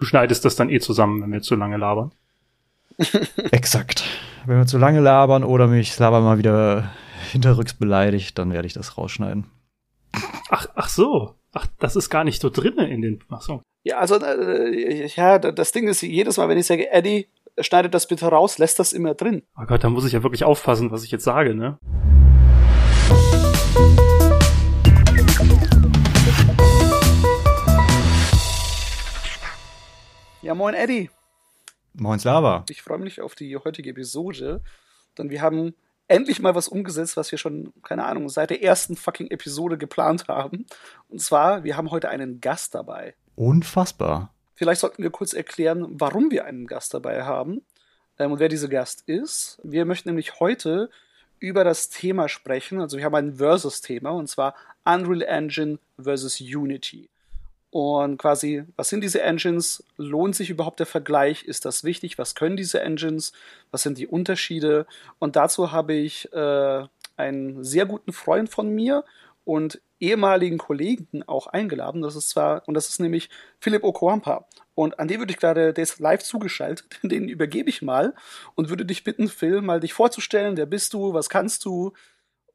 Du schneidest das dann eh zusammen, wenn wir zu lange labern. Exakt. Wenn wir zu lange labern oder mich Laber mal wieder hinterrücks beleidigt, dann werde ich das rausschneiden. Ach, ach so. Ach, das ist gar nicht so drinne in den. Ach so. Ja, also äh, ja, das Ding ist, jedes Mal, wenn ich sage, Eddie, schneidet das bitte raus, lässt das immer drin. Oh Gott, da muss ich ja wirklich aufpassen, was ich jetzt sage, ne? Ja, moin Eddie. Moin Slava. Ich freue mich auf die heutige Episode, denn wir haben endlich mal was umgesetzt, was wir schon, keine Ahnung, seit der ersten fucking Episode geplant haben. Und zwar, wir haben heute einen Gast dabei. Unfassbar. Vielleicht sollten wir kurz erklären, warum wir einen Gast dabei haben ähm, und wer dieser Gast ist. Wir möchten nämlich heute über das Thema sprechen. Also wir haben ein Versus-Thema und zwar Unreal Engine versus Unity. Und quasi, was sind diese Engines? Lohnt sich überhaupt der Vergleich? Ist das wichtig? Was können diese Engines? Was sind die Unterschiede? Und dazu habe ich äh, einen sehr guten Freund von mir und ehemaligen Kollegen auch eingeladen. Das ist zwar, und das ist nämlich Philipp Okoampa. Und an den würde ich gerade, der ist live zugeschaltet, den übergebe ich mal und würde dich bitten, Phil, mal dich vorzustellen. Wer bist du? Was kannst du?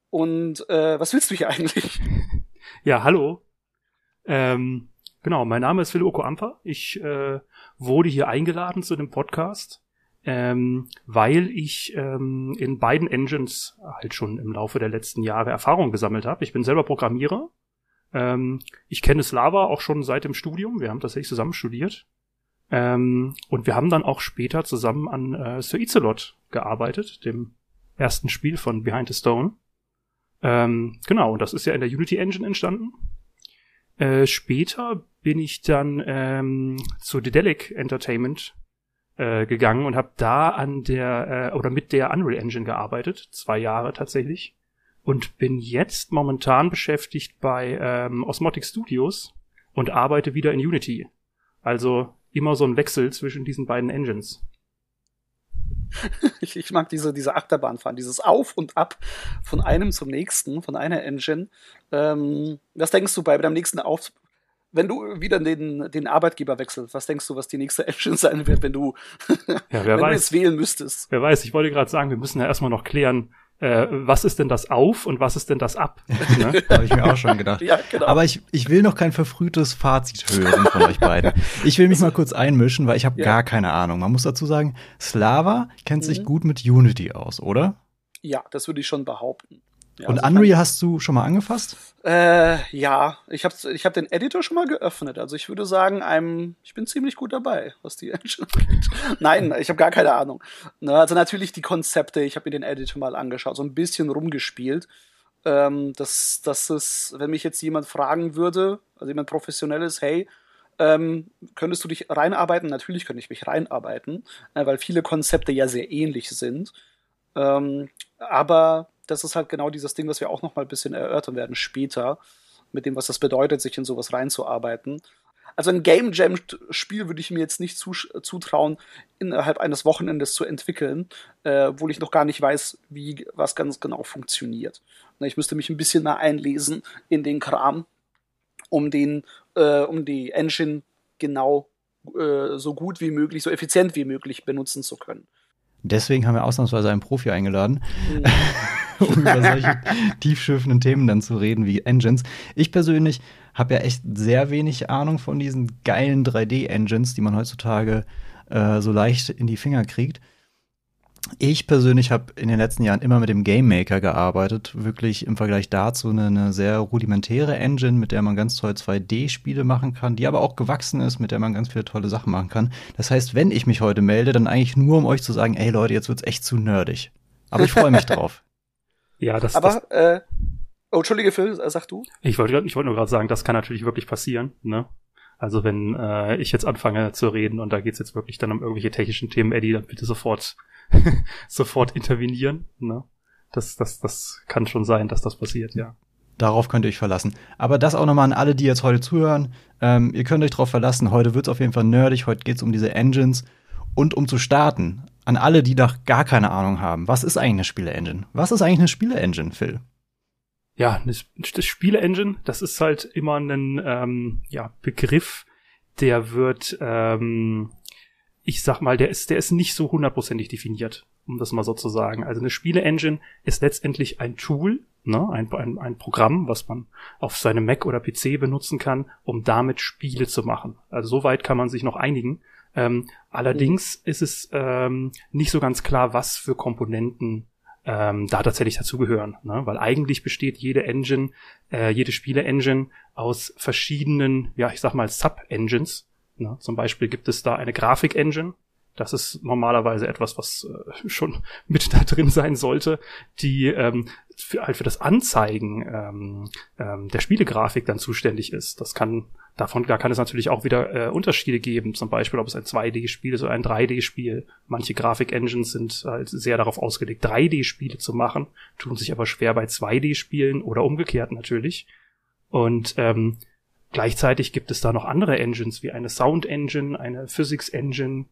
Und äh, was willst du hier eigentlich? Ja, hallo. Ähm, Genau, mein Name ist Phil Okoampa. Ich äh, wurde hier eingeladen zu dem Podcast, ähm, weil ich ähm, in beiden Engines halt schon im Laufe der letzten Jahre Erfahrung gesammelt habe. Ich bin selber Programmierer. Ähm, ich kenne Slava auch schon seit dem Studium. Wir haben tatsächlich zusammen studiert. Ähm, und wir haben dann auch später zusammen an äh, Sir Icelot gearbeitet, dem ersten Spiel von Behind the Stone. Ähm, genau, und das ist ja in der Unity Engine entstanden. Äh, später bin ich dann ähm, zu Dedelic Entertainment äh, gegangen und habe da an der äh, oder mit der Unreal Engine gearbeitet, zwei Jahre tatsächlich, und bin jetzt momentan beschäftigt bei ähm, Osmotic Studios und arbeite wieder in Unity. Also immer so ein Wechsel zwischen diesen beiden Engines. ich, ich, mag diese, diese Achterbahnfahren, dieses Auf und Ab von einem zum nächsten, von einer Engine. Ähm, was denkst du bei deinem nächsten Auf, wenn du wieder den, den Arbeitgeber wechselst, was denkst du, was die nächste Engine sein wird, wenn du, ja, wer wenn weiß. du jetzt wählen müsstest? Wer weiß, ich wollte gerade sagen, wir müssen ja erstmal noch klären, äh, was ist denn das auf und was ist denn das ab? Ne? Habe ich mir auch schon gedacht. ja, genau. Aber ich, ich will noch kein verfrühtes Fazit hören von euch beiden. Ich will mich mal kurz einmischen, weil ich habe ja. gar keine Ahnung. Man muss dazu sagen, Slava kennt mhm. sich gut mit Unity aus, oder? Ja, das würde ich schon behaupten. Ja, und also Unreal hast du schon mal angefasst? Äh, ja, ich habe ich hab den Editor schon mal geöffnet. Also ich würde sagen, einem, ich bin ziemlich gut dabei, was die Engine angeht. Nein, ich habe gar keine Ahnung. Ne, also natürlich die Konzepte, ich habe mir den Editor mal angeschaut, so ein bisschen rumgespielt. Ähm, das, das ist, wenn mich jetzt jemand fragen würde, also jemand professionelles, hey, ähm, könntest du dich reinarbeiten? Natürlich könnte ich mich reinarbeiten, äh, weil viele Konzepte ja sehr ähnlich sind. Ähm, aber das ist halt genau dieses Ding, was wir auch noch mal ein bisschen erörtern werden später, mit dem, was das bedeutet, sich in sowas reinzuarbeiten. Also ein Game Jam Spiel würde ich mir jetzt nicht zutrauen, innerhalb eines Wochenendes zu entwickeln, äh, obwohl ich noch gar nicht weiß, wie was ganz genau funktioniert. Ich müsste mich ein bisschen mal einlesen in den Kram, um den, äh, um die Engine genau äh, so gut wie möglich, so effizient wie möglich benutzen zu können. Deswegen haben wir ausnahmsweise einen Profi eingeladen, mhm. um über solche tiefschürfenden Themen dann zu reden wie Engines. Ich persönlich habe ja echt sehr wenig Ahnung von diesen geilen 3D-Engines, die man heutzutage äh, so leicht in die Finger kriegt. Ich persönlich habe in den letzten Jahren immer mit dem Game Maker gearbeitet. Wirklich im Vergleich dazu eine, eine sehr rudimentäre Engine, mit der man ganz toll 2D-Spiele machen kann, die aber auch gewachsen ist, mit der man ganz viele tolle Sachen machen kann. Das heißt, wenn ich mich heute melde, dann eigentlich nur, um euch zu sagen, ey Leute, jetzt wird's echt zu nerdig. Aber ich freue mich drauf. Ja, das. Aber das, äh, oh, entschuldige Phil, äh, sag du. Ich wollte, ich wollte nur gerade sagen, das kann natürlich wirklich passieren. Ne? Also wenn äh, ich jetzt anfange zu reden und da geht's jetzt wirklich dann um irgendwelche technischen Themen, Eddie, dann bitte sofort sofort intervenieren. Ne? Das, das, das kann schon sein, dass das passiert, ja. Darauf könnt ihr euch verlassen. Aber das auch nochmal an alle, die jetzt heute zuhören. Ähm, ihr könnt euch darauf verlassen. Heute wird's auf jeden Fall nerdig. Heute geht's um diese Engines. Und um zu starten, an alle, die da gar keine Ahnung haben, was ist eigentlich eine Spiele-Engine? Was ist eigentlich eine Spiele-Engine, Phil? Ja, eine Spiele-Engine, das ist halt immer ein ähm, ja, Begriff, der wird, ähm, ich sag mal, der ist, der ist nicht so hundertprozentig definiert, um das mal so zu sagen. Also eine Spiele-Engine ist letztendlich ein Tool, ne, ein, ein, ein Programm, was man auf seinem Mac oder PC benutzen kann, um damit Spiele zu machen. Also soweit kann man sich noch einigen. Ähm, allerdings ist es ähm, nicht so ganz klar, was für Komponenten ähm, da tatsächlich dazugehören. Ne? Weil eigentlich besteht jede Engine, äh, jede Spiele-Engine aus verschiedenen, ja, ich sag mal, Sub-Engines. Ne? Zum Beispiel gibt es da eine Grafik-Engine. Das ist normalerweise etwas, was äh, schon mit da drin sein sollte, die ähm, für, halt für das Anzeigen ähm, ähm, der Spielegrafik dann zuständig ist. Das kann davon da kann es natürlich auch wieder äh, Unterschiede geben. Zum Beispiel, ob es ein 2D-Spiel ist oder ein 3D-Spiel. Manche Grafik-Engines sind halt sehr darauf ausgelegt, 3D-Spiele zu machen, tun sich aber schwer bei 2D-Spielen oder umgekehrt natürlich. Und ähm, gleichzeitig gibt es da noch andere Engines wie eine Sound Engine, eine Physics Engine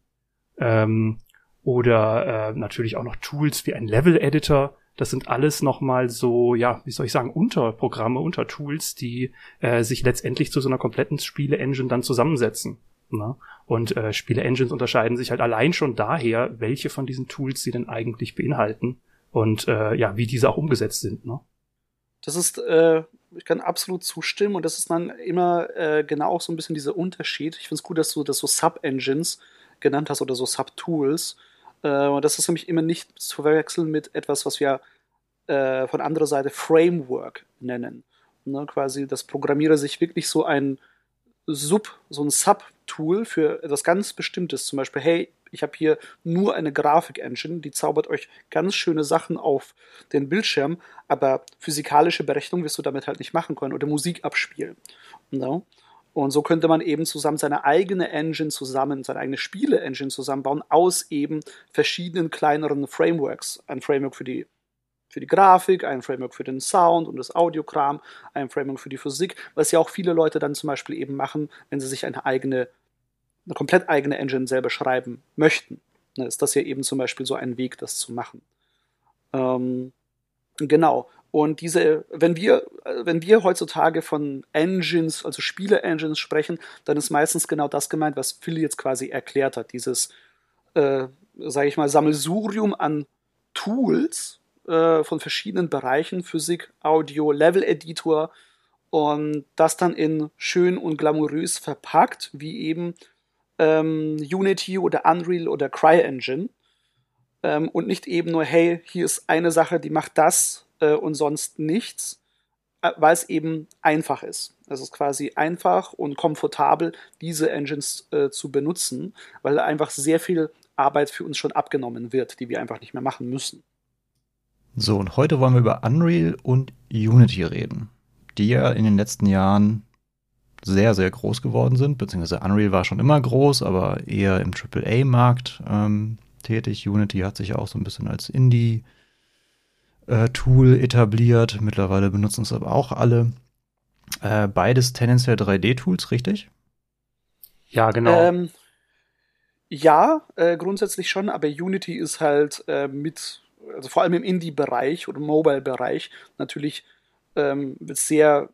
ähm, oder äh, natürlich auch noch Tools wie ein Level Editor das sind alles nochmal so, ja, wie soll ich sagen, Unterprogramme, Untertools, die äh, sich letztendlich zu so einer kompletten Spiele-Engine dann zusammensetzen. Ne? Und äh, Spiele-Engines unterscheiden sich halt allein schon daher, welche von diesen Tools sie denn eigentlich beinhalten und äh, ja, wie diese auch umgesetzt sind. Ne? Das ist, äh, ich kann absolut zustimmen und das ist dann immer äh, genau auch so ein bisschen dieser Unterschied. Ich finde es gut, dass du das so Sub-Engines genannt hast oder so Sub-Tools äh, das ist nämlich immer nicht zu verwechseln mit etwas, was wir äh, von anderer Seite Framework nennen. Ne, quasi, dass Programmierer sich wirklich so ein Sub, so ein Sub-Tool für etwas ganz Bestimmtes, zum Beispiel, hey, ich habe hier nur eine Grafik-Engine, die zaubert euch ganz schöne Sachen auf den Bildschirm, aber physikalische Berechnung wirst du damit halt nicht machen können oder Musik abspielen. No? Ne? Und so könnte man eben zusammen seine eigene Engine zusammen, seine eigene Spiele-Engine zusammenbauen aus eben verschiedenen kleineren Frameworks. Ein Framework für die, für die Grafik, ein Framework für den Sound und das Audiokram, ein Framework für die Physik, was ja auch viele Leute dann zum Beispiel eben machen, wenn sie sich eine eigene, eine komplett eigene Engine selber schreiben möchten. Dann ist das ja eben zum Beispiel so ein Weg, das zu machen. Ähm, genau. Und diese, wenn wir, wenn wir heutzutage von Engines, also Spiele-Engines sprechen, dann ist meistens genau das gemeint, was Phil jetzt quasi erklärt hat. Dieses, äh, sage ich mal, Sammelsurium an Tools äh, von verschiedenen Bereichen, Physik, Audio, Level-Editor und das dann in schön und glamourös verpackt, wie eben ähm, Unity oder Unreal oder CryEngine. Ähm, und nicht eben nur, hey, hier ist eine Sache, die macht das äh, und sonst nichts, äh, weil es eben einfach ist. Es ist quasi einfach und komfortabel, diese Engines äh, zu benutzen, weil einfach sehr viel Arbeit für uns schon abgenommen wird, die wir einfach nicht mehr machen müssen. So, und heute wollen wir über Unreal und Unity reden, die ja in den letzten Jahren sehr, sehr groß geworden sind, beziehungsweise Unreal war schon immer groß, aber eher im AAA-Markt ähm, tätig. Unity hat sich auch so ein bisschen als Indie äh, Tool etabliert. Mittlerweile benutzen es aber auch alle. Äh, beides tendenziell 3D-Tools, richtig? Ja, genau. Ähm, ja, äh, grundsätzlich schon, aber Unity ist halt äh, mit, also vor allem im Indie-Bereich oder Mobile-Bereich natürlich ähm, sehr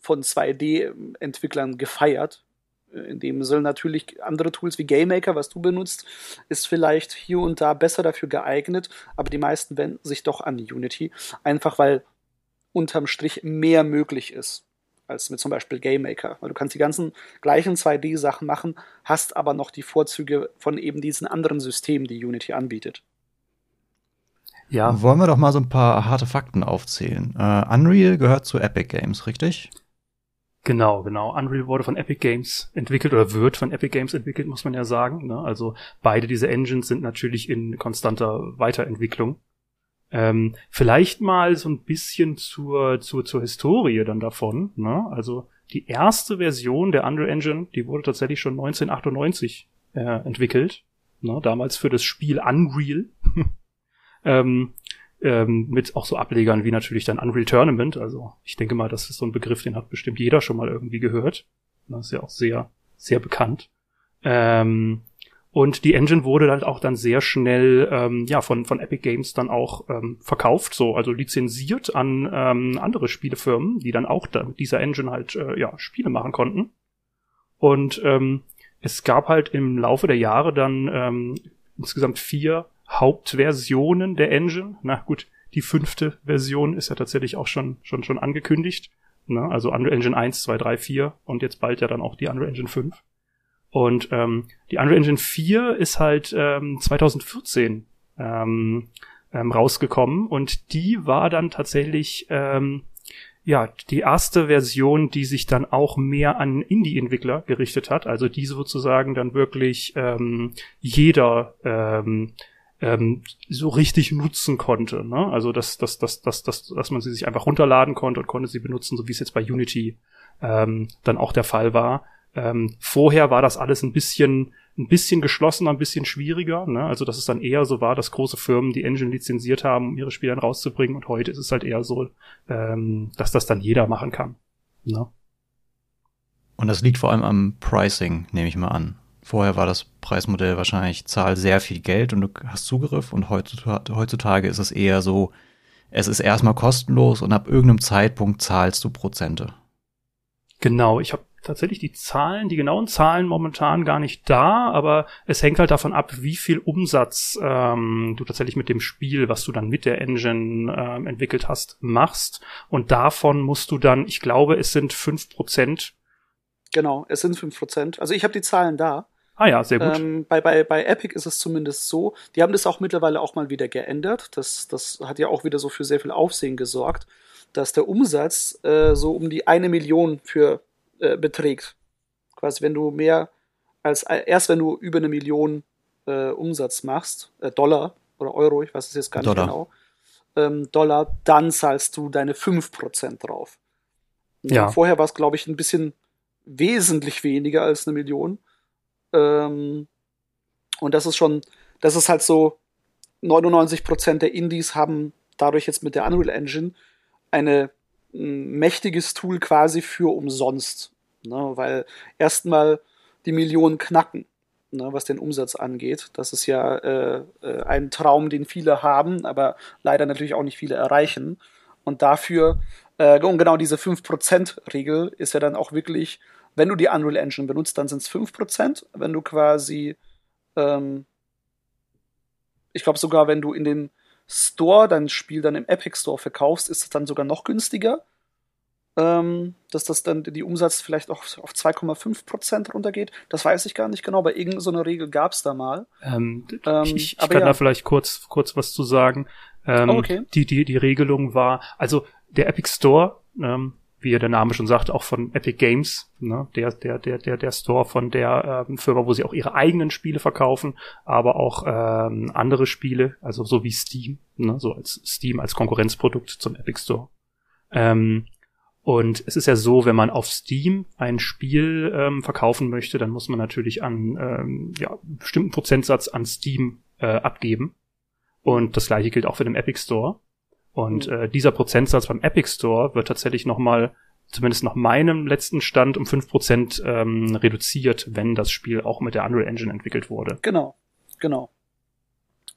von 2D-Entwicklern gefeiert in dem Sinne natürlich andere Tools wie GameMaker, was du benutzt, ist vielleicht hier und da besser dafür geeignet, aber die meisten wenden sich doch an Unity, einfach weil unterm Strich mehr möglich ist als mit zum Beispiel GameMaker. Weil du kannst die ganzen gleichen 2D-Sachen machen, hast aber noch die Vorzüge von eben diesen anderen Systemen, die Unity anbietet. Ja. Wollen wir doch mal so ein paar harte Fakten aufzählen. Uh, Unreal gehört zu Epic Games, richtig? Genau, genau. Unreal wurde von Epic Games entwickelt oder wird von Epic Games entwickelt, muss man ja sagen. Ne? Also beide diese Engines sind natürlich in konstanter Weiterentwicklung. Ähm, vielleicht mal so ein bisschen zur, zur, zur Historie dann davon. Ne? Also die erste Version der Unreal Engine, die wurde tatsächlich schon 1998 äh, entwickelt. Ne? Damals für das Spiel Unreal. ähm, ähm, mit auch so Ablegern wie natürlich dann Unreal Tournament. Also ich denke mal, das ist so ein Begriff, den hat bestimmt jeder schon mal irgendwie gehört. Das ist ja auch sehr, sehr bekannt. Ähm, und die Engine wurde dann auch dann sehr schnell ähm, ja von von Epic Games dann auch ähm, verkauft, so also lizenziert an ähm, andere Spielefirmen, die dann auch da mit dieser Engine halt äh, ja Spiele machen konnten. Und ähm, es gab halt im Laufe der Jahre dann ähm, insgesamt vier Hauptversionen der Engine. Na gut, die fünfte Version ist ja tatsächlich auch schon, schon, schon angekündigt. Ne? Also Unreal Engine 1, 2, 3, 4 und jetzt bald ja dann auch die Unreal Engine 5. Und ähm, die Unreal Engine 4 ist halt ähm, 2014 ähm, ähm, rausgekommen und die war dann tatsächlich ähm, ja die erste Version, die sich dann auch mehr an Indie-Entwickler gerichtet hat, also die sozusagen dann wirklich ähm, jeder ähm, ähm, so richtig nutzen konnte. Ne? Also dass, dass, dass, dass, dass, dass man sie sich einfach runterladen konnte und konnte sie benutzen, so wie es jetzt bei Unity ähm, dann auch der Fall war. Ähm, vorher war das alles ein bisschen ein bisschen geschlossener, ein bisschen schwieriger. Ne? Also dass es dann eher so war, dass große Firmen die Engine lizenziert haben, um ihre Spiele dann rauszubringen. Und heute ist es halt eher so, ähm, dass das dann jeder machen kann. Ne? Und das liegt vor allem am Pricing, nehme ich mal an. Vorher war das Preismodell wahrscheinlich, zahl sehr viel Geld und du hast Zugriff und heutzutage ist es eher so, es ist erstmal kostenlos und ab irgendeinem Zeitpunkt zahlst du Prozente. Genau, ich habe tatsächlich die Zahlen, die genauen Zahlen momentan gar nicht da, aber es hängt halt davon ab, wie viel Umsatz ähm, du tatsächlich mit dem Spiel, was du dann mit der Engine ähm, entwickelt hast, machst. Und davon musst du dann, ich glaube, es sind fünf Prozent. Genau, es sind fünf Prozent. Also ich habe die Zahlen da. Ah ja, sehr gut. Ähm, bei, bei, bei Epic ist es zumindest so, die haben das auch mittlerweile auch mal wieder geändert. Das, das hat ja auch wieder so für sehr viel Aufsehen gesorgt, dass der Umsatz äh, so um die eine Million für äh, beträgt. Quasi, wenn du mehr als äh, erst wenn du über eine Million äh, Umsatz machst, äh, Dollar oder Euro, ich weiß es jetzt gar nicht genau, ähm, Dollar, dann zahlst du deine 5% drauf. Ja. Vorher war es, glaube ich, ein bisschen wesentlich weniger als eine Million. Ähm, und das ist schon, das ist halt so, 99% der Indies haben dadurch jetzt mit der Unreal Engine ein mächtiges Tool quasi für umsonst. Ne? Weil erstmal die Millionen knacken, ne? was den Umsatz angeht. Das ist ja äh, äh, ein Traum, den viele haben, aber leider natürlich auch nicht viele erreichen. Und dafür, äh, und genau diese 5%-Regel ist ja dann auch wirklich wenn du die Unreal Engine benutzt, dann sind es 5%. Wenn du quasi, ähm, ich glaube sogar, wenn du in den Store dein Spiel dann im Epic Store verkaufst, ist es dann sogar noch günstiger. Ähm, dass das dann die Umsatz vielleicht auch auf 2,5% runtergeht. Das weiß ich gar nicht genau, aber irgendeine so eine Regel gab es da mal. Ähm, ähm, ich, ich kann ja. da vielleicht kurz, kurz was zu sagen. Ähm, oh, okay. die, die, die Regelung war, also der Epic Store, ähm, wie der Name schon sagt, auch von Epic Games, ne? der, der, der, der, der Store von der ähm, Firma, wo sie auch ihre eigenen Spiele verkaufen, aber auch ähm, andere Spiele, also so wie Steam, ne? so als Steam als Konkurrenzprodukt zum Epic Store. Ähm, und es ist ja so, wenn man auf Steam ein Spiel ähm, verkaufen möchte, dann muss man natürlich an ähm, ja, bestimmten Prozentsatz an Steam äh, abgeben. Und das gleiche gilt auch für den Epic Store. Und mhm. äh, dieser Prozentsatz beim Epic Store wird tatsächlich nochmal, zumindest nach meinem letzten Stand, um fünf Prozent ähm, reduziert, wenn das Spiel auch mit der Unreal Engine entwickelt wurde. Genau, genau.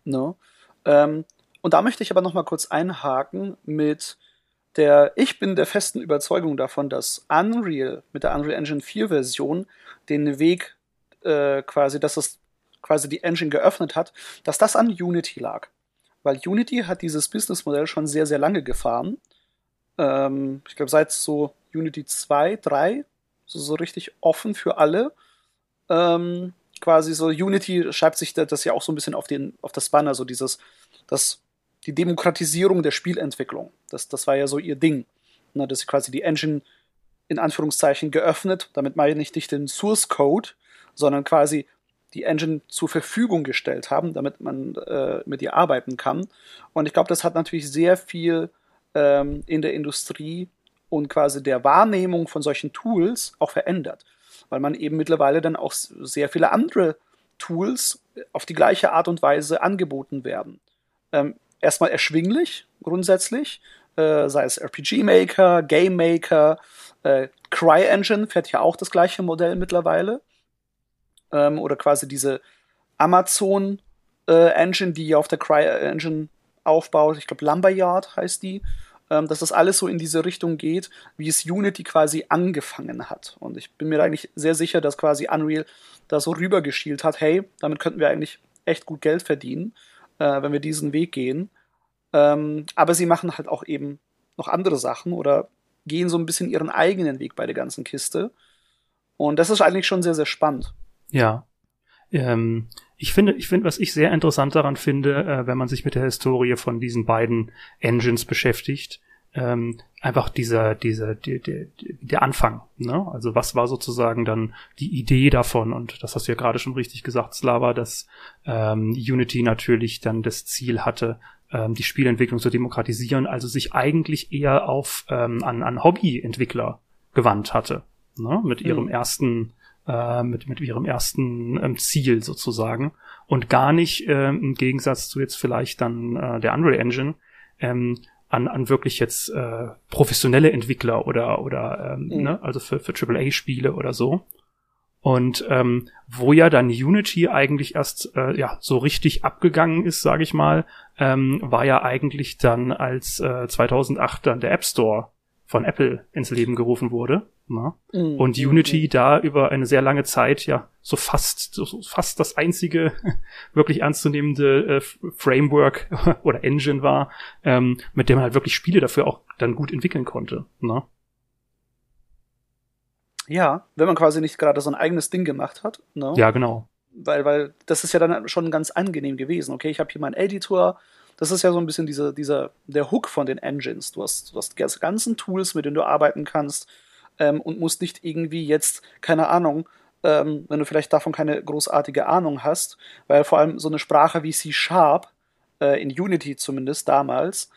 No. Ähm, und da möchte ich aber nochmal kurz einhaken mit der, ich bin der festen Überzeugung davon, dass Unreal mit der Unreal Engine 4 Version den Weg äh, quasi, dass es quasi die Engine geöffnet hat, dass das an Unity lag weil Unity hat dieses Businessmodell schon sehr, sehr lange gefahren. Ähm, ich glaube, seit so Unity 2, 3, so, so richtig offen für alle. Ähm, quasi so Unity schreibt sich das ja auch so ein bisschen auf, den, auf das Banner, so dieses, das, die Demokratisierung der Spielentwicklung. Das, das war ja so ihr Ding. Ne, dass sie quasi die Engine in Anführungszeichen geöffnet, damit meine ich nicht den Source Code, sondern quasi die Engine zur Verfügung gestellt haben, damit man äh, mit ihr arbeiten kann. Und ich glaube, das hat natürlich sehr viel ähm, in der Industrie und quasi der Wahrnehmung von solchen Tools auch verändert, weil man eben mittlerweile dann auch sehr viele andere Tools auf die gleiche Art und Weise angeboten werden. Ähm, erstmal erschwinglich, grundsätzlich, äh, sei es RPG Maker, Game Maker, äh, CryEngine fährt ja auch das gleiche Modell mittlerweile ähm, oder quasi diese Amazon äh, Engine, die auf der Cry Engine aufbaut. Ich glaube, Lumberyard heißt die. ähm, dass das alles so in diese Richtung geht, wie es Unity quasi angefangen hat. Und ich bin mir eigentlich sehr sicher, dass quasi Unreal da so rübergeschielt hat, hey, damit könnten wir eigentlich echt gut Geld verdienen, äh, wenn wir diesen Weg gehen. Ähm, aber sie machen halt auch eben noch andere Sachen oder gehen so ein bisschen ihren eigenen Weg bei der ganzen Kiste. Und das ist eigentlich schon sehr, sehr spannend. Ja. Ähm, ich finde, ich finde, was ich sehr interessant daran finde, äh, wenn man sich mit der Historie von diesen beiden Engines beschäftigt, ähm, einfach dieser, dieser, die, die, der Anfang. Ne? Also was war sozusagen dann die Idee davon? Und das hast du ja gerade schon richtig gesagt, Slava, dass ähm, Unity natürlich dann das Ziel hatte, ähm, die Spielentwicklung zu demokratisieren, also sich eigentlich eher auf ähm, an, an Hobbyentwickler gewandt hatte. Ne? Mit ihrem mhm. ersten äh, mit, mit ihrem ersten ähm, Ziel sozusagen und gar nicht äh, im Gegensatz zu jetzt vielleicht dann äh, der Unreal Engine ähm, an, an wirklich jetzt äh, professionelle Entwickler oder oder ähm, mhm. ne, also für, für AAA-Spiele oder so. Und ähm, wo ja dann Unity eigentlich erst äh, ja so richtig abgegangen ist, sage ich mal, ähm, war ja eigentlich dann als äh, 2008 dann der App Store von Apple ins Leben gerufen wurde. Ne? Mhm. Und Unity da über eine sehr lange Zeit ja so fast so, fast das einzige wirklich ernstzunehmende äh, Framework oder Engine war, ähm, mit dem man halt wirklich Spiele dafür auch dann gut entwickeln konnte. Ne? Ja, wenn man quasi nicht gerade so ein eigenes Ding gemacht hat. Ne? Ja, genau. Weil, weil das ist ja dann schon ganz angenehm gewesen. Okay, ich habe hier meinen Editor, das ist ja so ein bisschen dieser, dieser, der Hook von den Engines. Du hast, du hast die ganzen Tools, mit denen du arbeiten kannst ähm, und musst nicht irgendwie jetzt, keine Ahnung, ähm, wenn du vielleicht davon keine großartige Ahnung hast, weil vor allem so eine Sprache wie C-Sharp, äh, in Unity zumindest damals,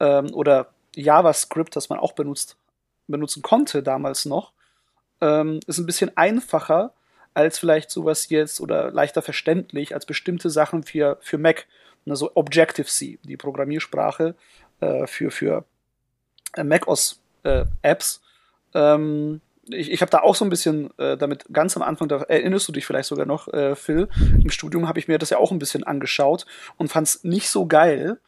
ähm, oder JavaScript, das man auch benutzt, benutzen konnte damals noch, ähm, ist ein bisschen einfacher als vielleicht sowas jetzt oder leichter verständlich als bestimmte Sachen für, für Mac also Objective-C, die Programmiersprache äh, für, für äh, macOS-Apps. Äh, ähm, ich, ich habe da auch so ein bisschen äh, damit ganz am Anfang, da erinnerst du dich vielleicht sogar noch, äh, Phil, im Studium habe ich mir das ja auch ein bisschen angeschaut und fand es nicht so geil,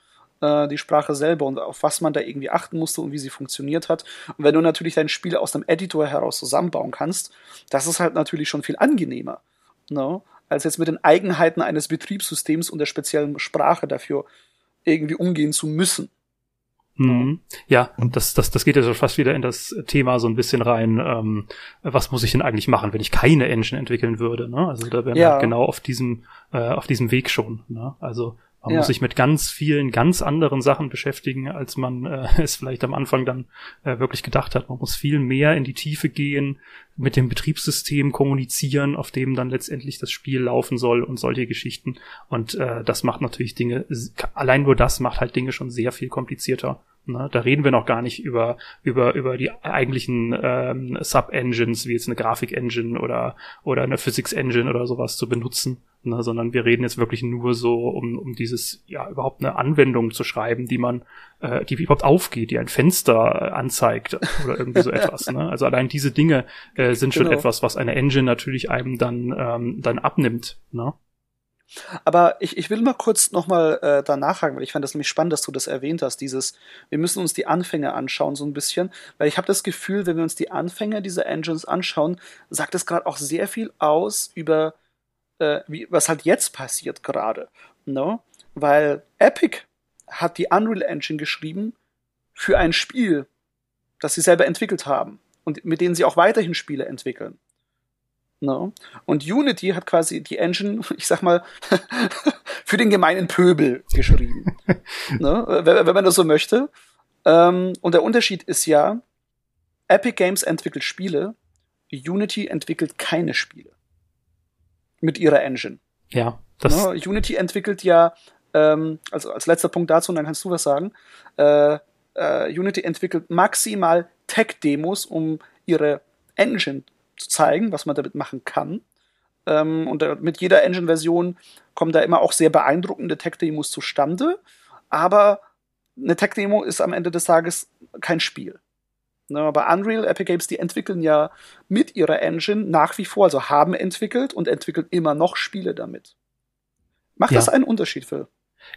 äh, die Sprache selber und auf was man da irgendwie achten musste und wie sie funktioniert hat. Und wenn du natürlich dein Spiel aus einem Editor heraus zusammenbauen kannst, das ist halt natürlich schon viel angenehmer. No? Als jetzt mit den Eigenheiten eines Betriebssystems und der speziellen Sprache dafür irgendwie umgehen zu müssen. Mhm. Ja, und das, das, das geht ja so fast wieder in das Thema so ein bisschen rein, ähm, was muss ich denn eigentlich machen, wenn ich keine Engine entwickeln würde? Ne? Also da wären ja. wir halt genau auf diesem, äh, auf diesem Weg schon. Ne? Also man ja. muss sich mit ganz vielen, ganz anderen Sachen beschäftigen, als man äh, es vielleicht am Anfang dann äh, wirklich gedacht hat. Man muss viel mehr in die Tiefe gehen, mit dem Betriebssystem kommunizieren, auf dem dann letztendlich das Spiel laufen soll und solche Geschichten. Und äh, das macht natürlich Dinge, allein nur das macht halt Dinge schon sehr viel komplizierter. Ne? Da reden wir noch gar nicht über, über, über die eigentlichen ähm, Sub-Engines, wie jetzt eine Grafik-Engine oder, oder eine Physics-Engine oder sowas zu benutzen, ne? sondern wir reden jetzt wirklich nur so, um, um dieses, ja, überhaupt eine Anwendung zu schreiben, die man, äh, die überhaupt aufgeht, die ein Fenster anzeigt oder irgendwie so etwas. Ne? Also allein diese Dinge äh, sind schon genau. etwas, was eine Engine natürlich einem dann, ähm, dann abnimmt. Ne? Aber ich, ich will mal kurz nochmal äh, da nachhaken, weil ich fand das nämlich spannend, dass du das erwähnt hast, dieses, wir müssen uns die Anfänge anschauen, so ein bisschen, weil ich habe das Gefühl, wenn wir uns die Anfänge dieser Engines anschauen, sagt es gerade auch sehr viel aus über, äh, wie, was halt jetzt passiert gerade. No? Ne? Weil Epic hat die Unreal Engine geschrieben für ein Spiel, das sie selber entwickelt haben und mit denen sie auch weiterhin Spiele entwickeln. No. Ne? Und Unity hat quasi die Engine, ich sag mal, für den gemeinen Pöbel geschrieben. no, ne? wenn, wenn, man das so möchte. Ähm, und der Unterschied ist ja, Epic Games entwickelt Spiele, Unity entwickelt keine Spiele. Mit ihrer Engine. Ja. Das no, ne? Unity entwickelt ja, ähm, also als letzter Punkt dazu, und dann kannst du was sagen, äh, äh, Unity entwickelt maximal Tech-Demos, um ihre Engine zu zeigen, was man damit machen kann. Ähm, und mit jeder Engine-Version kommen da immer auch sehr beeindruckende Tech-Demos zustande. Aber eine Tech-Demo ist am Ende des Tages kein Spiel. Ne, aber Unreal, Epic Games, die entwickeln ja mit ihrer Engine nach wie vor, also haben entwickelt und entwickeln immer noch Spiele damit. Macht ja. das einen Unterschied, Phil?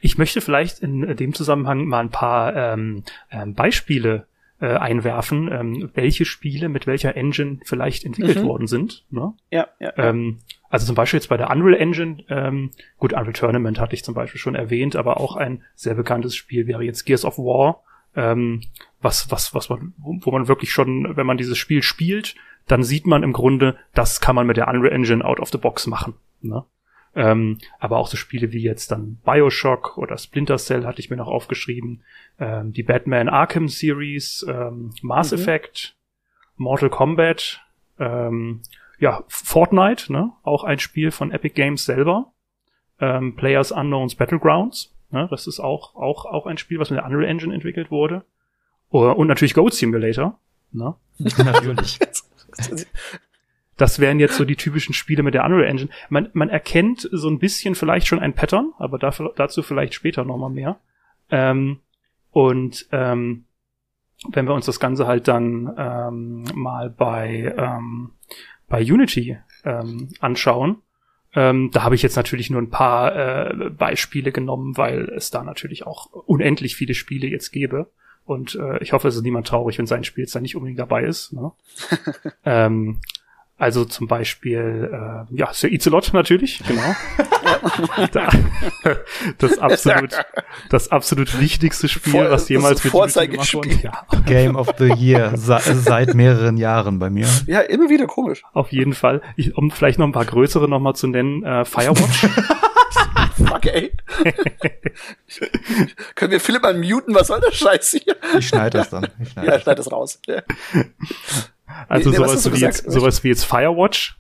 Ich möchte vielleicht in dem Zusammenhang mal ein paar ähm, ähm, Beispiele äh, einwerfen, ähm, welche Spiele mit welcher Engine vielleicht entwickelt Mhm. worden sind. Ne? Ja, ja. Ähm, also zum Beispiel jetzt bei der Unreal Engine, ähm, gut, Unreal Tournament hatte ich zum Beispiel schon erwähnt, aber auch ein sehr bekanntes Spiel wäre jetzt Gears of War, ähm, was, was, was man, wo wo man wirklich schon, wenn man dieses Spiel spielt, dann sieht man im Grunde, das kann man mit der Unreal Engine out of the box machen. Ne? Ähm, aber auch so Spiele wie jetzt dann Bioshock oder Splinter Cell hatte ich mir noch aufgeschrieben, ähm, die Batman Arkham Series, ähm, Mass Mhm. Effect, Mortal Kombat, ähm, ja, Fortnite, ne? auch ein Spiel von Epic Games selber, ähm, Players Unknowns Battlegrounds, ne? das ist auch, auch, auch ein Spiel, was mit der Unreal Engine entwickelt wurde. Oder- Und natürlich Goat Simulator. Ne? Natürlich. Das wären jetzt so die typischen Spiele mit der Unreal Engine. Man, man erkennt so ein bisschen vielleicht schon ein Pattern, aber dafür, dazu vielleicht später nochmal mehr. Ähm, und ähm, wenn wir uns das Ganze halt dann ähm, mal bei, ähm, bei Unity ähm, anschauen, ähm, da habe ich jetzt natürlich nur ein paar äh, Beispiele genommen, weil es da natürlich auch unendlich viele Spiele jetzt gäbe. Und äh, ich hoffe, es ist niemand traurig, wenn sein Spiel jetzt da nicht unbedingt dabei ist. Ne? ähm, also zum Beispiel, äh, ja, Sir Icelot natürlich, genau. Da- das absolut, das absolut wichtigste Spiel, Vor- was jemals das mit gemacht wurde. Ja, Game of the Year se seit mehreren Jahren bei mir. ja, immer wieder komisch. auf jeden Fall. Ich, um vielleicht noch ein paar größere nochmal zu nennen, äh, Firewatch. Fuck, ey. Können wir Philipp mal muten? Was soll der Scheiß hier? Ich schneide das dann. Ich schneide Ja, das. schneid das raus. Also Nee, nee, was sowas, wie jetzt, sowas wie jetzt Firewatch,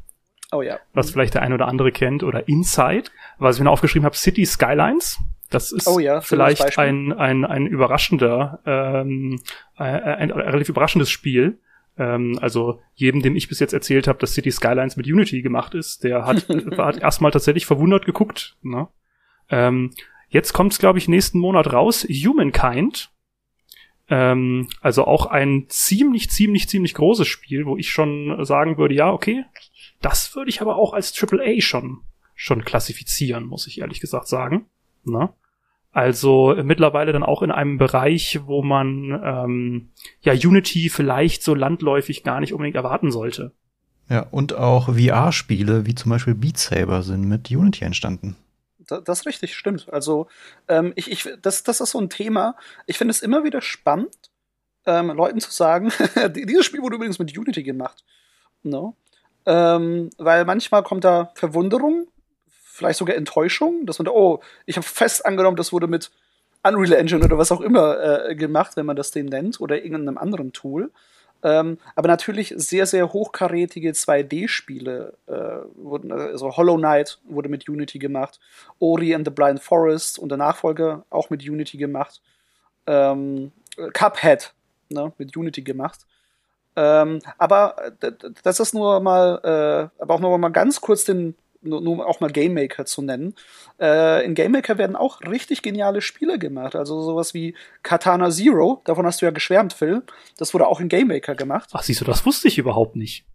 Oh ja. was vielleicht der ein oder andere kennt, oder Inside. Was ich mir noch aufgeschrieben habe, City Skylines. Das ist Oh ja, vielleicht ein, ein, ein überraschender, ähm, äh, ein relativ überraschendes Spiel. Ähm, also jedem, dem ich bis jetzt erzählt habe, dass City Skylines mit Unity gemacht ist, der hat, hat erstmal tatsächlich verwundert geguckt. Ne? Ähm, jetzt kommt es, glaube ich, nächsten Monat raus. Humankind. Ähm, also auch ein ziemlich, ziemlich, ziemlich großes Spiel, wo ich schon sagen würde, ja, okay, das würde ich aber auch als AAA schon, schon klassifizieren, muss ich ehrlich gesagt sagen. Ne? Also äh, mittlerweile dann auch in einem Bereich, wo man ähm, ja Unity vielleicht so landläufig gar nicht unbedingt erwarten sollte. Ja, und auch VR-Spiele, wie zum Beispiel Beat Saber, sind mit Unity entstanden. Da- Das ist richtig, stimmt. Also, ähm, ich, ich, das, das ist so ein Thema. Ich finde es immer wieder spannend, ähm, Leuten zu sagen, die- dieses Spiel wurde übrigens mit Unity gemacht. No? Ähm, weil manchmal kommt da Verwunderung, vielleicht sogar Enttäuschung, dass man da, oh, ich habe fest angenommen, das wurde mit Unreal Engine oder was auch immer äh, gemacht, wenn man das den nennt, oder irgendeinem anderen Tool. Ähm, aber natürlich sehr, sehr hochkarätige 2D-Spiele äh, wurden, also Hollow Knight wurde mit Unity gemacht, Ori and the Blind Forest und der Nachfolger auch mit Unity gemacht, ähm, Cuphead ne, mit Unity gemacht. Ähm, aber äh, das ist nur mal, äh, aber auch noch mal ganz kurz den, nur, nur auch mal Game Maker zu nennen. Äh, in Game Maker werden auch richtig geniale Spiele gemacht. Also sowas wie Katana Zero, davon hast du ja geschwärmt, Phil. Das wurde auch in Game Maker gemacht. Ach, siehst du, das wusste ich überhaupt nicht.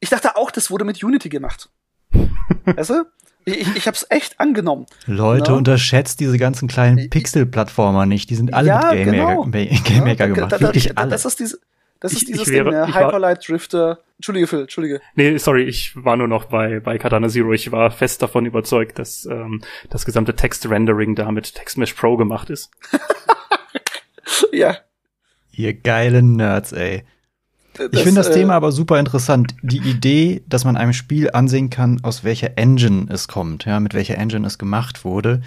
Ich dachte auch, das wurde mit Unity gemacht. weißt du? Ich, ich, hab's echt angenommen. Leute, No. unterschätzt diese ganzen kleinen Pixel-Plattformer nicht. Die sind alle Ja, mit Game genau. Maker, Game Maker Ja, gemacht. da- da- Wirklich da- alle. Das ist, diese, das ist Ich- dieses ich wäre- Ding, ne? Hyperlight Drifter. Entschuldige, Phil, Entschuldige. Nee, sorry, ich war nur noch bei, bei Katana Zero. Ich war fest davon überzeugt, dass ähm, das gesamte Text-Rendering da mit TextMesh Pro gemacht ist. Ja. Ihr geilen Nerds, ey. Ich finde das äh, Thema aber super interessant. Die Idee, dass man einem Spiel ansehen kann, aus welcher Engine es kommt, ja, mit welcher Engine es gemacht wurde,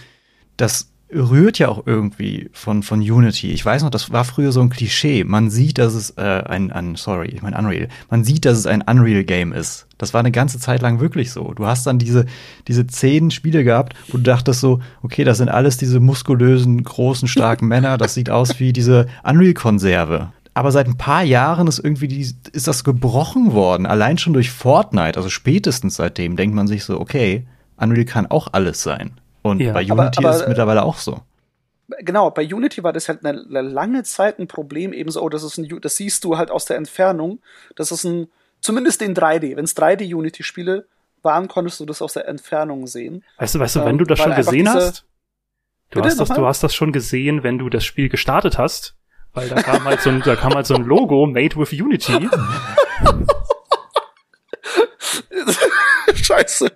das rührt ja auch irgendwie von, von Unity. Ich weiß noch, das war früher so ein Klischee. Man sieht, dass es äh, ein, ein sorry, ich meine Unreal. Man sieht, dass es ein Unreal-Game ist. Das war eine ganze Zeit lang wirklich so. Du hast dann diese, diese zehn Spiele gehabt, wo du dachtest so, okay, das sind alles diese muskulösen, großen, starken Männer. Das sieht aus wie diese Unreal-Konserve. Aber seit ein paar Jahren ist irgendwie die, ist das gebrochen worden. Allein schon durch Fortnite, also spätestens seitdem, denkt man sich so, okay, Unreal kann auch alles sein. Und Ja. bei Unity Aber- aber, ist es mittlerweile auch so. genau, bei Unity war das halt eine, eine lange Zeit ein Problem, ebenso, oh, das ist ein, das siehst du halt aus der Entfernung. Das ist ein, zumindest den 3D. Wenn es 3D Unity-Spiele waren, konntest du das aus der Entfernung sehen. Weißt du, weißt du, Ähm, wenn du das weil schon gesehen diese- hast, Du hast, das, du hast das schon gesehen, wenn du das Spiel gestartet hast, weil da kam halt so ein, da kam halt so ein Logo made with Unity. Scheiße.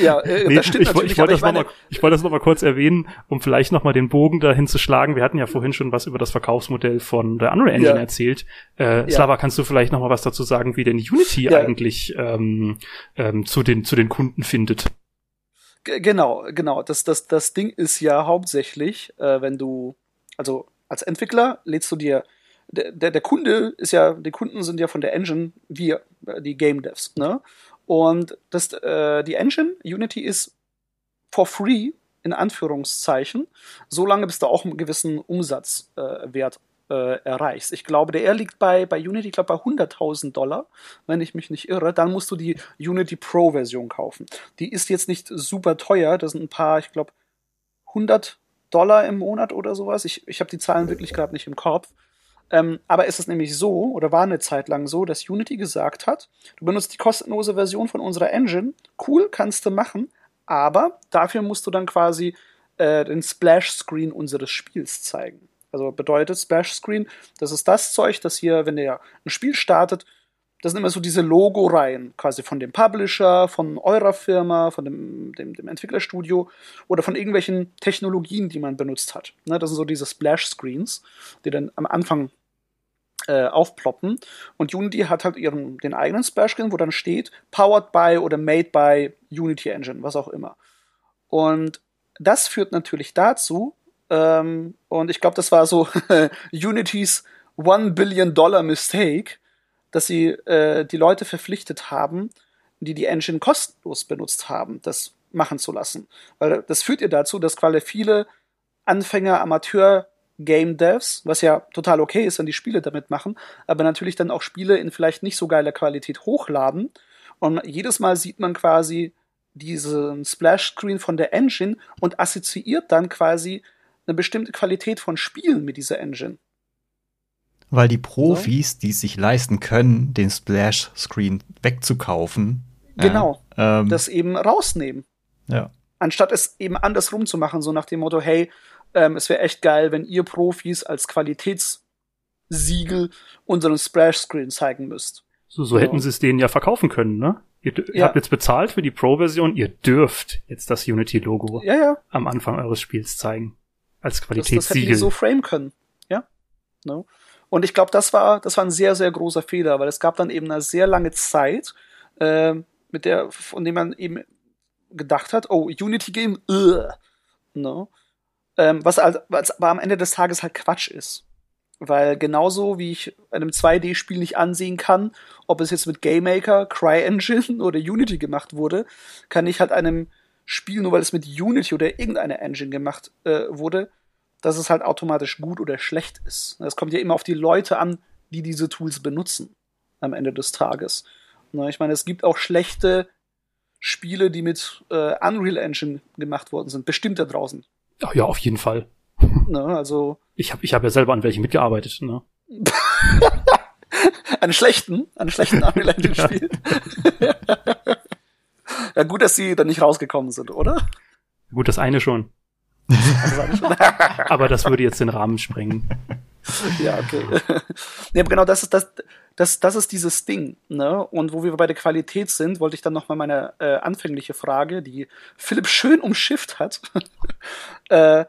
Ja, äh, nee, das stimmt ich, natürlich. Ich wollte das, meine... noch ich wollte das noch mal kurz erwähnen, um vielleicht noch mal den Bogen dahin zu schlagen. Wir hatten ja vorhin schon was über das Verkaufsmodell von der Unreal Engine ja. erzählt. Äh, ja. Slava, kannst du vielleicht noch mal was dazu sagen, wie denn Unity ja. eigentlich ähm, ähm, zu den zu den Kunden findet? G genau, genau. Das das das Ding ist ja hauptsächlich, äh, wenn du also als Entwickler lädst du dir der, der, der Kunde ist ja, die Kunden sind ja von der Engine, wir, die Game Devs, ne? Und das, äh, die Engine, Unity, ist for free, in Anführungszeichen, solange bis du auch einen gewissen Umsatzwert äh, äh, erreichst. Ich glaube, der liegt bei, bei Unity, ich glaube, bei 100.000 Dollar, wenn ich mich nicht irre. Dann musst du die Unity Pro-Version kaufen. Die ist jetzt nicht super teuer, das sind ein paar, ich glaube, 100 Dollar im Monat oder sowas. Ich, ich habe die Zahlen wirklich gerade nicht im Kopf. Ähm, aber ist es nämlich so, oder war eine Zeit lang so, dass Unity gesagt hat, du benutzt die kostenlose Version von unserer Engine, cool, kannst du machen, aber dafür musst du dann quasi äh, den Splash-Screen unseres Spiels zeigen. Also bedeutet Splash-Screen, das ist das Zeug, das hier, wenn ihr ein Spiel startet, das sind immer so diese Logo-Reihen, quasi von dem Publisher, von eurer Firma, von dem, dem, dem Entwicklerstudio oder von irgendwelchen Technologien, die man benutzt hat. Ne, das sind so diese Splash-Screens, die dann am Anfang äh, aufploppen. Und Unity hat halt ihren, den eigenen Splash-Screen, wo dann steht, powered by oder made by Unity Engine, was auch immer. Und das führt natürlich dazu, ähm, und ich glaube, das war so Unity's One Billion Dollar Mistake, dass sie äh, die Leute verpflichtet haben, die die Engine kostenlos benutzt haben, das machen zu lassen. Weil das führt ihr dazu, dass quasi viele Anfänger, Amateur Game Devs, was ja total okay ist, wenn die Spiele damit machen, aber natürlich dann auch Spiele in vielleicht nicht so geiler Qualität hochladen. Und jedes Mal sieht man quasi diesen Splash-Screen von der Engine und assoziiert dann quasi eine bestimmte Qualität von Spielen mit dieser Engine. Weil die Profis, die es sich leisten können, den Splash-Screen wegzukaufen, genau, ja, ähm, das eben rausnehmen. Ja. Anstatt es eben andersrum zu machen, so nach dem Motto, hey, ähm, es wäre echt geil, wenn ihr Profis als Qualitätssiegel unseren Splash-Screen zeigen müsst. So, so ja. hätten sie es denen ja verkaufen können, ne? Ihr, ja. habt jetzt bezahlt für die Pro-Version, ihr dürft jetzt das Unity-Logo ja, am Anfang eures Spiels zeigen. Als Qualitätssiegel. Das, das hätten die so frame können. Ja. No. Und ich glaube, das war, das war ein sehr, sehr großer Fehler, weil es gab dann eben eine sehr lange Zeit, äh, mit der, von dem man eben gedacht hat, oh, Unity Game, uh, no. Ähm, was, also, was aber am Ende des Tages halt Quatsch ist. Weil genauso wie ich einem 2D-Spiel nicht ansehen kann, ob es jetzt mit GameMaker, CryEngine oder Unity gemacht wurde, kann ich halt einem Spiel, nur weil es mit Unity oder irgendeiner Engine gemacht äh, wurde, dass es halt automatisch gut oder schlecht ist. Es kommt ja immer auf die Leute an, die diese Tools benutzen am Ende des Tages. Na, ich meine, es gibt auch schlechte Spiele, die mit äh, Unreal Engine gemacht worden sind, bestimmt da draußen. Ach ja, auf jeden Fall. Ne, also. Ich habe ich hab ja selber an welchen mitgearbeitet, ne? an schlechten, an schlechten Unreal Engine Spielen. ja, gut, dass sie dann nicht rausgekommen sind, oder? Gut, das eine schon. aber das würde jetzt den Rahmen sprengen. Ja, okay. nee, aber genau das ist das, das, das ist dieses Ding, ne? Und wo wir bei der Qualität sind, wollte ich dann noch mal meine äh, anfängliche Frage, die Philipp schön umschifft hat. äh,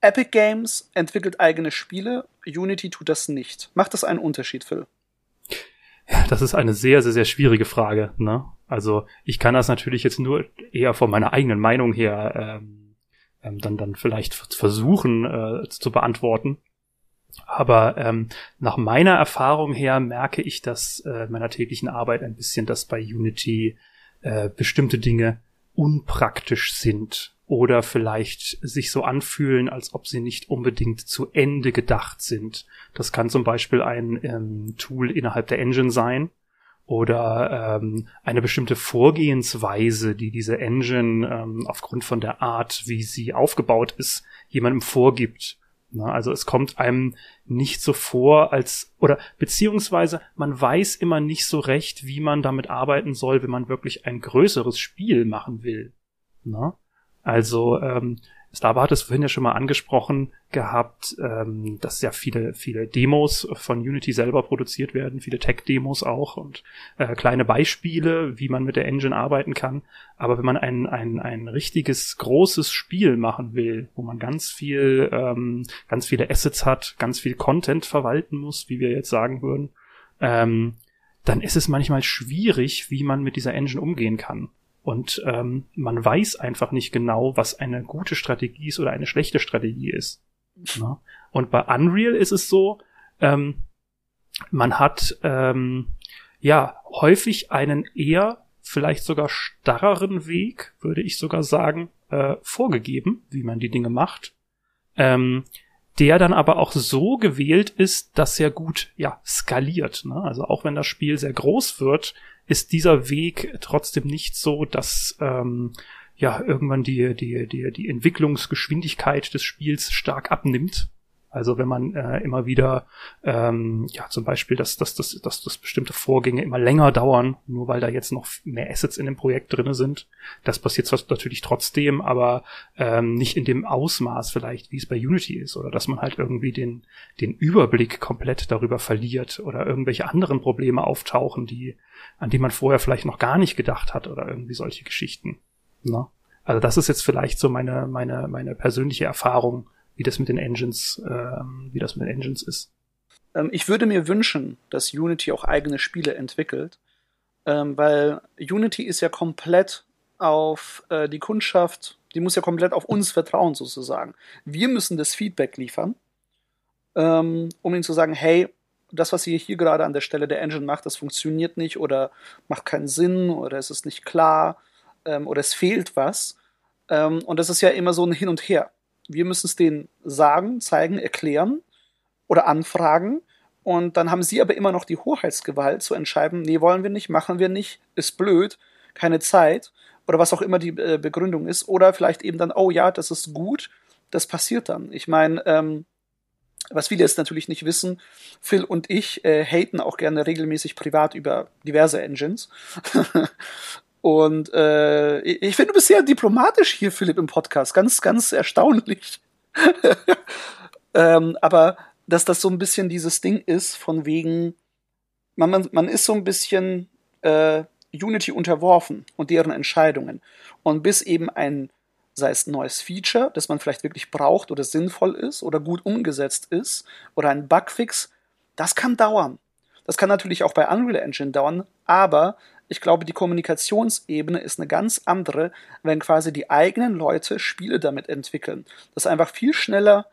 Epic Games entwickelt eigene Spiele, Unity tut das nicht. Macht das einen Unterschied, Phil? Ja, das ist eine sehr, sehr, sehr schwierige Frage. Ne? Also ich kann das natürlich jetzt nur eher von meiner eigenen Meinung her ähm, ähm, dann, dann vielleicht versuchen äh, zu beantworten. Aber ähm, nach meiner Erfahrung her merke ich, dass äh, meiner täglichen Arbeit ein bisschen, dass bei Unity äh, bestimmte Dinge unpraktisch sind oder vielleicht sich so anfühlen, als ob sie nicht unbedingt zu Ende gedacht sind. Das kann zum Beispiel ein ähm, Tool innerhalb der Engine sein oder ähm, eine bestimmte Vorgehensweise, die diese Engine ähm, aufgrund von der Art, wie sie aufgebaut ist, jemandem vorgibt. Na, also es kommt einem nicht so vor, als oder beziehungsweise man weiß immer nicht so recht, wie man damit arbeiten soll, wenn man wirklich ein größeres Spiel machen will. Na? Also ähm, Starbar hat es vorhin ja schon mal angesprochen gehabt, ähm, dass ja viele, viele Demos von Unity selber produziert werden, viele Tech-Demos auch und äh, kleine Beispiele, wie man mit der Engine arbeiten kann. Aber wenn man ein, ein, ein richtiges, großes Spiel machen will, wo man ganz viel, ähm, ganz viele Assets hat, ganz viel Content verwalten muss, wie wir jetzt sagen würden, ähm, dann ist es manchmal schwierig, wie man mit dieser Engine umgehen kann. Und ähm, man weiß einfach nicht genau, was eine gute Strategie ist oder eine schlechte Strategie ist. Ja? Und bei Unreal ist es so, ähm, man hat ähm, ja häufig einen eher vielleicht sogar starreren Weg, würde ich sogar sagen, äh, vorgegeben, wie man die Dinge macht. Ähm, der dann aber auch so gewählt ist, dass er gut ja skaliert. Ne? Also auch wenn das Spiel sehr groß wird, ist dieser Weg trotzdem nicht so, dass ähm, ja irgendwann die die die die Entwicklungsgeschwindigkeit des Spiels stark abnimmt. Also wenn man äh, immer wieder, ähm, ja zum Beispiel, dass, dass, dass, dass, dass bestimmte Vorgänge immer länger dauern, nur weil da jetzt noch mehr Assets in dem Projekt drinne sind. Das passiert zwar natürlich trotzdem, aber ähm, nicht in dem Ausmaß vielleicht, wie es bei Unity ist, oder dass man halt irgendwie den, den Überblick komplett darüber verliert oder irgendwelche anderen Probleme auftauchen, die, an die man vorher vielleicht noch gar nicht gedacht hat oder irgendwie solche Geschichten. Na? Ne? Also das ist jetzt vielleicht so meine, meine, meine persönliche Erfahrung wie das mit den Engines, äh, wie das mit den Engines ist. Ähm, ich würde mir wünschen, dass Unity auch eigene Spiele entwickelt, ähm, weil Unity ist ja komplett auf äh, die Kundschaft, die muss ja komplett auf uns vertrauen sozusagen. Wir müssen das Feedback liefern, ähm, um ihnen zu sagen, hey, das, was ihr hier gerade an der Stelle der Engine macht, das funktioniert nicht oder macht keinen Sinn oder es ist nicht klar ähm, oder es fehlt was. Ähm, und das ist ja immer so ein Hin und Her. Wir müssen es denen sagen, zeigen, erklären oder anfragen. Und dann haben sie aber immer noch die Hoheitsgewalt zu entscheiden, nee, wollen wir nicht, machen wir nicht, ist blöd, keine Zeit oder was auch immer die äh, Begründung ist. Oder vielleicht eben dann, oh ja, das ist gut, das passiert dann. Ich meine, ähm, was viele jetzt natürlich nicht wissen, Phil und ich äh, haten auch gerne regelmäßig privat über diverse Engines. Und äh, ich finde, du bist sehr diplomatisch hier, Philipp, im Podcast. Ganz, ganz erstaunlich. ähm, aber dass das so ein bisschen dieses Ding ist, von wegen, man, man, man ist so ein bisschen äh, Unity unterworfen und deren Entscheidungen. Und bis eben ein, sei es ein neues Feature, das man vielleicht wirklich braucht oder sinnvoll ist oder gut umgesetzt ist, oder ein Bugfix, das kann dauern. Das kann natürlich auch bei Unreal Engine dauern, aber ich glaube, die Kommunikationsebene ist eine ganz andere, wenn quasi die eigenen Leute Spiele damit entwickeln. Dass einfach viel schneller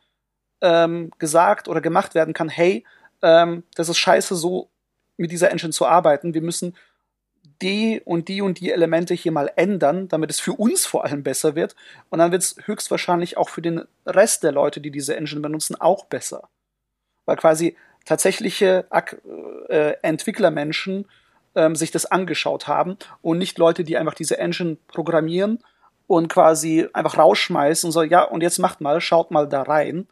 ähm, gesagt oder gemacht werden kann, hey, ähm, das ist scheiße, so mit dieser Engine zu arbeiten. Wir müssen die und die und die Elemente hier mal ändern, damit es für uns vor allem besser wird. Und dann wird es höchstwahrscheinlich auch für den Rest der Leute, die diese Engine benutzen, auch besser. Weil quasi tatsächliche äh, Entwicklermenschen ähm, sich das angeschaut haben und nicht Leute, die einfach diese Engine programmieren und quasi einfach rausschmeißen und so, ja, und jetzt macht mal, schaut mal da rein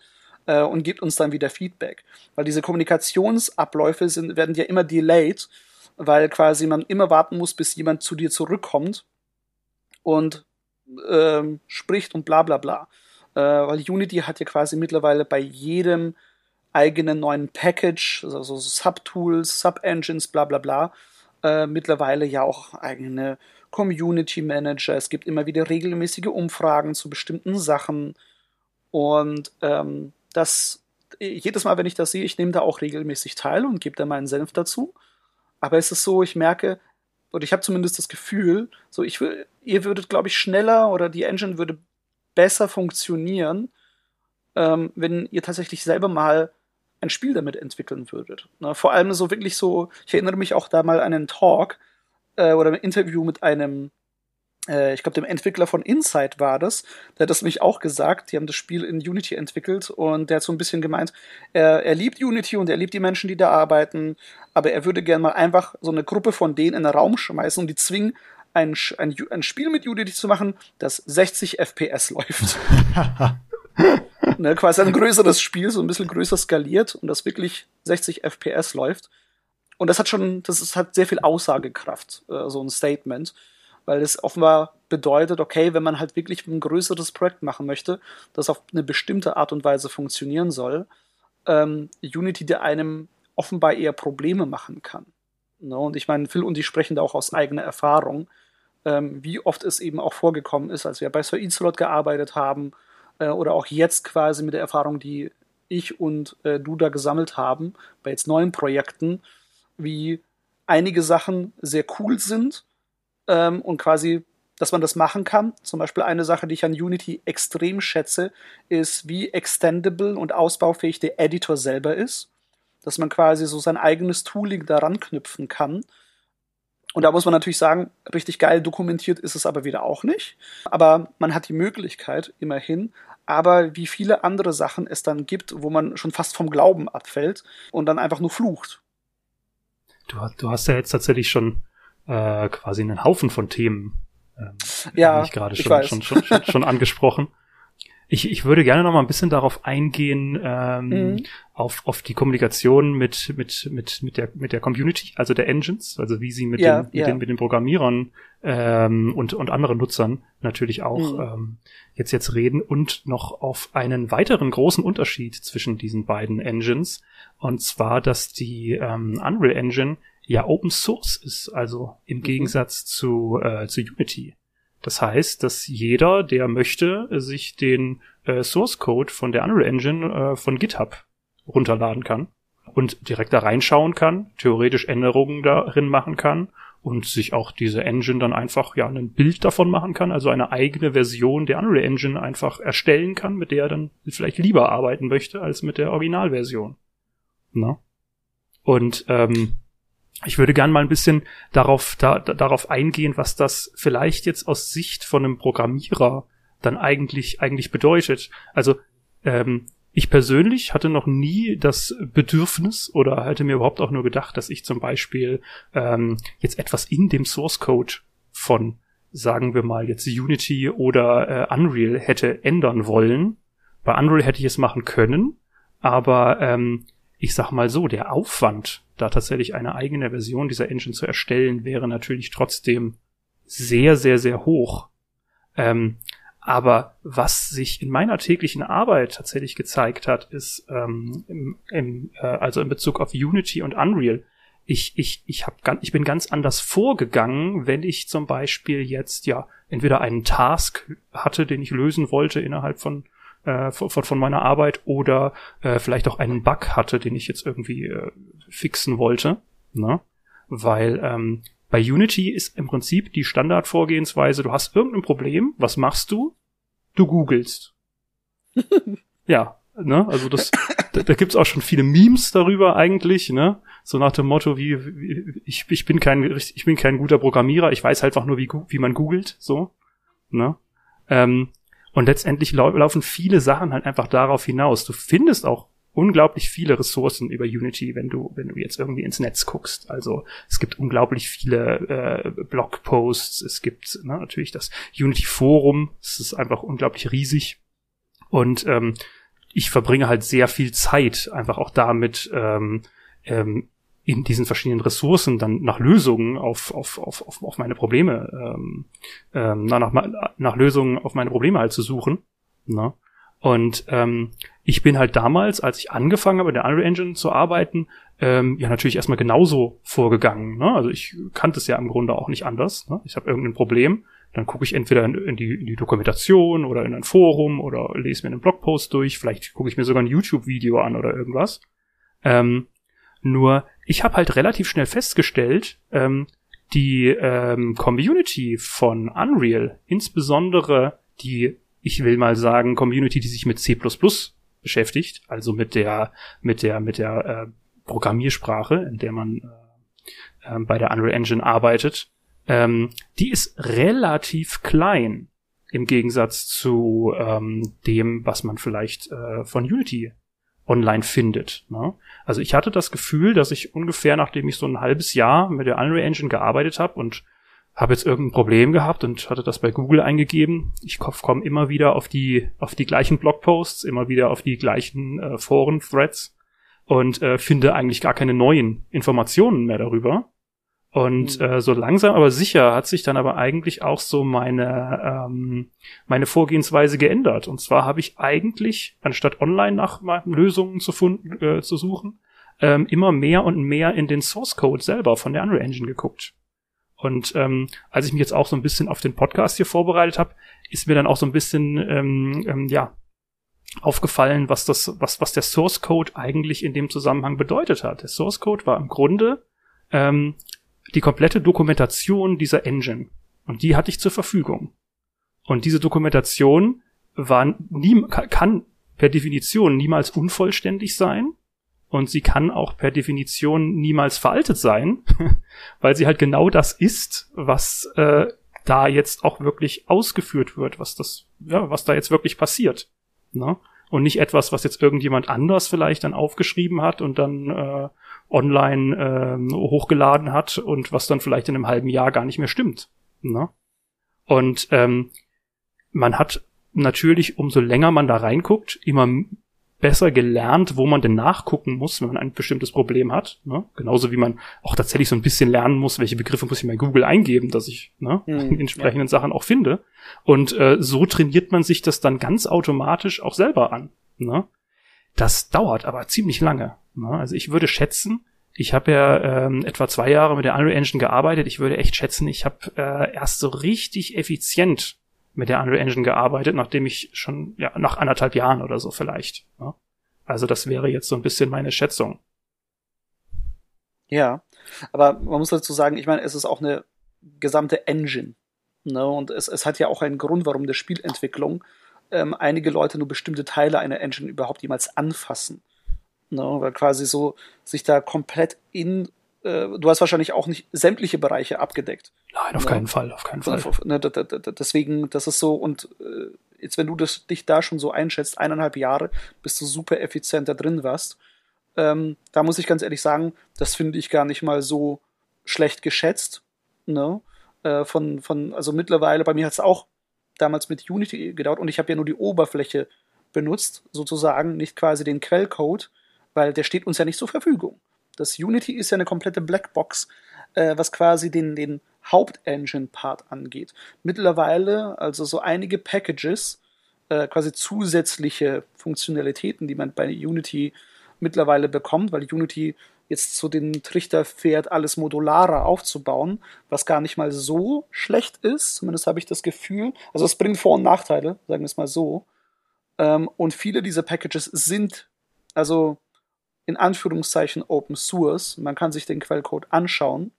äh, und gebt uns dann wieder Feedback. Weil diese Kommunikationsabläufe sind, werden ja immer delayed, weil quasi man immer warten muss, bis jemand zu dir zurückkommt und ähm, spricht und bla bla bla. Äh, weil Unity hat ja quasi mittlerweile bei jedem eigenen neuen Package, also so Subtools, Sub-Engines, bla bla bla, äh, mittlerweile ja auch eigene Community Manager. Es gibt immer wieder regelmäßige Umfragen zu bestimmten Sachen. Und ähm, das, jedes Mal, wenn ich das sehe, ich nehme da auch regelmäßig teil und gebe da meinen Senf dazu. Aber es ist so, ich merke, oder ich habe zumindest das Gefühl, so ich will, ihr würdet, glaube ich, schneller oder die Engine würde besser funktionieren, ähm, wenn ihr tatsächlich selber mal ein Spiel damit entwickeln würdet. Ne? Vor allem so wirklich so, ich erinnere mich auch da mal an einen Talk äh, oder ein Interview mit einem, äh, ich glaube, dem Entwickler von Inside war das, der hat das nämlich auch gesagt, die haben das Spiel in Unity entwickelt und der hat so ein bisschen gemeint, er, er liebt Unity und er liebt die Menschen, die da arbeiten, aber er würde gerne mal einfach so eine Gruppe von denen in den Raum schmeißen und die zwingen, ein, ein, ein Spiel mit Unity zu machen, das 60 FPS läuft. ne, quasi ein größeres Spiel, so ein bisschen größer skaliert und das wirklich 60 FPS läuft. Und das hat schon, das ist, hat sehr viel Aussagekraft, äh, so ein Statement. weil es offenbar bedeutet, okay, wenn man halt wirklich ein größeres Projekt machen möchte, das auf eine bestimmte Art und Weise funktionieren soll, ähm, Unity der einem offenbar eher Probleme machen kann. Ne? Und ich meine, Phil und ich sprechen da auch aus eigener Erfahrung, ähm, wie oft es eben auch vorgekommen ist, als wir bei Sir Insolot gearbeitet haben äh, oder auch jetzt quasi mit der Erfahrung, die ich und äh, du da gesammelt haben, bei jetzt neuen Projekten, wie einige Sachen sehr cool sind ähm, und quasi, dass man das machen kann. Zum Beispiel eine Sache, die ich an Unity extrem schätze, ist, wie extendable und ausbaufähig der Editor selber ist. Dass man quasi so sein eigenes Tooling daran knüpfen kann. Und da muss man natürlich sagen, richtig geil dokumentiert ist es aber wieder auch nicht. Aber man hat die Möglichkeit, immerhin. Aber wie viele andere Sachen es dann gibt, wo man schon fast vom Glauben abfällt und dann einfach nur flucht. Du, du hast ja jetzt tatsächlich schon äh, quasi einen Haufen von Themen ähm, ja, ich gerade schon, schon, schon, schon, schon angesprochen. Ich, ich würde gerne noch mal ein bisschen darauf eingehen, ähm, mhm. auf, auf die Kommunikation mit, mit, mit, mit, der, mit der Community, also der Engines, also wie sie mit, ja, den, mit, ja. den, mit den Programmierern ähm, und, und anderen Nutzern natürlich auch mhm. ähm, jetzt, jetzt reden und noch auf einen weiteren großen Unterschied zwischen diesen beiden Engines. Und zwar, dass die ähm, Unreal Engine ja Open Source ist, also im mhm. Gegensatz zu, äh, zu Unity. Das heißt, dass jeder, der möchte, sich den äh, Source Code von der Unreal Engine äh, von GitHub runterladen kann und direkt da reinschauen kann, theoretisch Änderungen darin machen kann und sich auch diese Engine dann einfach ja ein Bild davon machen kann, also eine eigene Version der Unreal Engine einfach erstellen kann, mit der er dann vielleicht lieber arbeiten möchte als mit der Originalversion. Na? Und ähm, ich würde gern mal ein bisschen darauf, da, darauf eingehen, was das vielleicht jetzt aus Sicht von einem Programmierer dann eigentlich, eigentlich bedeutet. Also, ähm, ich persönlich hatte noch nie das Bedürfnis oder hatte mir überhaupt auch nur gedacht, dass ich zum Beispiel ähm, jetzt etwas in dem Source Code von, sagen wir mal, jetzt Unity oder äh, Unreal hätte ändern wollen. Bei Unreal hätte ich es machen können, aber ähm, ich sag mal so, der Aufwand, da tatsächlich eine eigene Version dieser Engine zu erstellen, wäre natürlich trotzdem sehr, sehr, sehr hoch. Ähm, aber was sich in meiner täglichen Arbeit tatsächlich gezeigt hat, ist ähm, im, im, äh, also in Bezug auf Unity und Unreal. Ich, ich, ich, hab, ich bin ganz anders vorgegangen, wenn ich zum Beispiel jetzt ja entweder einen Task hatte, den ich lösen wollte innerhalb von äh, von, von meiner Arbeit oder äh, vielleicht auch einen Bug hatte, den ich jetzt irgendwie äh, fixen wollte. Ne? Weil ähm, bei Unity ist im Prinzip die Standardvorgehensweise, du hast irgendein Problem, was machst du? Du googelst. ja, ne? Also das, da, da gibt's auch schon viele Memes darüber eigentlich, ne? So nach dem Motto, wie, wie ich, ich bin kein ich bin kein guter Programmierer, ich weiß einfach nur, wie, wie man googelt, so. Ne? Ähm, und letztendlich lau laufen viele Sachen halt einfach darauf hinaus. Du findest auch unglaublich viele Ressourcen über Unity, wenn du, wenn du jetzt irgendwie ins Netz guckst. Also es gibt unglaublich viele äh, Blogposts, es gibt ne, natürlich das Unity Forum, es ist einfach unglaublich riesig. Und ähm, ich verbringe halt sehr viel Zeit einfach auch damit, ähm, ähm, in diesen verschiedenen Ressourcen dann nach Lösungen auf, auf, auf, auf, auf meine Probleme, ähm, ähm, nach, nach Lösungen auf meine Probleme halt zu suchen. Ne? Und ähm, ich bin halt damals, als ich angefangen habe, in der Unreal Engine zu arbeiten, ähm, ja natürlich erstmal genauso vorgegangen. Ne? Also ich kannte es ja im Grunde auch nicht anders. Ne? Ich habe irgendein Problem, dann gucke ich entweder in, in, die, in die Dokumentation oder in ein Forum oder lese mir einen Blogpost durch, vielleicht gucke ich mir sogar ein YouTube-Video an oder irgendwas. Ähm, nur ich habe halt relativ schnell festgestellt, ähm, die ähm, Community von Unreal, insbesondere die, ich will mal sagen, Community, die sich mit C++ beschäftigt, also mit der, mit der, mit der äh, Programmiersprache, in der man äh, äh, bei der Unreal Engine arbeitet, ähm, die ist relativ klein im Gegensatz zu ähm, dem, was man vielleicht äh, von Unity online findet. Ne? Also ich hatte das Gefühl, dass ich ungefähr, nachdem ich so ein halbes Jahr mit der Unreal Engine gearbeitet habe und habe jetzt irgendein Problem gehabt und hatte das bei Google eingegeben. Ich komme immer wieder auf die auf die gleichen Blogposts, immer wieder auf die gleichen äh, Foren-Threads und äh, finde eigentlich gar keine neuen Informationen mehr darüber. Und mhm. äh, so langsam aber sicher hat sich dann aber eigentlich auch so meine, ähm, meine Vorgehensweise geändert. Und zwar habe ich eigentlich, anstatt online nach Lösungen zu, fund, äh, zu suchen, ähm, immer mehr und mehr in den Source Code selber von der Unreal Engine geguckt. Und ähm, als ich mich jetzt auch so ein bisschen auf den Podcast hier vorbereitet habe, ist mir dann auch so ein bisschen ähm, ähm, ja aufgefallen, was das, was was der Source Code eigentlich in dem Zusammenhang bedeutet hat. Der Source Code war im Grunde ähm, die komplette Dokumentation dieser Engine. Und die hatte ich zur Verfügung. Und diese Dokumentation war nie, kann per Definition niemals unvollständig sein. Und sie kann auch per Definition niemals veraltet sein, weil sie halt genau das ist, was äh, da jetzt auch wirklich ausgeführt wird, was das, ja, was da jetzt wirklich passiert. Ne? Und nicht etwas, was jetzt irgendjemand anders vielleicht dann aufgeschrieben hat und dann äh, online ähm, hochgeladen hat und was dann vielleicht in einem halben Jahr gar nicht mehr stimmt. Ne? Und ähm, man hat natürlich, umso länger man da reinguckt, immer besser gelernt, wo man denn nachgucken muss, wenn man ein bestimmtes Problem hat. Ne? Genauso wie man auch tatsächlich so ein bisschen lernen muss, welche Begriffe muss ich bei Google eingeben, dass ich ne, hm, die entsprechenden ja. Sachen auch finde. Und äh, so trainiert man sich das dann ganz automatisch auch selber an. Ne? Das dauert aber ziemlich lange. Ne? Also ich würde schätzen, ich habe ja ähm, etwa zwei Jahre mit der Unreal Engine gearbeitet. Ich würde echt schätzen, ich habe äh, erst so richtig effizient mit der Unreal Engine gearbeitet, nachdem ich schon, ja, nach anderthalb Jahren oder so vielleicht. Ne? Also das wäre jetzt so ein bisschen meine Schätzung. Ja, aber man muss dazu sagen, ich meine, es ist auch eine gesamte Engine. Ne? Und es, es hat ja auch einen Grund, warum der Spielentwicklung ähm, einige Leute nur bestimmte Teile einer Engine überhaupt jemals anfassen. Ne, weil quasi so sich da komplett in äh, du hast wahrscheinlich auch nicht sämtliche Bereiche abgedeckt. Nein, auf ne? keinen Fall, auf keinen Fall. Ne, deswegen, das ist so, und äh, jetzt, wenn du das, dich da schon so einschätzt, eineinhalb Jahre, bist du super effizient da drin warst, ähm, da muss ich ganz ehrlich sagen, das finde ich gar nicht mal so schlecht geschätzt. Ne? Äh, von, von, also mittlerweile, bei mir hat es auch damals mit Unity gedauert und ich habe ja nur die Oberfläche benutzt, sozusagen, nicht quasi den Quellcode weil der steht uns ja nicht zur Verfügung. Das Unity ist ja eine komplette Blackbox, äh, was quasi den, den Hauptengine-Part angeht. Mittlerweile, also so einige Packages, äh, quasi zusätzliche Funktionalitäten, die man bei Unity mittlerweile bekommt, weil Unity jetzt zu den Trichter fährt, alles modularer aufzubauen, was gar nicht mal so schlecht ist, zumindest habe ich das Gefühl. Also es bringt Vor- und Nachteile, sagen wir es mal so. Ähm, und viele dieser Packages sind also in Anführungszeichen Open Source. Man kann sich den Quellcode anschauen.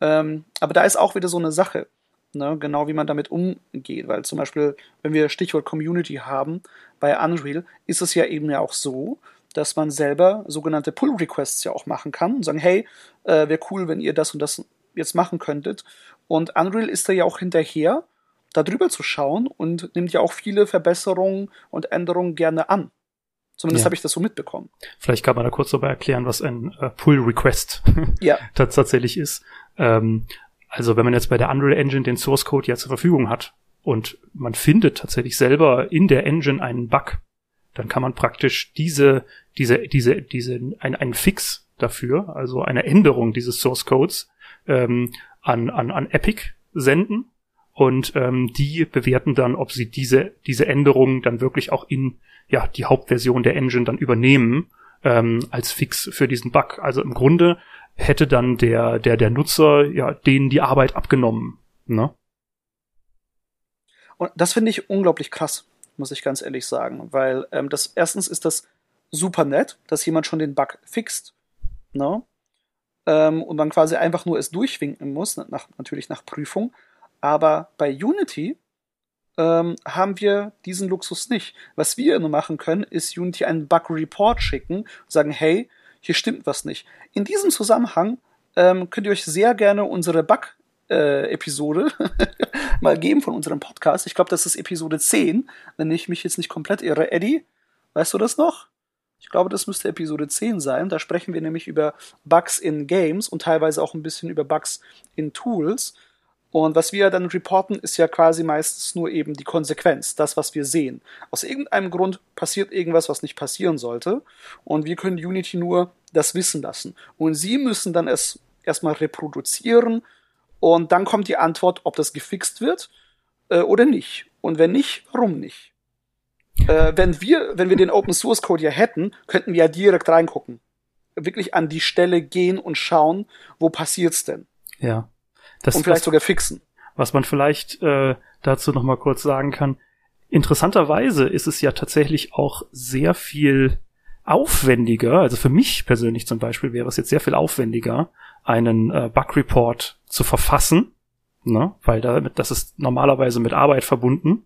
Ähm, aber da ist auch wieder so eine Sache, ne? genau wie man damit umgeht. Weil zum Beispiel, wenn wir Stichwort Community haben, bei Unreal ist es ja eben ja auch so, dass man selber sogenannte Pull-Requests ja auch machen kann und sagen, hey, äh, wäre cool, wenn ihr das und das jetzt machen könntet. Und Unreal ist da ja auch hinterher, da drüber zu schauen und nimmt ja auch viele Verbesserungen und Änderungen gerne an. Zumindest ja. habe ich das so mitbekommen. Vielleicht kann man da kurz darüber erklären, was ein äh, Pull Request ja. tatsächlich ist. Ähm, also wenn man jetzt bei der Unreal Engine den Source Code ja zur Verfügung hat und man findet tatsächlich selber in der Engine einen Bug, dann kann man praktisch diese, diese, diese, diese, ein, einen Fix dafür, also eine Änderung dieses Source Codes ähm, an, an, an Epic senden und ähm, die bewerten dann, ob sie diese, diese Änderung dann wirklich auch in ja, die Hauptversion der Engine dann übernehmen ähm, als Fix für diesen Bug. Also im Grunde hätte dann der, der, der Nutzer ja denen die Arbeit abgenommen. Ne? Und das finde ich unglaublich krass, muss ich ganz ehrlich sagen, weil ähm, das erstens ist das super nett, dass jemand schon den Bug fixt, ne? Ähm, und man quasi einfach nur es durchwinken muss, nach, natürlich nach Prüfung. Aber bei Unity ähm, haben wir diesen Luxus nicht. Was wir nur machen können, ist Unity einen Bug-Report schicken und sagen, hey, hier stimmt was nicht. In diesem Zusammenhang ähm, könnt ihr euch sehr gerne unsere Bug äh, Episode mal geben von unserem Podcast. Ich glaube, das ist Episode 10, wenn ich mich jetzt nicht komplett irre. Eddie, weißt du das noch? Ich glaube, das müsste Episode 10 sein. Da sprechen wir nämlich über Bugs in Games und teilweise auch ein bisschen über Bugs in Tools. Und was wir dann reporten, ist ja quasi meistens nur eben die Konsequenz, das, was wir sehen. Aus irgendeinem Grund passiert irgendwas, was nicht passieren sollte. Und wir können Unity nur das wissen lassen. Und sie müssen dann es erstmal reproduzieren und dann kommt die Antwort, ob das gefixt wird äh, oder nicht. Und wenn nicht, warum nicht? Äh, wenn wir, wenn wir den Open Source Code ja hätten, könnten wir ja direkt reingucken. Wirklich an die Stelle gehen und schauen, wo passiert's denn? Ja. Das, und vielleicht was, sogar fixen. Was man vielleicht äh, dazu noch mal kurz sagen kann. Interessanterweise ist es ja tatsächlich auch sehr viel aufwendiger, also für mich persönlich zum Beispiel wäre es jetzt sehr viel aufwendiger, einen äh, Bug Report zu verfassen, ne? weil damit, das ist normalerweise mit Arbeit verbunden.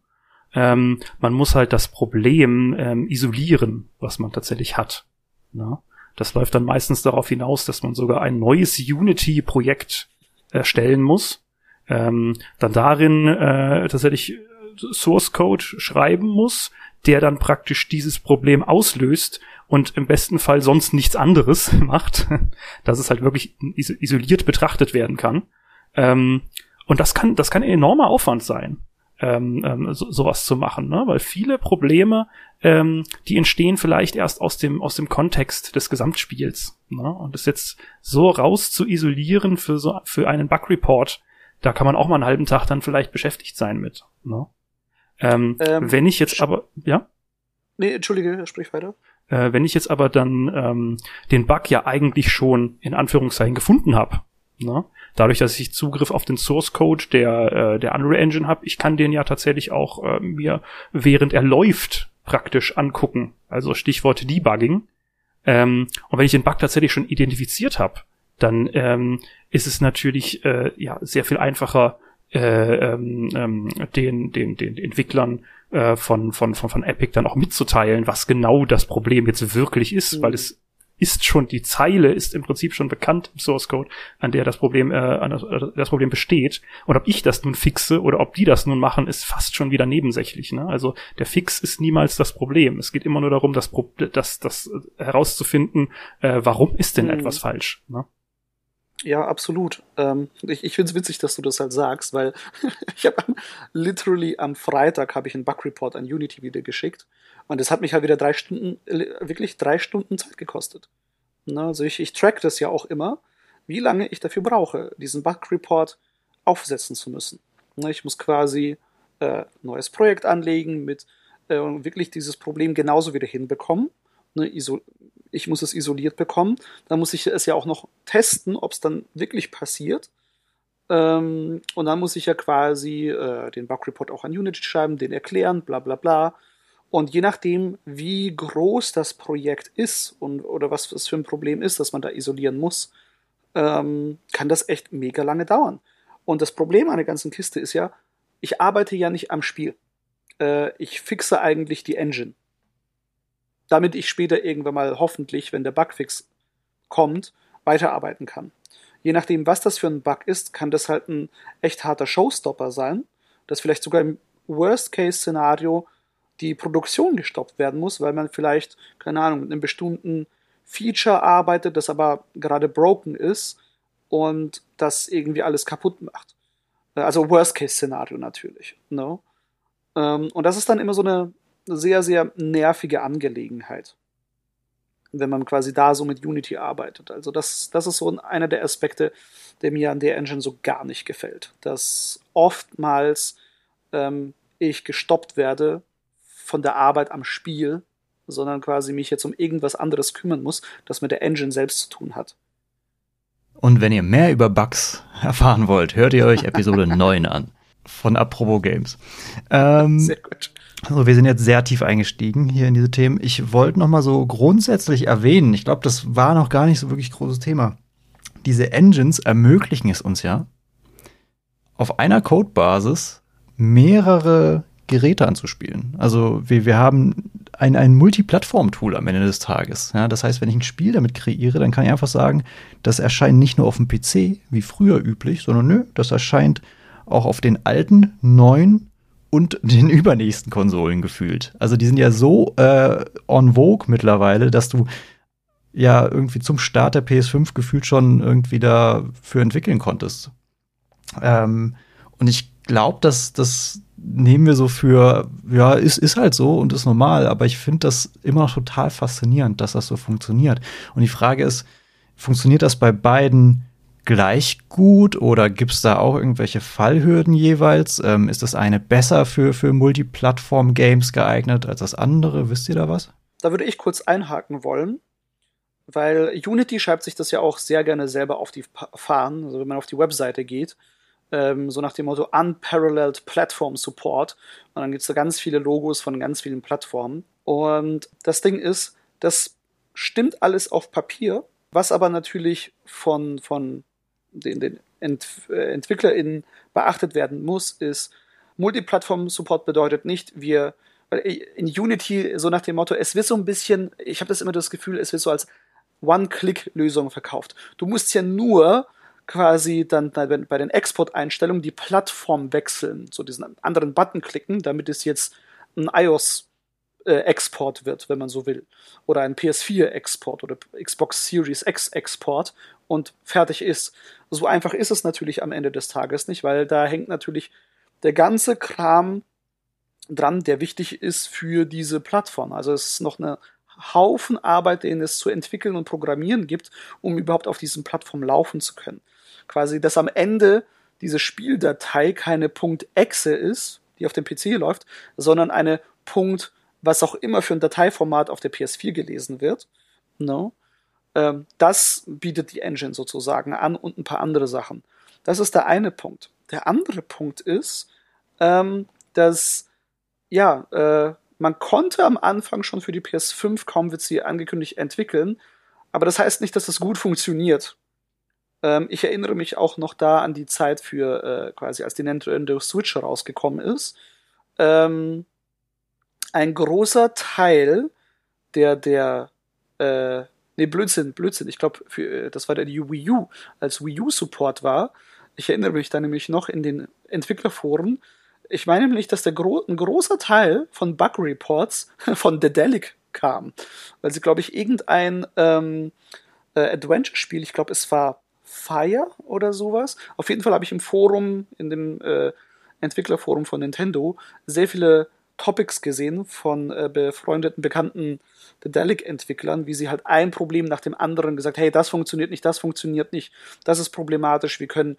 Ähm, man muss halt das Problem ähm, isolieren, was man tatsächlich hat. Ne? Das läuft dann meistens darauf hinaus, dass man sogar ein neues Unity-Projekt erstellen muss, ähm, dann darin äh, tatsächlich Source Code schreiben muss, der dann praktisch dieses Problem auslöst und im besten Fall sonst nichts anderes macht, dass es halt wirklich isoliert betrachtet werden kann. Ähm, und das kann, das kann ein enormer Aufwand sein, ähm, ähm, so, sowas zu machen, ne? weil viele Probleme, ähm, die entstehen vielleicht erst aus dem, aus dem Kontext des Gesamtspiels. Ne? Und das jetzt so raus zu isolieren für so, für einen Bug Report, da kann man auch mal einen halben Tag dann vielleicht beschäftigt sein mit. Ne? Ähm, ähm, wenn ich jetzt aber, ja? Nee, entschuldige, sprich weiter. Äh, wenn ich jetzt aber dann ähm, den Bug ja eigentlich schon in Anführungszeichen gefunden habe, ne? dadurch, dass ich Zugriff auf den Source Code der, äh, der Unreal Engine habe, ich kann den ja tatsächlich auch äh, mir, während er läuft, praktisch angucken. Also Stichwort Debugging. Ähm, und wenn ich den Bug tatsächlich schon identifiziert habe, dann ähm, ist es natürlich äh, ja sehr viel einfacher, äh, ähm, ähm, den, den, den Entwicklern äh, von, von, von, von Epic dann auch mitzuteilen, was genau das Problem jetzt wirklich ist, mhm. weil es ist schon, die Zeile ist im Prinzip schon bekannt im Source Code, an der das Problem, äh, an das, äh, das Problem besteht. Und ob ich das nun fixe oder ob die das nun machen, ist fast schon wieder nebensächlich. Ne? Also der Fix ist niemals das Problem. Es geht immer nur darum, das, das, das herauszufinden, äh, warum ist denn mhm. etwas falsch. Ne? Ja, absolut. Ähm, ich ich finde es witzig, dass du das halt sagst, weil ich habe literally am Freitag habe ich einen Bug Report an Unity wieder geschickt und das hat mich halt wieder drei Stunden, wirklich drei Stunden Zeit gekostet. Ne, also ich, ich track das ja auch immer, wie lange ich dafür brauche, diesen Bug Report aufsetzen zu müssen. Ne, ich muss quasi äh, neues Projekt anlegen mit äh, wirklich dieses Problem genauso wieder hinbekommen. Ne, ich muss es isoliert bekommen. Dann muss ich es ja auch noch testen, ob es dann wirklich passiert. Ähm, und dann muss ich ja quasi äh, den Bug Report auch an Unity schreiben, den erklären, bla bla bla. Und je nachdem, wie groß das Projekt ist und oder was es für ein Problem ist, das man da isolieren muss, ähm, kann das echt mega lange dauern. Und das Problem an der ganzen Kiste ist ja, ich arbeite ja nicht am Spiel. Äh, ich fixe eigentlich die Engine damit ich später irgendwann mal hoffentlich, wenn der Bugfix kommt, weiterarbeiten kann. Je nachdem, was das für ein Bug ist, kann das halt ein echt harter Showstopper sein, dass vielleicht sogar im Worst-Case-Szenario die Produktion gestoppt werden muss, weil man vielleicht, keine Ahnung, mit einem bestimmten Feature arbeitet, das aber gerade broken ist und das irgendwie alles kaputt macht. Also Worst-Case-Szenario natürlich. No? Ne? Ähm, und das ist dann immer so eine sehr, sehr nervige Angelegenheit, wenn man quasi da so mit Unity arbeitet. Also das, das ist so einer der Aspekte, der mir an der Engine so gar nicht gefällt. Dass oftmals ähm, ich gestoppt werde von der Arbeit am Spiel, sondern quasi mich jetzt um irgendwas anderes kümmern muss, das mit der Engine selbst zu tun hat. Und wenn ihr mehr über Bugs erfahren wollt, hört ihr euch Episode 9 an von Aprobo Games. Ähm, Sehr gut. Also wir sind jetzt sehr tief eingestiegen hier in diese Themen. Ich wollte noch mal so grundsätzlich erwähnen, ich glaube, das war noch gar nicht so wirklich großes Thema. Diese Engines ermöglichen es uns ja, auf einer Codebasis mehrere Geräte anzuspielen. Also wir, wir haben ein, ein Multiplattform-Tool am Ende des Tages. Ja, das heißt, wenn ich ein Spiel damit kreiere, dann kann ich einfach sagen, das erscheint nicht nur auf dem PC, wie früher üblich, sondern nö, das erscheint auch auf den alten, neuen und den übernächsten Konsolen gefühlt. Also die sind ja so äh, on vogue mittlerweile, dass du ja irgendwie zum Start der PS5 gefühlt schon irgendwie dafür entwickeln konntest. Ähm, und ich glaube, dass das nehmen wir so für, ja, ist, ist halt so und ist normal, aber ich finde das immer noch total faszinierend, dass das so funktioniert. Und die Frage ist, funktioniert das bei beiden gleich gut oder gibt es da auch irgendwelche Fallhürden jeweils? Ähm, ist das eine besser für, für Multiplattform-Games geeignet als das andere? Wisst ihr da was? Da würde ich kurz einhaken wollen, weil Unity schreibt sich das ja auch sehr gerne selber auf die Fahnen, also wenn man auf die Webseite geht, ähm, so nach dem Motto Unparalleled Platform Support. Und dann gibt es da ganz viele Logos von ganz vielen Plattformen. Und das Ding ist, das stimmt alles auf Papier, was aber natürlich von, von den, den Ent, äh, EntwicklerInnen beachtet werden muss, ist, Multiplattform-Support bedeutet nicht, wir in Unity so nach dem Motto, es wird so ein bisschen, ich habe das immer das Gefühl, es wird so als One-Click-Lösung verkauft. Du musst ja nur quasi dann bei den Export-Einstellungen die Plattform wechseln, so diesen anderen Button klicken, damit es jetzt ein iOS äh, wird, wenn man so will. Oder ein PS4-Export oder Xbox Series X-Export und fertig ist. So einfach ist es natürlich am Ende des Tages nicht, weil da hängt natürlich der ganze Kram dran, der wichtig ist für diese Plattform. Also es ist noch eine Haufen Arbeit, den es zu entwickeln und programmieren gibt, um überhaupt auf diesen Plattformen laufen zu können. Quasi, dass am Ende diese Spieldatei keine .exe ist, die auf dem PC läuft, sondern eine Punkt was auch immer für ein Dateiformat auf der PS4 gelesen wird. No. Ähm, das bietet die Engine sozusagen an und ein paar andere Sachen. Das ist der eine Punkt. Der andere Punkt ist, ähm, dass ja, äh, man konnte am Anfang schon für die PS5, kaum wird sie angekündigt, entwickeln, aber das heißt nicht, dass das gut funktioniert. Ähm, ich erinnere mich auch noch da an die Zeit für äh, quasi, als die Nintendo Switch rausgekommen ist. Ähm, ein großer Teil der, der, äh, nee, Blödsinn, Blödsinn. Ich glaube, äh, das war der Wii U, als Wii U Support war. Ich erinnere mich da nämlich noch in den Entwicklerforen. Ich meine nämlich, dass der gro ein großer Teil von Bug Reports von Dedelic kam. Weil sie, glaube ich, irgendein ähm, äh, Adventure-Spiel, ich glaube, es war Fire oder sowas. Auf jeden Fall habe ich im Forum, in dem äh, Entwicklerforum von Nintendo, sehr viele Topics gesehen von äh, befreundeten, bekannten Dedelic-Entwicklern, wie sie halt ein Problem nach dem anderen gesagt, hey, das funktioniert nicht, das funktioniert nicht, das ist problematisch, wir können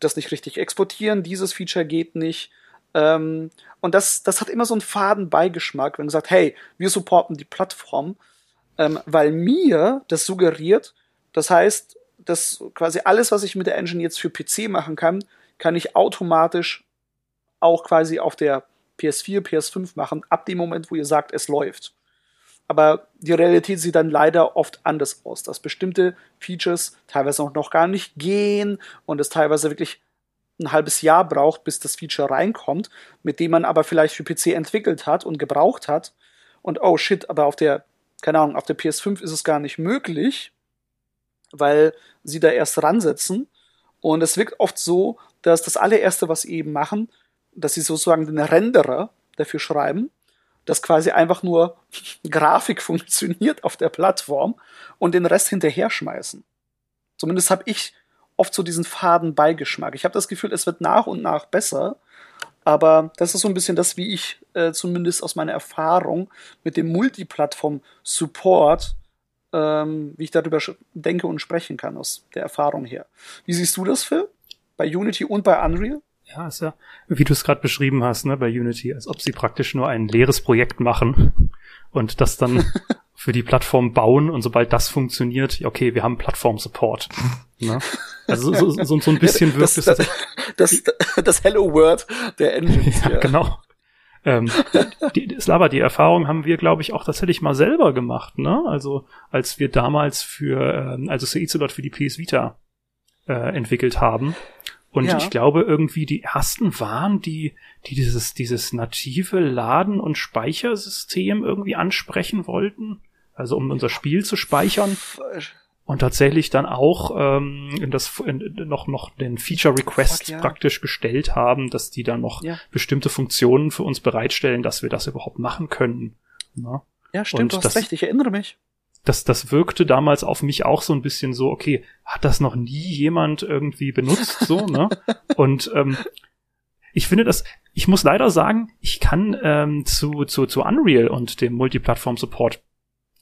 das nicht richtig exportieren, dieses Feature geht nicht. Ähm, und das, das hat immer so einen faden Beigeschmack, wenn gesagt, hey, wir supporten die Plattform, ähm, weil mir das suggeriert, das heißt, dass quasi alles, was ich mit der Engine jetzt für PC machen kann, kann ich automatisch auch quasi auf der PS4, PS5 machen, ab dem Moment, wo ihr sagt, es läuft. Aber die Realität sieht dann leider oft anders aus, dass bestimmte Features teilweise auch noch gar nicht gehen und es teilweise wirklich ein halbes Jahr braucht, bis das Feature reinkommt, mit dem man aber vielleicht für PC entwickelt hat und gebraucht hat. Und oh shit, aber auf der, keine Ahnung, auf der PS5 ist es gar nicht möglich, weil sie da erst ransetzen. Und es wirkt oft so, dass das allererste, was sie eben machen, dass sie sozusagen den Renderer dafür schreiben, dass quasi einfach nur Grafik funktioniert auf der Plattform und den Rest hinterher schmeißen. Zumindest habe ich oft so diesen faden Beigeschmack. Ich habe das Gefühl, es wird nach und nach besser, aber das ist so ein bisschen das, wie ich äh, zumindest aus meiner Erfahrung mit dem Multiplattform-Support, ähm, wie ich darüber denke und sprechen kann aus der Erfahrung her. Wie siehst du das, Phil? Bei Unity und bei Unreal? Ja, ist ja, wie du es gerade beschrieben hast, ne, bei Unity, als ob sie praktisch nur ein leeres Projekt machen und das dann für die Plattform bauen und sobald das funktioniert, okay, wir haben Plattform-Support. Ne? Also so, so, so ein bisschen wirkt das, es. Das, das, das Hello World der Engines. ja, ja. genau. Ähm, die, Slava, die Erfahrung haben wir, glaube ich, auch tatsächlich mal selber gemacht, ne? Also als wir damals für, ähm, also Seizolot für die PS Vita äh, entwickelt haben, und ja. ich glaube irgendwie die ersten waren, die, die dieses, dieses native Laden- und Speichersystem irgendwie ansprechen wollten. Also um unser Spiel zu speichern. Und tatsächlich dann auch ähm, in das in, noch noch den Feature Request ja. praktisch gestellt haben, dass die dann noch ja. bestimmte Funktionen für uns bereitstellen, dass wir das überhaupt machen können. Na? Ja, stimmt, und du hast das, recht, ich erinnere mich das, das wirkte damals auf mich auch so ein bisschen so, okay, hat das noch nie jemand irgendwie benutzt, so, ne? Und ähm, ich finde das, ich muss leider sagen, ich kann ähm, zu, zu, zu Unreal und dem Multiplattform-Support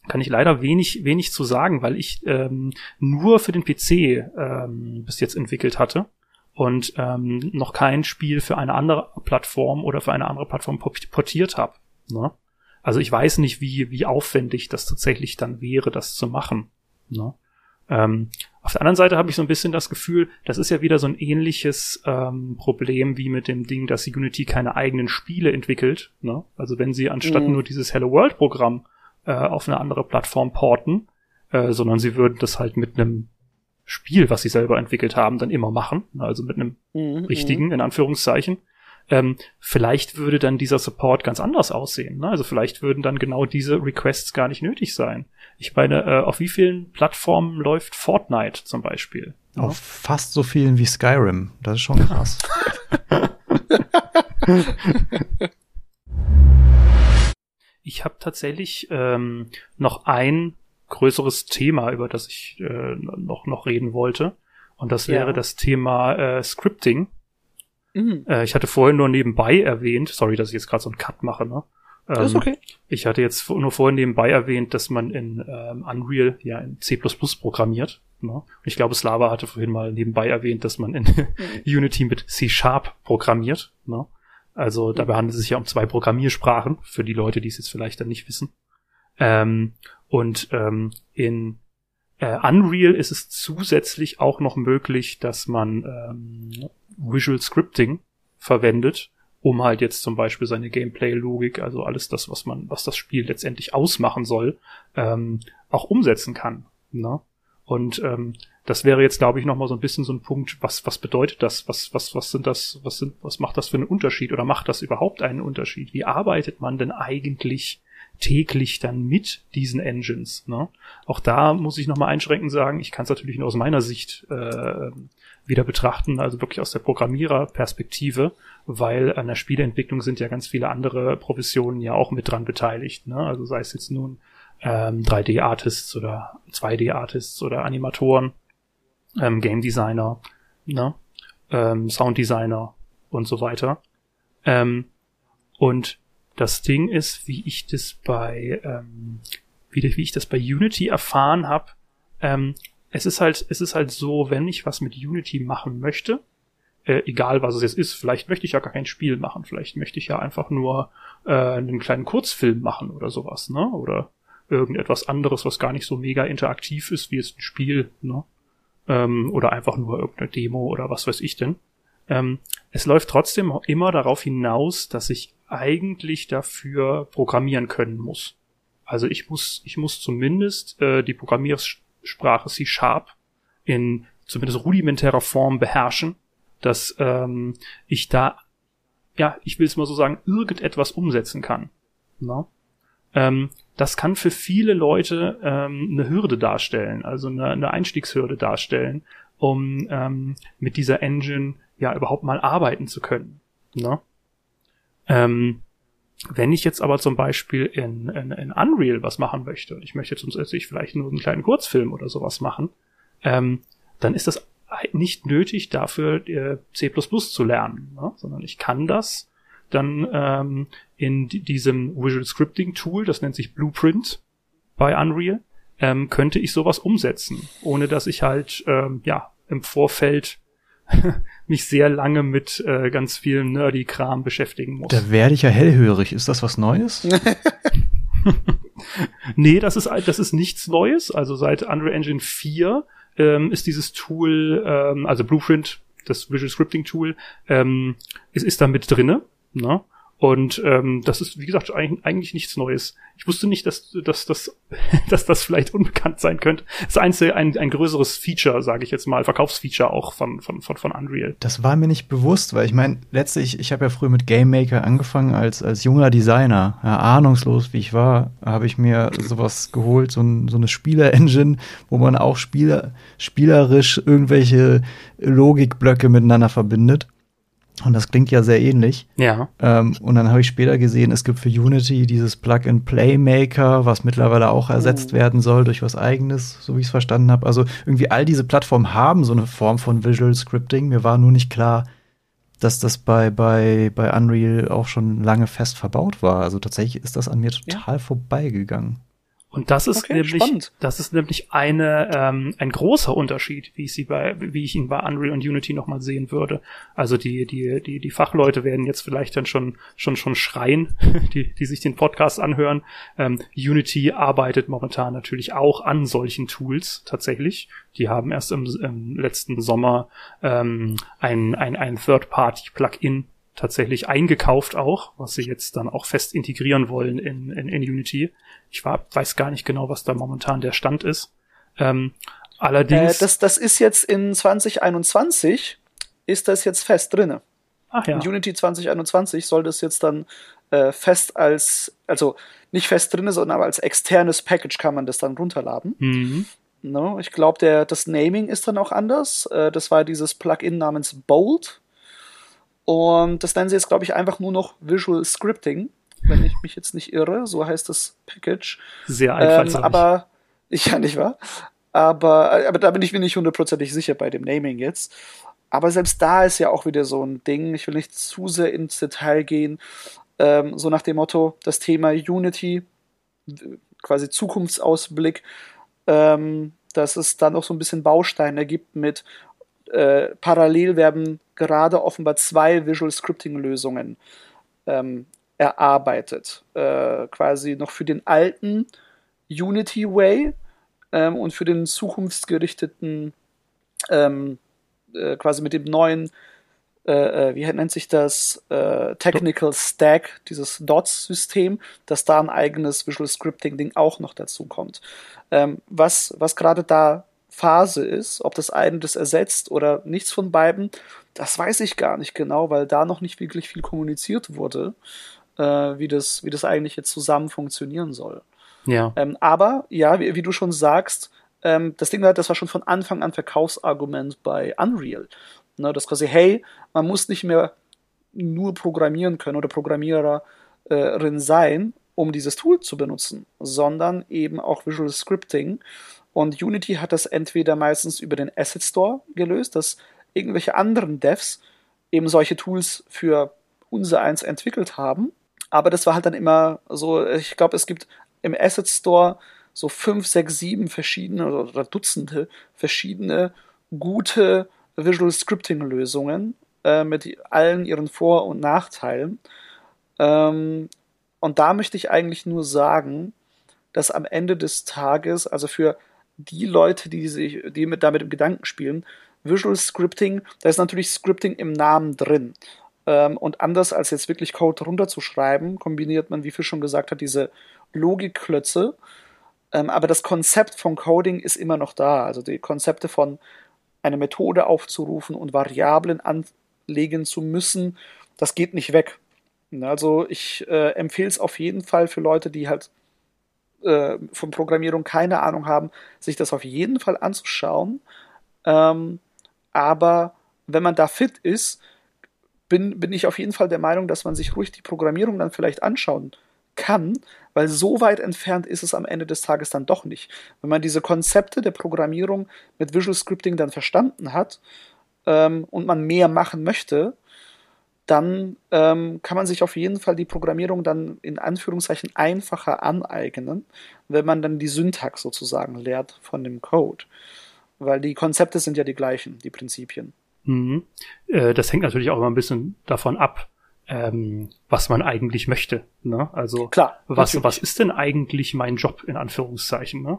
kann ich leider wenig, wenig zu sagen, weil ich ähm, nur für den PC ähm, bis jetzt entwickelt hatte und ähm, noch kein Spiel für eine andere Plattform oder für eine andere Plattform portiert habe. Ne? Also ich weiß nicht, wie, wie aufwendig das tatsächlich dann wäre, das zu machen. Ne? Ähm, auf der anderen Seite habe ich so ein bisschen das Gefühl, das ist ja wieder so ein ähnliches ähm, Problem wie mit dem Ding, dass Unity keine eigenen Spiele entwickelt. Ne? Also wenn sie anstatt mhm. nur dieses Hello World Programm äh, auf eine andere Plattform porten, äh, sondern sie würden das halt mit einem Spiel, was sie selber entwickelt haben, dann immer machen. Also mit einem mhm, richtigen, mhm. in Anführungszeichen. Ähm, vielleicht würde dann dieser Support ganz anders aussehen. Ne? Also vielleicht würden dann genau diese Requests gar nicht nötig sein. Ich meine, äh, auf wie vielen Plattformen läuft Fortnite zum Beispiel? Auf ja? fast so vielen wie Skyrim. Das ist schon krass. ich habe tatsächlich ähm, noch ein größeres Thema, über das ich äh, noch, noch reden wollte. Und das wäre ja. das Thema äh, Scripting. Mhm. Äh, ich hatte vorhin nur nebenbei erwähnt, sorry, dass ich jetzt gerade so einen Cut mache, ne? Ähm, ist okay. Ich hatte jetzt nur vorhin nebenbei erwähnt, dass man in ähm, Unreal ja in C++ programmiert. Ne? Und ich glaube, Slava hatte vorhin mal nebenbei erwähnt, dass man in mhm. Unity mit C Sharp programmiert. Ne? Also dabei handelt es sich ja um zwei Programmiersprachen, für die Leute, die es jetzt vielleicht dann nicht wissen. Ähm, und ähm, in äh, Unreal ist es zusätzlich auch noch möglich, dass man ähm, Visual Scripting verwendet, um halt jetzt zum Beispiel seine Gameplay-Logik, also alles das, was man, was das Spiel letztendlich ausmachen soll, ähm, auch umsetzen kann. Ne? Und ähm, das wäre jetzt, glaube ich, noch mal so ein bisschen so ein Punkt, was, was bedeutet das? Was, was, was sind das, was sind, was macht das für einen Unterschied oder macht das überhaupt einen Unterschied? Wie arbeitet man denn eigentlich täglich dann mit diesen Engines. Ne? Auch da muss ich nochmal einschränkend sagen, ich kann es natürlich nur aus meiner Sicht äh, wieder betrachten, also wirklich aus der Programmiererperspektive, weil an der Spieleentwicklung sind ja ganz viele andere Professionen ja auch mit dran beteiligt. Ne? Also sei es jetzt nun ähm, 3D-Artists oder 2D-Artists oder Animatoren, ähm, Game Designer, ne? ähm, Sound Designer und so weiter. Ähm, und das Ding ist, wie ich das bei, ähm, wie, wie ich das bei Unity erfahren habe, ähm, es ist halt, es ist halt so, wenn ich was mit Unity machen möchte, äh, egal was es jetzt ist, vielleicht möchte ich ja gar kein Spiel machen, vielleicht möchte ich ja einfach nur äh, einen kleinen Kurzfilm machen oder sowas, ne? Oder irgendetwas anderes, was gar nicht so mega interaktiv ist, wie es ein Spiel, ne? Ähm, oder einfach nur irgendeine Demo oder was weiß ich denn. Ähm, es läuft trotzdem immer darauf hinaus, dass ich eigentlich dafür programmieren können muss. Also ich muss, ich muss zumindest äh, die Programmiersprache C Sharp in zumindest rudimentärer Form beherrschen, dass ähm, ich da, ja, ich will es mal so sagen, irgendetwas umsetzen kann. Ähm, das kann für viele Leute ähm, eine Hürde darstellen, also eine, eine Einstiegshürde darstellen, um ähm, mit dieser Engine ja überhaupt mal arbeiten zu können. Ne? Ähm, wenn ich jetzt aber zum Beispiel in, in, in Unreal was machen möchte, ich möchte zusätzlich vielleicht nur einen kleinen Kurzfilm oder sowas machen, ähm, dann ist das nicht nötig, dafür äh, C++ zu lernen, ne? sondern ich kann das dann ähm, in diesem Visual Scripting Tool, das nennt sich Blueprint bei Unreal, ähm, könnte ich sowas umsetzen, ohne dass ich halt ähm, ja im Vorfeld mich sehr lange mit äh, ganz viel Nerdy-Kram beschäftigen muss. Da werde ich ja hellhörig. Ist das was Neues? nee, das ist, das ist nichts Neues. Also seit Unreal Engine 4 ähm, ist dieses Tool, ähm, also Blueprint, das Visual Scripting Tool, ähm, ist, ist da mit drinne. Ne? Und ähm, das ist, wie gesagt, eigentlich, nichts Neues. Ich wusste nicht, dass, dass, dass, dass das vielleicht unbekannt sein könnte. Das ist ein, ein, ein größeres Feature, sage ich jetzt mal, Verkaufsfeature auch von, von, von, von Unreal. Das war mir nicht bewusst, weil ich meine, letztlich, ich habe ja früher mit Game Maker angefangen als, als junger Designer. Ja, ahnungslos, wie ich war, habe ich mir sowas geholt, so, ein, so eine Spieler-Engine, wo man auch Spieler, spielerisch irgendwelche Logikblöcke miteinander verbindet. Und das klingt ja sehr ähnlich. Ja. Ähm, und dann habe ich später gesehen, es gibt für Unity dieses Plug-and-Play-Maker, was mittlerweile auch ersetzt oh. werden soll durch was eigenes, so wie ich es verstanden habe. Also irgendwie all diese Plattformen haben so eine Form von Visual Scripting. Mir war nur nicht klar, dass das bei, bei, bei Unreal auch schon lange fest verbaut war. Also tatsächlich ist das an mir total ja. vorbeigegangen. Und das ist Okay, nämlich, spannend. das ist nämlich eine, ähm, ein großer Unterschied, wie ich sie bei, wie ich ihn bei Unreal und Unity nochmal sehen würde. Also die, die, die, die Fachleute werden jetzt vielleicht dann schon, schon, schon schreien, die, die sich den Podcast anhören. Ähm, Unity arbeitet momentan natürlich auch an solchen Tools tatsächlich. Die haben erst im, im letzten Sommer ähm, ein, ein, ein Third-Party-Plugin tatsächlich eingekauft auch, was sie jetzt dann auch fest integrieren wollen in, in, in Unity. Ich war, weiß gar nicht genau, was da momentan der Stand ist. Ähm, Äh, allerdings. das, das ist jetzt in 2021, ist das jetzt fest drinne. ach ja. In Unity 2021 soll das jetzt dann äh, fest als, also nicht fest drinne, sondern aber als externes Package kann man das dann runterladen. Mhm. No, ich glaube, das Naming ist dann auch anders. Äh, das war dieses Plugin namens Bold. Und das nennen sie jetzt, glaube ich, einfach nur noch Visual Scripting, wenn ich mich jetzt nicht irre. So heißt das Package. Sehr Ähm, einfallsreich. aber, ja, nicht wahr? Aber, aber da bin ich mir nicht hundertprozentig sicher bei dem Naming jetzt. Aber selbst da ist ja auch wieder so ein Ding. Ich will nicht zu sehr ins Detail gehen. Ähm, so nach dem Motto, das Thema Unity, quasi Zukunftsausblick, ähm, dass es da noch so ein bisschen Bausteine gibt mit äh, parallel werden gerade offenbar zwei Visual Scripting Lösungen ähm, erarbeitet. Äh, quasi noch für den alten Unity Way ähm, und für den zukunftsgerichteten, ähm, äh, quasi mit dem neuen, äh, äh, wie nennt sich das, äh, Technical Stack, dieses DOTS-System, dass da ein eigenes Visual Scripting-Ding auch noch dazu kommt. Ähm, was was gerade da Phase ist, ob das eine das ersetzt oder nichts von beiden, das weiß ich gar nicht genau, weil da noch nicht wirklich viel kommuniziert wurde, wie, das, wie das eigentlich jetzt zusammen funktionieren soll. ja. Ähm, aber ja, wie, wie du schon sagst, ähm, das Ding war, das war schon von Anfang an Verkaufsargument bei Unreal. Ne, das quasi, hey, man muss nicht mehr nur programmieren können oder Programmiererin sein, um dieses Tool zu benutzen, sondern eben auch Visual Scripting. Und Unity hat das entweder meistens über den Asset Store gelöst, dass irgendwelche anderen Devs eben solche Tools für unser eins entwickelt haben. Aber das war halt dann immer so, ich glaube, es gibt im Asset Store so fünf, sechs, sieben verschiedene oder, Dutzende verschiedene gute Visual Scripting Lösungen äh, mit allen ihren Vor- und Nachteilen. Ähm, und da möchte ich eigentlich nur sagen, dass am Ende des Tages, also für die Leute, die sich, die mit damit im Gedanken spielen, Visual Scripting, da ist natürlich Scripting im Namen drin. Ähm, und anders als jetzt wirklich Code runterzuschreiben, kombiniert man, wie Fisch schon gesagt hat, diese Logikklötze. Ähm, aber das Konzept von Coding ist immer noch da. Also die Konzepte von eine Methode aufzurufen und Variablen anlegen zu müssen, das geht nicht weg. Also ich äh, empfehle es auf jeden Fall für Leute, die halt äh, von Programmierung keine Ahnung haben, sich das auf jeden Fall anzuschauen. Ähm, aber wenn man da fit ist, bin, bin ich auf jeden Fall der Meinung, dass man sich ruhig die Programmierung dann vielleicht anschauen kann, weil so weit entfernt ist es am Ende des Tages dann doch nicht. Wenn man diese Konzepte der Programmierung mit Visual Scripting dann verstanden hat ähm, und man mehr machen möchte, dann ähm, kann man sich auf jeden Fall die Programmierung dann in Anführungszeichen einfacher aneignen, wenn man dann die Syntax sozusagen lehrt von dem Code. Weil die Konzepte sind ja die gleichen, die Prinzipien. Mhm. Äh, das hängt natürlich auch immer ein bisschen davon ab, ähm, was man eigentlich möchte. Ne? Also Klar. was, natürlich. was ist denn eigentlich mein Job in Anführungszeichen? Ne?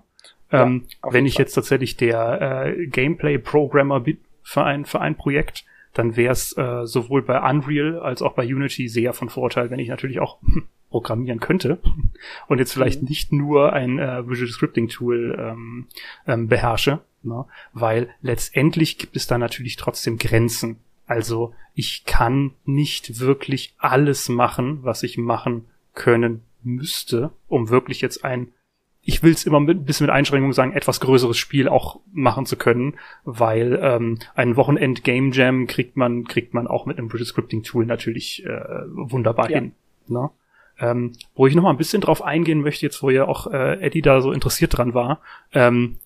Ja, ähm, auf wenn ich Fall. jetzt tatsächlich der äh, Gameplay-Programmer bin für ein, für ein Projekt, dann wäre es äh, sowohl bei Unreal als auch bei Unity sehr von Vorteil, wenn ich natürlich auch programmieren könnte und jetzt vielleicht Mhm. nicht nur ein äh, Visual Scripting Tool ähm, ähm, beherrsche, ne? weil letztendlich gibt es da natürlich trotzdem Grenzen. Also ich kann nicht wirklich alles machen, was ich machen können müsste, um wirklich jetzt ein ich will es immer mit, ein bisschen mit Einschränkungen sagen, etwas größeres Spiel auch machen zu können, weil ähm, ein Wochenend Game Jam kriegt man kriegt man auch mit einem Visual Scripting Tool natürlich äh, wunderbar Ja. hin. Ne? Ähm, wo ich noch mal ein bisschen drauf eingehen möchte, jetzt wo ja auch äh, Eddie da so interessiert dran war, ähm,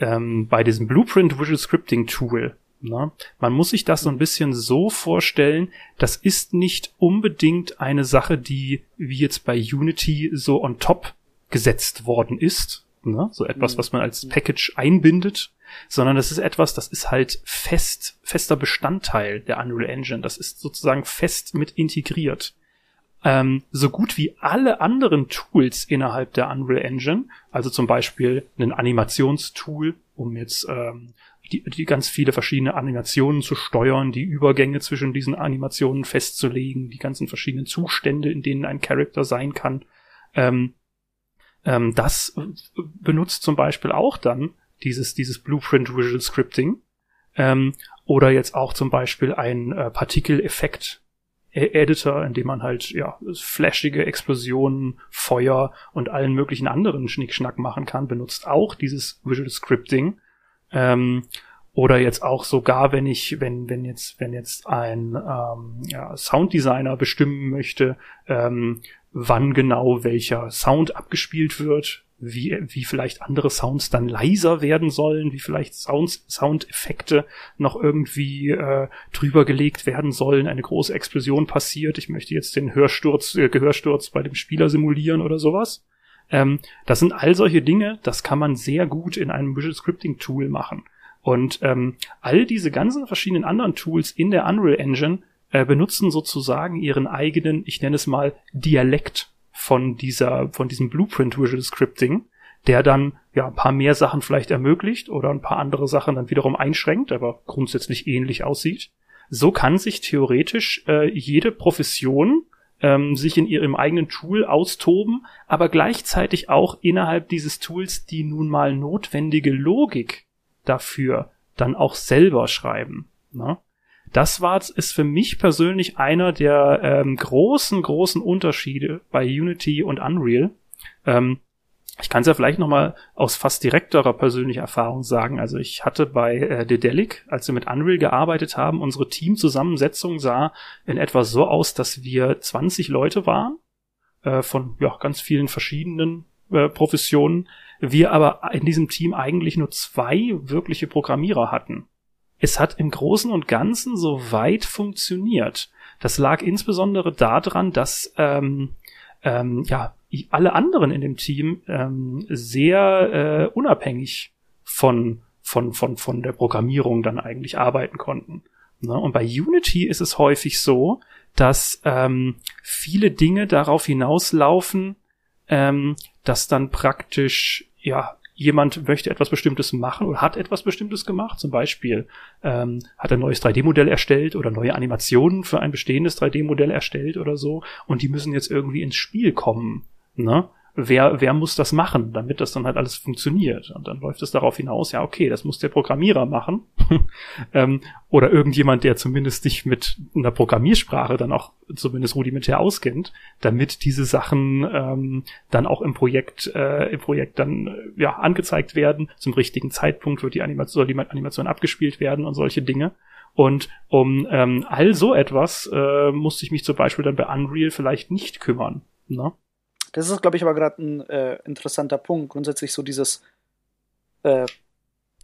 ähm, bei diesem Blueprint Visual Scripting Tool. Ne? Man muss sich das so ein bisschen so vorstellen, das ist nicht unbedingt eine Sache, die wie jetzt bei Unity so on top gesetzt worden ist, ne? so etwas, Mhm. was man als Package einbindet, sondern das ist etwas, das ist halt fest, fester Bestandteil der Unreal Engine. Das ist sozusagen fest mit integriert. Ähm, so gut wie alle anderen Tools innerhalb der Unreal Engine, also zum Beispiel ein Animationstool, um jetzt ähm, die, die ganz viele verschiedene Animationen zu steuern, die Übergänge zwischen diesen Animationen festzulegen, die ganzen verschiedenen Zustände, in denen ein Charakter sein kann. Ähm, ähm, das benutzt zum Beispiel auch dann dieses, dieses Blueprint Visual Scripting. Ähm, oder jetzt auch zum Beispiel ein äh, Partikeleffekt Editor, in dem man halt ja flashige Explosionen, Feuer und allen möglichen anderen Schnickschnack machen kann, benutzt auch dieses Visual Scripting. Ähm, oder jetzt auch sogar, wenn ich, wenn, wenn jetzt, wenn jetzt ein ähm, ja, Sounddesigner bestimmen möchte, ähm, wann genau welcher Sound abgespielt wird, wie, wie vielleicht andere Sounds dann leiser werden sollen, wie vielleicht Sounds, Soundeffekte noch irgendwie äh, drüber gelegt werden sollen, eine große Explosion passiert, ich möchte jetzt den Hörsturz, äh, Gehörsturz bei dem Spieler simulieren oder sowas. Ähm, das sind all solche Dinge, das kann man sehr gut in einem Visual Scripting Tool machen. Und ähm, all diese ganzen verschiedenen anderen Tools in der Unreal Engine äh, benutzen sozusagen ihren eigenen, ich nenne es mal, Dialekt von dieser, von diesem Blueprint Visual Scripting, der dann ja ein paar mehr Sachen vielleicht ermöglicht oder ein paar andere Sachen dann wiederum einschränkt, aber grundsätzlich ähnlich aussieht. So kann sich theoretisch äh, jede Profession ähm, sich in ihrem eigenen Tool austoben, aber gleichzeitig auch innerhalb dieses Tools die nun mal notwendige Logik dafür dann auch selber schreiben. Ne? Das war ist für mich persönlich einer der ähm, großen, großen Unterschiede bei Unity und Unreal. Ähm, ich kann es ja vielleicht noch mal aus fast direkterer persönlicher Erfahrung sagen. Also ich hatte bei äh, Dedelic, als wir mit Unreal gearbeitet haben, unsere Teamzusammensetzung sah in etwa so aus, dass wir 20 Leute waren äh, von ja ganz vielen verschiedenen äh, Professionen. Wir aber in diesem Team eigentlich nur zwei wirkliche Programmierer hatten es hat im Großen und Ganzen so weit funktioniert. Das lag insbesondere daran, dass ähm, ähm, ja alle anderen in dem Team ähm, sehr äh, unabhängig von von von von der Programmierung dann eigentlich arbeiten konnten. Ne? Und bei Unity ist es häufig so, dass ähm, viele Dinge darauf hinauslaufen, ähm, dass dann praktisch ja jemand möchte etwas Bestimmtes machen oder hat etwas Bestimmtes gemacht. Zum Beispiel ähm, hat ein neues 3D-Modell erstellt oder neue Animationen für ein bestehendes 3D-Modell erstellt oder so. Und die müssen jetzt irgendwie ins Spiel kommen. Ne? Wer, wer muss das machen, damit das dann halt alles funktioniert? Und dann läuft es darauf hinaus, ja, okay, das muss der Programmierer machen. ähm, oder irgendjemand, der zumindest sich mit einer Programmiersprache dann auch zumindest rudimentär auskennt, damit diese Sachen ähm, dann auch im Projekt, äh, im Projekt dann ja angezeigt werden. Zum richtigen Zeitpunkt wird die Animation, soll die Animation abgespielt werden und solche Dinge. Und um ähm, all so etwas äh, musste ich mich zum Beispiel dann bei Unreal vielleicht nicht kümmern. Ne? Das ist, glaube ich, aber gerade ein äh, interessanter Punkt. Grundsätzlich so dieses äh,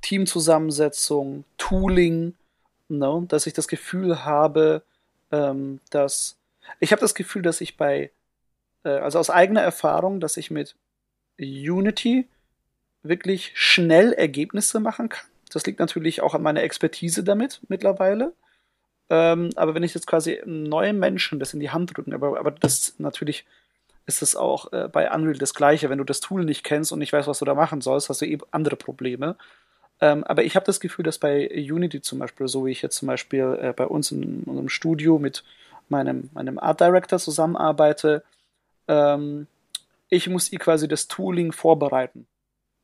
Teamzusammensetzung, Tooling, ne? dass ich das Gefühl habe, ähm, dass ich habe das Gefühl, dass ich bei, äh, also aus eigener Erfahrung, dass ich mit Unity wirklich schnell Ergebnisse machen kann. Das liegt natürlich auch an meiner Expertise damit mittlerweile. Ähm, aber wenn ich jetzt quasi neuen Menschen das in die Hand drücken, aber, aber das natürlich ist es auch äh, bei Unreal das Gleiche. Wenn du das Tool nicht kennst und nicht weißt, was du da machen sollst, hast du eben andere Probleme. Ähm, aber ich habe das Gefühl, dass bei Unity zum Beispiel, so wie ich jetzt zum Beispiel äh, bei uns in unserem Studio mit meinem, meinem Art Director zusammenarbeite, ähm, ich muss ihr quasi das Tooling vorbereiten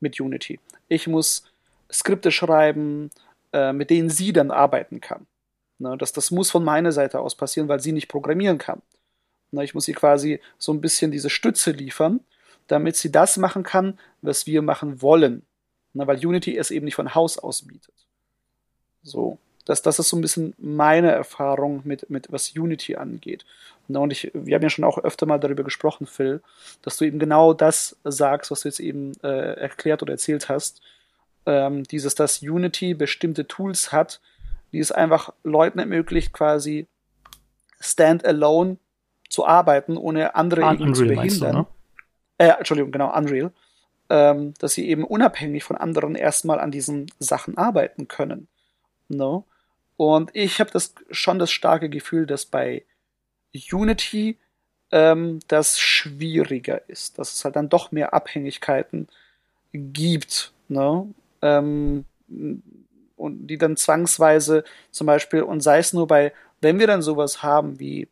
mit Unity. Ich muss Skripte schreiben, äh, mit denen sie dann arbeiten kann. Ne, das, das muss von meiner Seite aus passieren, weil sie nicht programmieren kann. Ne, ich muss ihr quasi so ein bisschen diese Stütze liefern, damit sie das machen kann, was wir machen wollen. Ne, weil Unity es eben nicht von Haus aus bietet. So, das, das ist so ein bisschen meine Erfahrung mit, mit was Unity angeht. Ne, und ich, wir haben ja schon auch öfter mal darüber gesprochen, Phil, dass du eben genau das sagst, was du jetzt eben äh, erklärt oder erzählt hast. Ähm, dieses, dass Unity bestimmte Tools hat, die es einfach Leuten ermöglicht, quasi standalone zu arbeiten, ohne andere Ah, irgendwie zu behindern. du, ne? äh, Entschuldigung, genau, Unreal, ähm, dass sie eben unabhängig von anderen erstmal an diesen Sachen arbeiten können. No? Und ich habe das schon das starke Gefühl, dass bei Unity ähm, das schwieriger ist, dass es halt dann doch mehr Abhängigkeiten gibt, ne? Ähm, und die dann zwangsweise zum Beispiel, und sei es nur bei, wenn wir dann sowas haben wie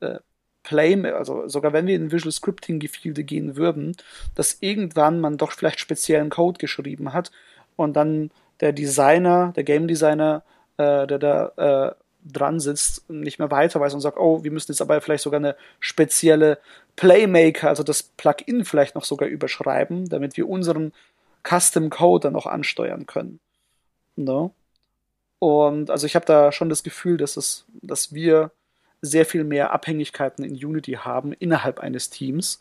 äh, Play, also sogar wenn wir in Visual Scripting Gefilde gehen würden, dass irgendwann man doch vielleicht speziellen Code geschrieben hat und dann der Designer, der Game Designer, äh, der da äh, dran sitzt, nicht mehr weiter weiß und sagt, oh, wir müssen jetzt aber vielleicht sogar eine spezielle Playmaker, also das Plugin vielleicht noch sogar überschreiben, damit wir unseren Custom Code dann auch ansteuern können. Ne? Und also ich habe da schon das Gefühl, dass es, dass wir sehr viel mehr Abhängigkeiten in Unity haben innerhalb eines Teams,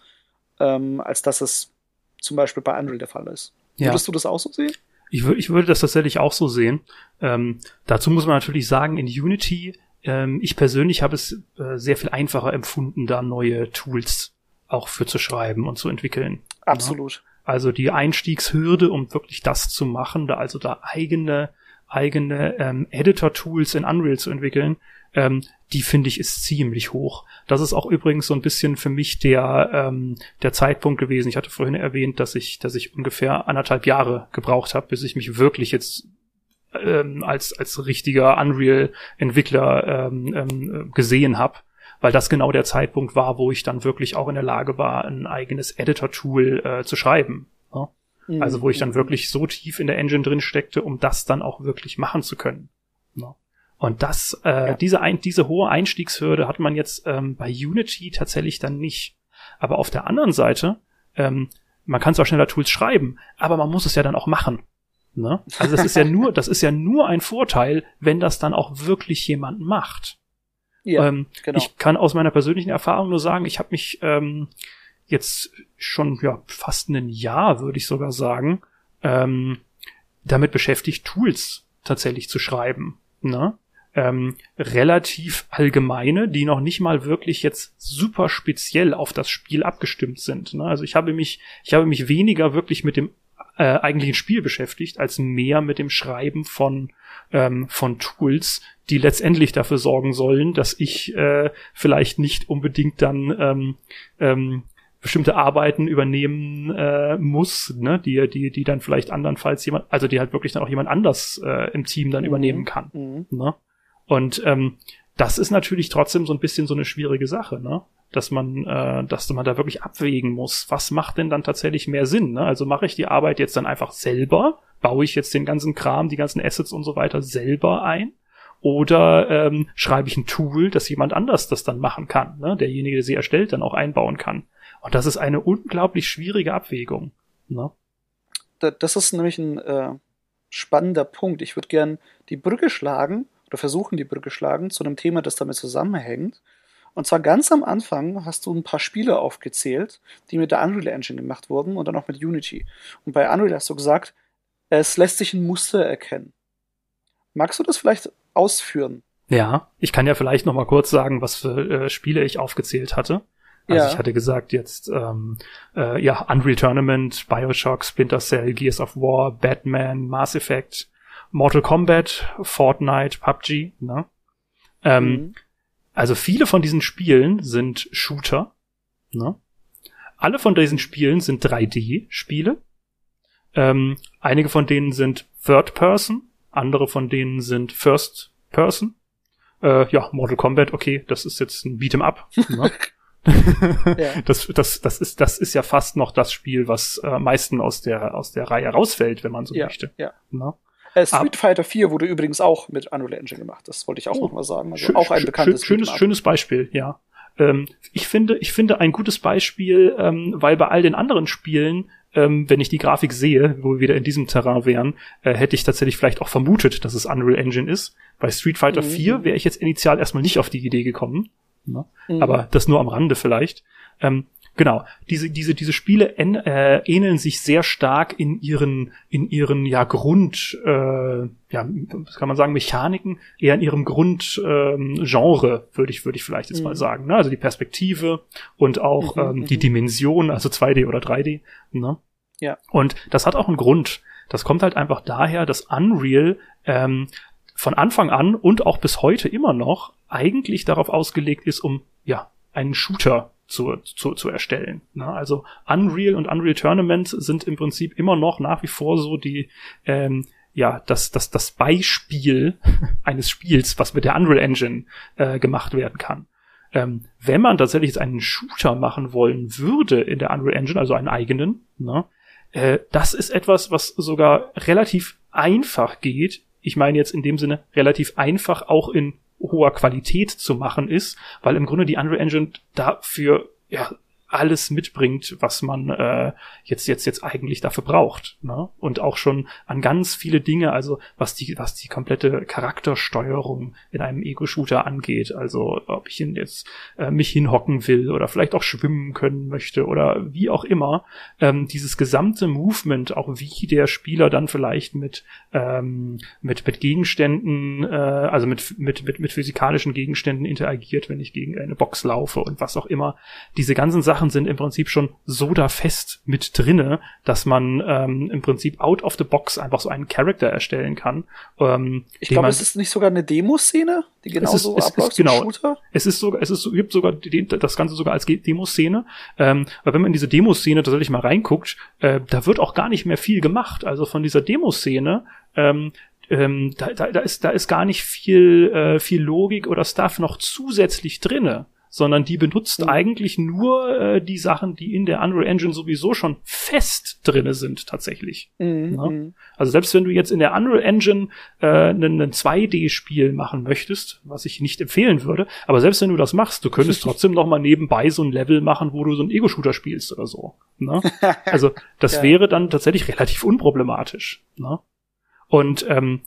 ähm, als dass es zum Beispiel bei Unreal der Fall ist. Ja. Würdest du das auch so sehen? Ich, ich würde das tatsächlich auch so sehen. Ähm, dazu muss man natürlich sagen, in Unity, ähm, ich persönlich habe es äh, sehr viel einfacher empfunden, da neue Tools auch für zu schreiben und zu entwickeln. Absolut. Ja? Also die Einstiegshürde, um wirklich das zu machen, da also da eigene eigene ähm, Editor-Tools in Unreal zu entwickeln, ähm, die finde ich ist ziemlich hoch. Das ist auch übrigens so ein bisschen für mich der ähm, der Zeitpunkt gewesen. Ich hatte vorhin erwähnt, dass ich dass ich ungefähr anderthalb Jahre gebraucht habe, bis ich mich wirklich jetzt ähm, als als richtiger Unreal-Entwickler ähm, ähm, gesehen habe, weil das genau der Zeitpunkt war, wo ich dann wirklich auch in der Lage war, ein eigenes Editor-Tool äh, zu schreiben. Ja? Also wo ich dann mhm. wirklich so tief in der Engine drin steckte, um das dann auch wirklich machen zu können. Ja? Und das, äh, ja. diese, ein, diese hohe Einstiegshürde hat man jetzt ähm, bei Unity tatsächlich dann nicht. Aber auf der anderen Seite, ähm, man kann zwar schneller Tools schreiben, aber man muss es ja dann auch machen. Ne? Also das ist ja nur, das ist ja nur ein Vorteil, wenn das dann auch wirklich jemand macht. Ja, ähm, genau. Ich kann aus meiner persönlichen Erfahrung nur sagen, ich habe mich ähm, jetzt schon ja fast ein Jahr, würde ich sogar sagen, ähm, damit beschäftigt, Tools tatsächlich zu schreiben. Ne? ähm, relativ allgemeine, die noch nicht mal wirklich jetzt super speziell auf das Spiel abgestimmt sind. Ne? Also ich habe mich, ich habe mich weniger wirklich mit dem äh, eigentlichen Spiel beschäftigt, als mehr mit dem Schreiben von ähm, von Tools, die letztendlich dafür sorgen sollen, dass ich äh, vielleicht nicht unbedingt dann ähm, ähm, bestimmte Arbeiten übernehmen äh, muss, ne, die, die, die dann vielleicht andernfalls jemand, also die halt wirklich dann auch jemand anders äh, im Team dann mhm. übernehmen kann. Mhm. Ne? Und ähm, das ist natürlich trotzdem so ein bisschen so eine schwierige Sache, ne? Dass man, äh, dass man da wirklich abwägen muss, was macht denn dann tatsächlich mehr Sinn? Ne? Also mache ich die Arbeit jetzt dann einfach selber, baue ich jetzt den ganzen Kram, die ganzen Assets und so weiter selber ein? Oder ähm, schreibe ich ein Tool, dass jemand anders das dann machen kann, ne? derjenige, der sie erstellt, dann auch einbauen kann. Und das ist eine unglaublich schwierige Abwägung. Ne? Das ist nämlich ein äh, spannender Punkt. Ich würde gern die Brücke schlagen oder versuchen, die Brücke schlagen zu einem Thema, das damit zusammenhängt. Und zwar ganz am Anfang hast du ein paar Spiele aufgezählt, die mit der Unreal Engine gemacht wurden und dann auch mit Unity. Und bei Unreal hast du gesagt, es lässt sich ein Muster erkennen. Magst du das vielleicht ausführen? Ja, ich kann ja vielleicht noch mal kurz sagen, was für äh, Spiele ich aufgezählt hatte. Also ja. ich hatte gesagt jetzt ähm, äh, ja Unreal Tournament, Bioshock, Splinter Cell, Gears of War, Batman, Mass Effect, Mortal Kombat, Fortnite, PUBG. Ne? Ähm, mhm. Also viele von diesen Spielen sind Shooter. Ne? Alle von diesen Spielen sind 3D-Spiele. Ähm, einige von denen sind Third Person, andere von denen sind First Person. Äh, ja, Mortal Kombat, okay, das ist jetzt ein Beat'em Up. Ne? ja. das, das, das, ist, das ist ja fast noch das Spiel, was äh, meisten aus der, aus der Reihe rausfällt, wenn man so ja, möchte. Ja. Ne? Äh, Street Fighter 4 wurde übrigens auch mit Unreal Engine gemacht. Das wollte ich auch oh, noch mal sagen. Also schön, auch ein bekanntes schönes, schönes Beispiel, ja. Ähm, ich finde, ich finde ein gutes Beispiel, ähm, weil bei all den anderen Spielen, ähm, wenn ich die Grafik sehe, wo wir wieder in diesem Terrain wären, äh, hätte ich tatsächlich vielleicht auch vermutet, dass es Unreal Engine ist. Bei Street Fighter mhm. 4 wäre ich jetzt initial erstmal nicht auf die Idee gekommen. Ne? Mhm. Aber das nur am Rande vielleicht. Ähm, Genau, diese diese diese Spiele en, äh, ähneln sich sehr stark in ihren in ihren ja Grund äh, ja was kann man sagen Mechaniken eher in ihrem Grundgenre ähm, Genre, würde ich würde ich vielleicht jetzt Mhm. mal sagen ne? also die Perspektive und auch Mhm, ähm, die mhm. Dimension also 2D oder 3D ne? Ja. und das hat auch einen Grund das kommt halt einfach daher dass Unreal ähm, von Anfang an und auch bis heute immer noch eigentlich darauf ausgelegt ist, um ja einen Shooter zu, zu, zu erstellen. Ne? Also Unreal und Unreal Tournament sind im Prinzip immer noch nach wie vor so die ähm, ja das das das Beispiel eines Spiels, was mit der Unreal Engine äh, gemacht werden kann. Ähm, wenn man tatsächlich jetzt einen Shooter machen wollen würde in der Unreal Engine, also einen eigenen, ne, äh, das ist etwas, was sogar relativ einfach geht. Ich meine jetzt in dem Sinne relativ einfach auch in hoher Qualität zu machen ist, weil im Grunde die Unreal Engine dafür ja alles mitbringt, was man äh, jetzt jetzt jetzt eigentlich dafür braucht, ne? Und auch schon an ganz viele Dinge, also was die was die komplette Charaktersteuerung in einem Ego-Shooter angeht, also ob ich ihn jetzt äh, mich hinhocken will oder vielleicht auch schwimmen können möchte oder wie auch immer, ähm, dieses gesamte Movement, auch wie der Spieler dann vielleicht mit ähm, mit mit Gegenständen, äh, also mit mit mit mit physikalischen Gegenständen interagiert, wenn ich gegen eine Box laufe und was auch immer. Diese ganzen Sachen sind im Prinzip schon so da fest mit drinne, dass man ähm, im Prinzip out of the box einfach so einen Charakter erstellen kann. Ähm, Ich glaube, es ist nicht sogar eine Demoszene, die genauso es ist- abläuft genau. wie ein Shooter. Es ist sogar, es ist, so- gibt sogar die, das Ganze sogar als Demoszene. Ähm, weil wenn man in diese Demoszene tatsächlich mal reinguckt, äh, da wird auch gar nicht mehr viel gemacht. Also von dieser Demoszene, ähm, ähm, da, da, da ist, da ist gar nicht viel, äh, viel Logik oder Stuff noch zusätzlich drinne, sondern die benutzt Mhm. eigentlich nur äh, die Sachen, die in der Unreal Engine sowieso schon fest drinne sind tatsächlich. Mhm, Ja. mhm. Also selbst wenn du jetzt in der Unreal Engine äh, einen, ein 2D-Spiel machen möchtest, was ich nicht empfehlen würde, aber selbst wenn du das machst, du könntest trotzdem noch mal nebenbei so ein Level machen, wo du so einen Ego-Shooter spielst oder so. Ne? Also das Ja. wäre dann tatsächlich relativ unproblematisch. Ne? Und ähm,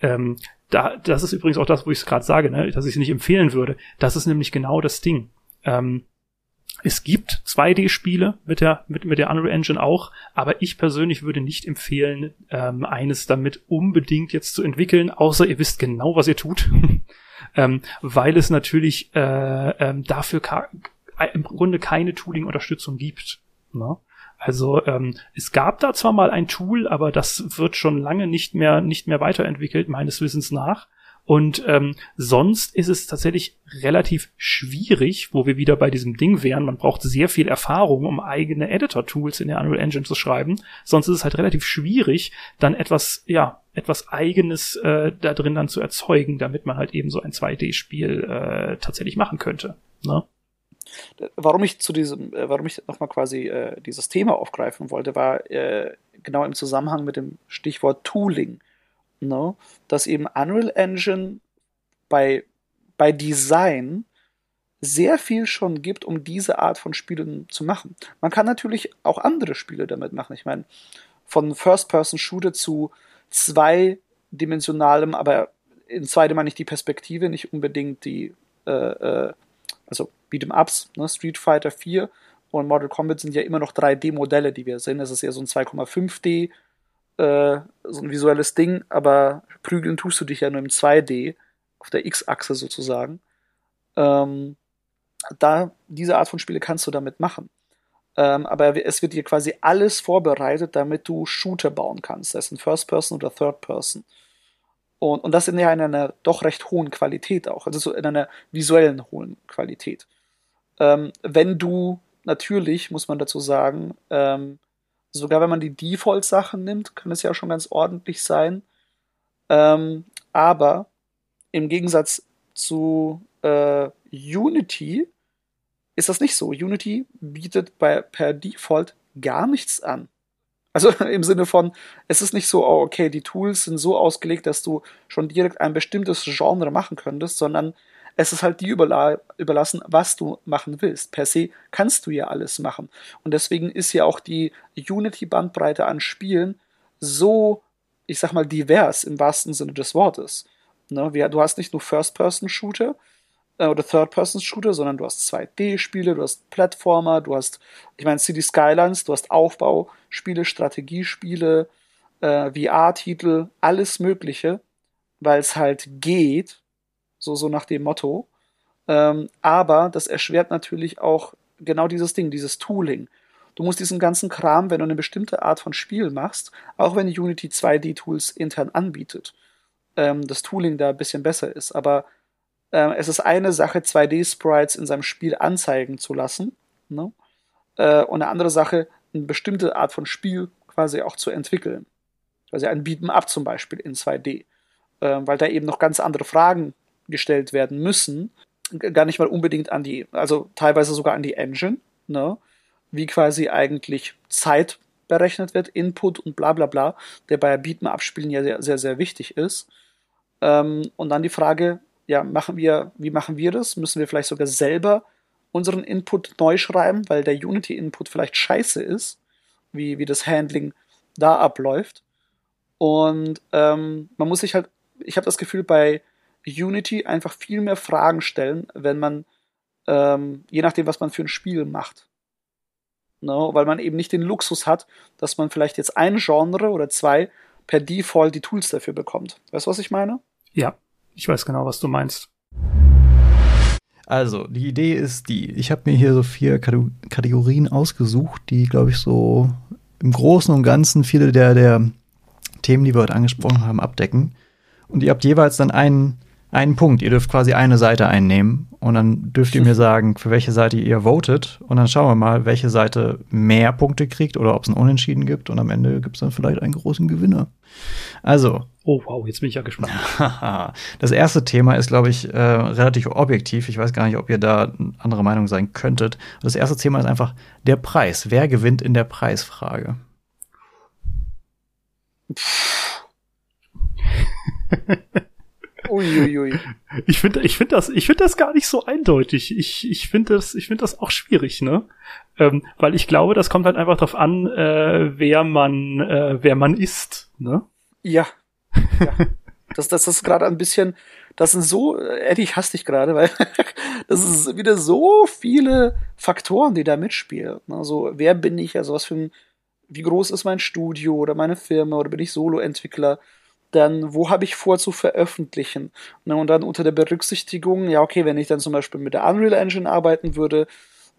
ähm, da, das ist übrigens auch das, wo ich es gerade sage, ne, dass ich es nicht empfehlen würde. Das ist nämlich genau das Ding. Ähm, es gibt 2D-Spiele mit der, mit, mit der Unreal Engine auch, aber ich persönlich würde nicht empfehlen, ähm, eines damit unbedingt jetzt zu entwickeln, außer ihr wisst genau, was ihr tut. ähm, weil es natürlich äh, ähm, dafür im Grunde keine Tooling-Unterstützung gibt. Ne? Also ähm, es gab da zwar mal ein Tool, aber das wird schon lange nicht mehr nicht mehr weiterentwickelt meines Wissens nach. Und ähm, sonst ist es tatsächlich relativ schwierig, wo wir wieder bei diesem Ding wären. Man braucht sehr viel Erfahrung, um eigene Editor-Tools in der Unreal Engine zu schreiben. Sonst ist es halt relativ schwierig, dann etwas, ja, etwas Eigenes äh, da drin dann zu erzeugen, damit man halt eben so ein 2D-Spiel äh, tatsächlich machen könnte. Ne? Warum ich zu diesem, äh, warum ich nochmal quasi äh, dieses Thema aufgreifen wollte, war äh, genau im Zusammenhang mit dem Stichwort Tooling. Ne? Dass eben Unreal Engine bei, bei Design sehr viel schon gibt, um diese Art von Spielen zu machen. Man kann natürlich auch andere Spiele damit machen. Ich meine, von First-Person-Shooter zu zweidimensionalem, aber in zweite meine ich die Perspektive, nicht unbedingt die, äh, äh, also Beat'em Ups, ne? Street Fighter 4 und Mortal Kombat sind ja immer noch 3D-Modelle, die wir sehen. Das ist eher so ein 2,5D, äh, so ein visuelles Ding, aber prügeln tust du dich ja nur im 2D, auf der X-Achse sozusagen. Ähm, da, diese Art von Spiele kannst du damit machen. Ähm, aber es wird dir quasi alles vorbereitet, damit du Shooter bauen kannst, sei es in First Person oder Third Person. Und, und das in einer doch recht hohen Qualität auch, also so in einer visuellen hohen Qualität. Ähm, wenn du natürlich, muss man dazu sagen, ähm, sogar wenn man die Default-Sachen nimmt, kann es ja schon ganz ordentlich sein. Ähm, aber im Gegensatz zu äh, Unity ist das nicht so. Unity bietet bei, per Default gar nichts an. Also im Sinne von, es ist nicht so, oh, okay, die Tools sind so ausgelegt, dass du schon direkt ein bestimmtes Genre machen könntest, sondern es ist halt dir überla überlassen, was du machen willst. Per se kannst du ja alles machen. Und deswegen ist ja auch die Unity-Bandbreite an Spielen so, ich sag mal, divers im wahrsten Sinne des Wortes. Ne? Du hast nicht nur First-Person-Shooter, äh, oder Third-Person-Shooter, sondern du hast 2D-Spiele, du hast Plattformer, du hast, ich meine, City Skylines, du hast Aufbauspiele, Strategiespiele, äh, VR-Titel, alles Mögliche, weil es halt geht, so, so nach dem Motto. Ähm, aber das erschwert natürlich auch genau dieses Ding, dieses Tooling. Du musst diesen ganzen Kram, wenn du eine bestimmte Art von Spiel machst, auch wenn Unity 2D-Tools intern anbietet, ähm, das Tooling da ein bisschen besser ist. Aber äh, es ist eine Sache, 2D-Sprites in seinem Spiel anzeigen zu lassen. Ne? Äh, und eine andere Sache, eine bestimmte Art von Spiel quasi auch zu entwickeln. Also ein Beat'em-up zum Beispiel in 2D. Äh, weil da eben noch ganz andere Fragen gestellt werden müssen. Gar nicht mal unbedingt an die, also teilweise sogar an die Engine, ne? Wie quasi eigentlich Zeit berechnet wird, Input und bla bla bla, der bei Beat'em-up-Spielen ja sehr, sehr, sehr wichtig ist. Ähm, und dann die Frage, ja, machen wir, wie machen wir das? Müssen wir vielleicht sogar selber unseren Input neu schreiben, weil der Unity-Input vielleicht scheiße ist, wie, wie das Handling da abläuft. Und ähm, man muss sich halt, ich habe das Gefühl, bei Unity einfach viel mehr Fragen stellen, wenn man, ähm, je nachdem, was man für ein Spiel macht. No, weil man eben nicht den Luxus hat, dass man vielleicht jetzt ein Genre oder zwei per Default die Tools dafür bekommt. Weißt du, was ich meine? Ja, ich weiß genau, was du meinst. Also, die Idee ist die, ich habe mir hier so vier Kategorien ausgesucht, die, glaube ich, so im Großen und Ganzen viele der, der Themen, die wir heute angesprochen haben, abdecken. Und ihr habt jeweils dann einen, einen Punkt. Ihr dürft quasi eine Seite einnehmen und dann dürft ihr mir sagen, für welche Seite ihr votet. Und dann schauen wir mal, welche Seite mehr Punkte kriegt oder ob es ein Unentschieden gibt. Und am Ende gibt es dann vielleicht einen großen Gewinner. Also. Oh, wow, jetzt bin ich ja gespannt. das erste Thema ist, glaube ich, äh, relativ objektiv. Ich weiß gar nicht, ob ihr da andere Meinung sein könntet. Das erste Thema ist einfach der Preis. Wer gewinnt in der Preisfrage? Uiuiui. Ich finde ich finde das, ich finde das gar nicht so eindeutig. Ich, ich finde das, ich finde das auch schwierig, ne? Ähm, weil ich glaube, das kommt halt einfach darauf an, äh, wer man, äh, wer man ist, ne? Ja. ja. das, das ist gerade ein bisschen, das sind so, Eddie, ich hasse dich gerade, weil das ist wieder so viele Faktoren, die da mitspielen. Also, wer bin ich? Also, was für ein, wie groß ist mein Studio oder meine Firma oder bin ich Solo-Entwickler? Dann wo habe ich vor zu veröffentlichen? Ne, und dann unter der Berücksichtigung, ja, okay, wenn ich dann zum Beispiel mit der Unreal Engine arbeiten würde,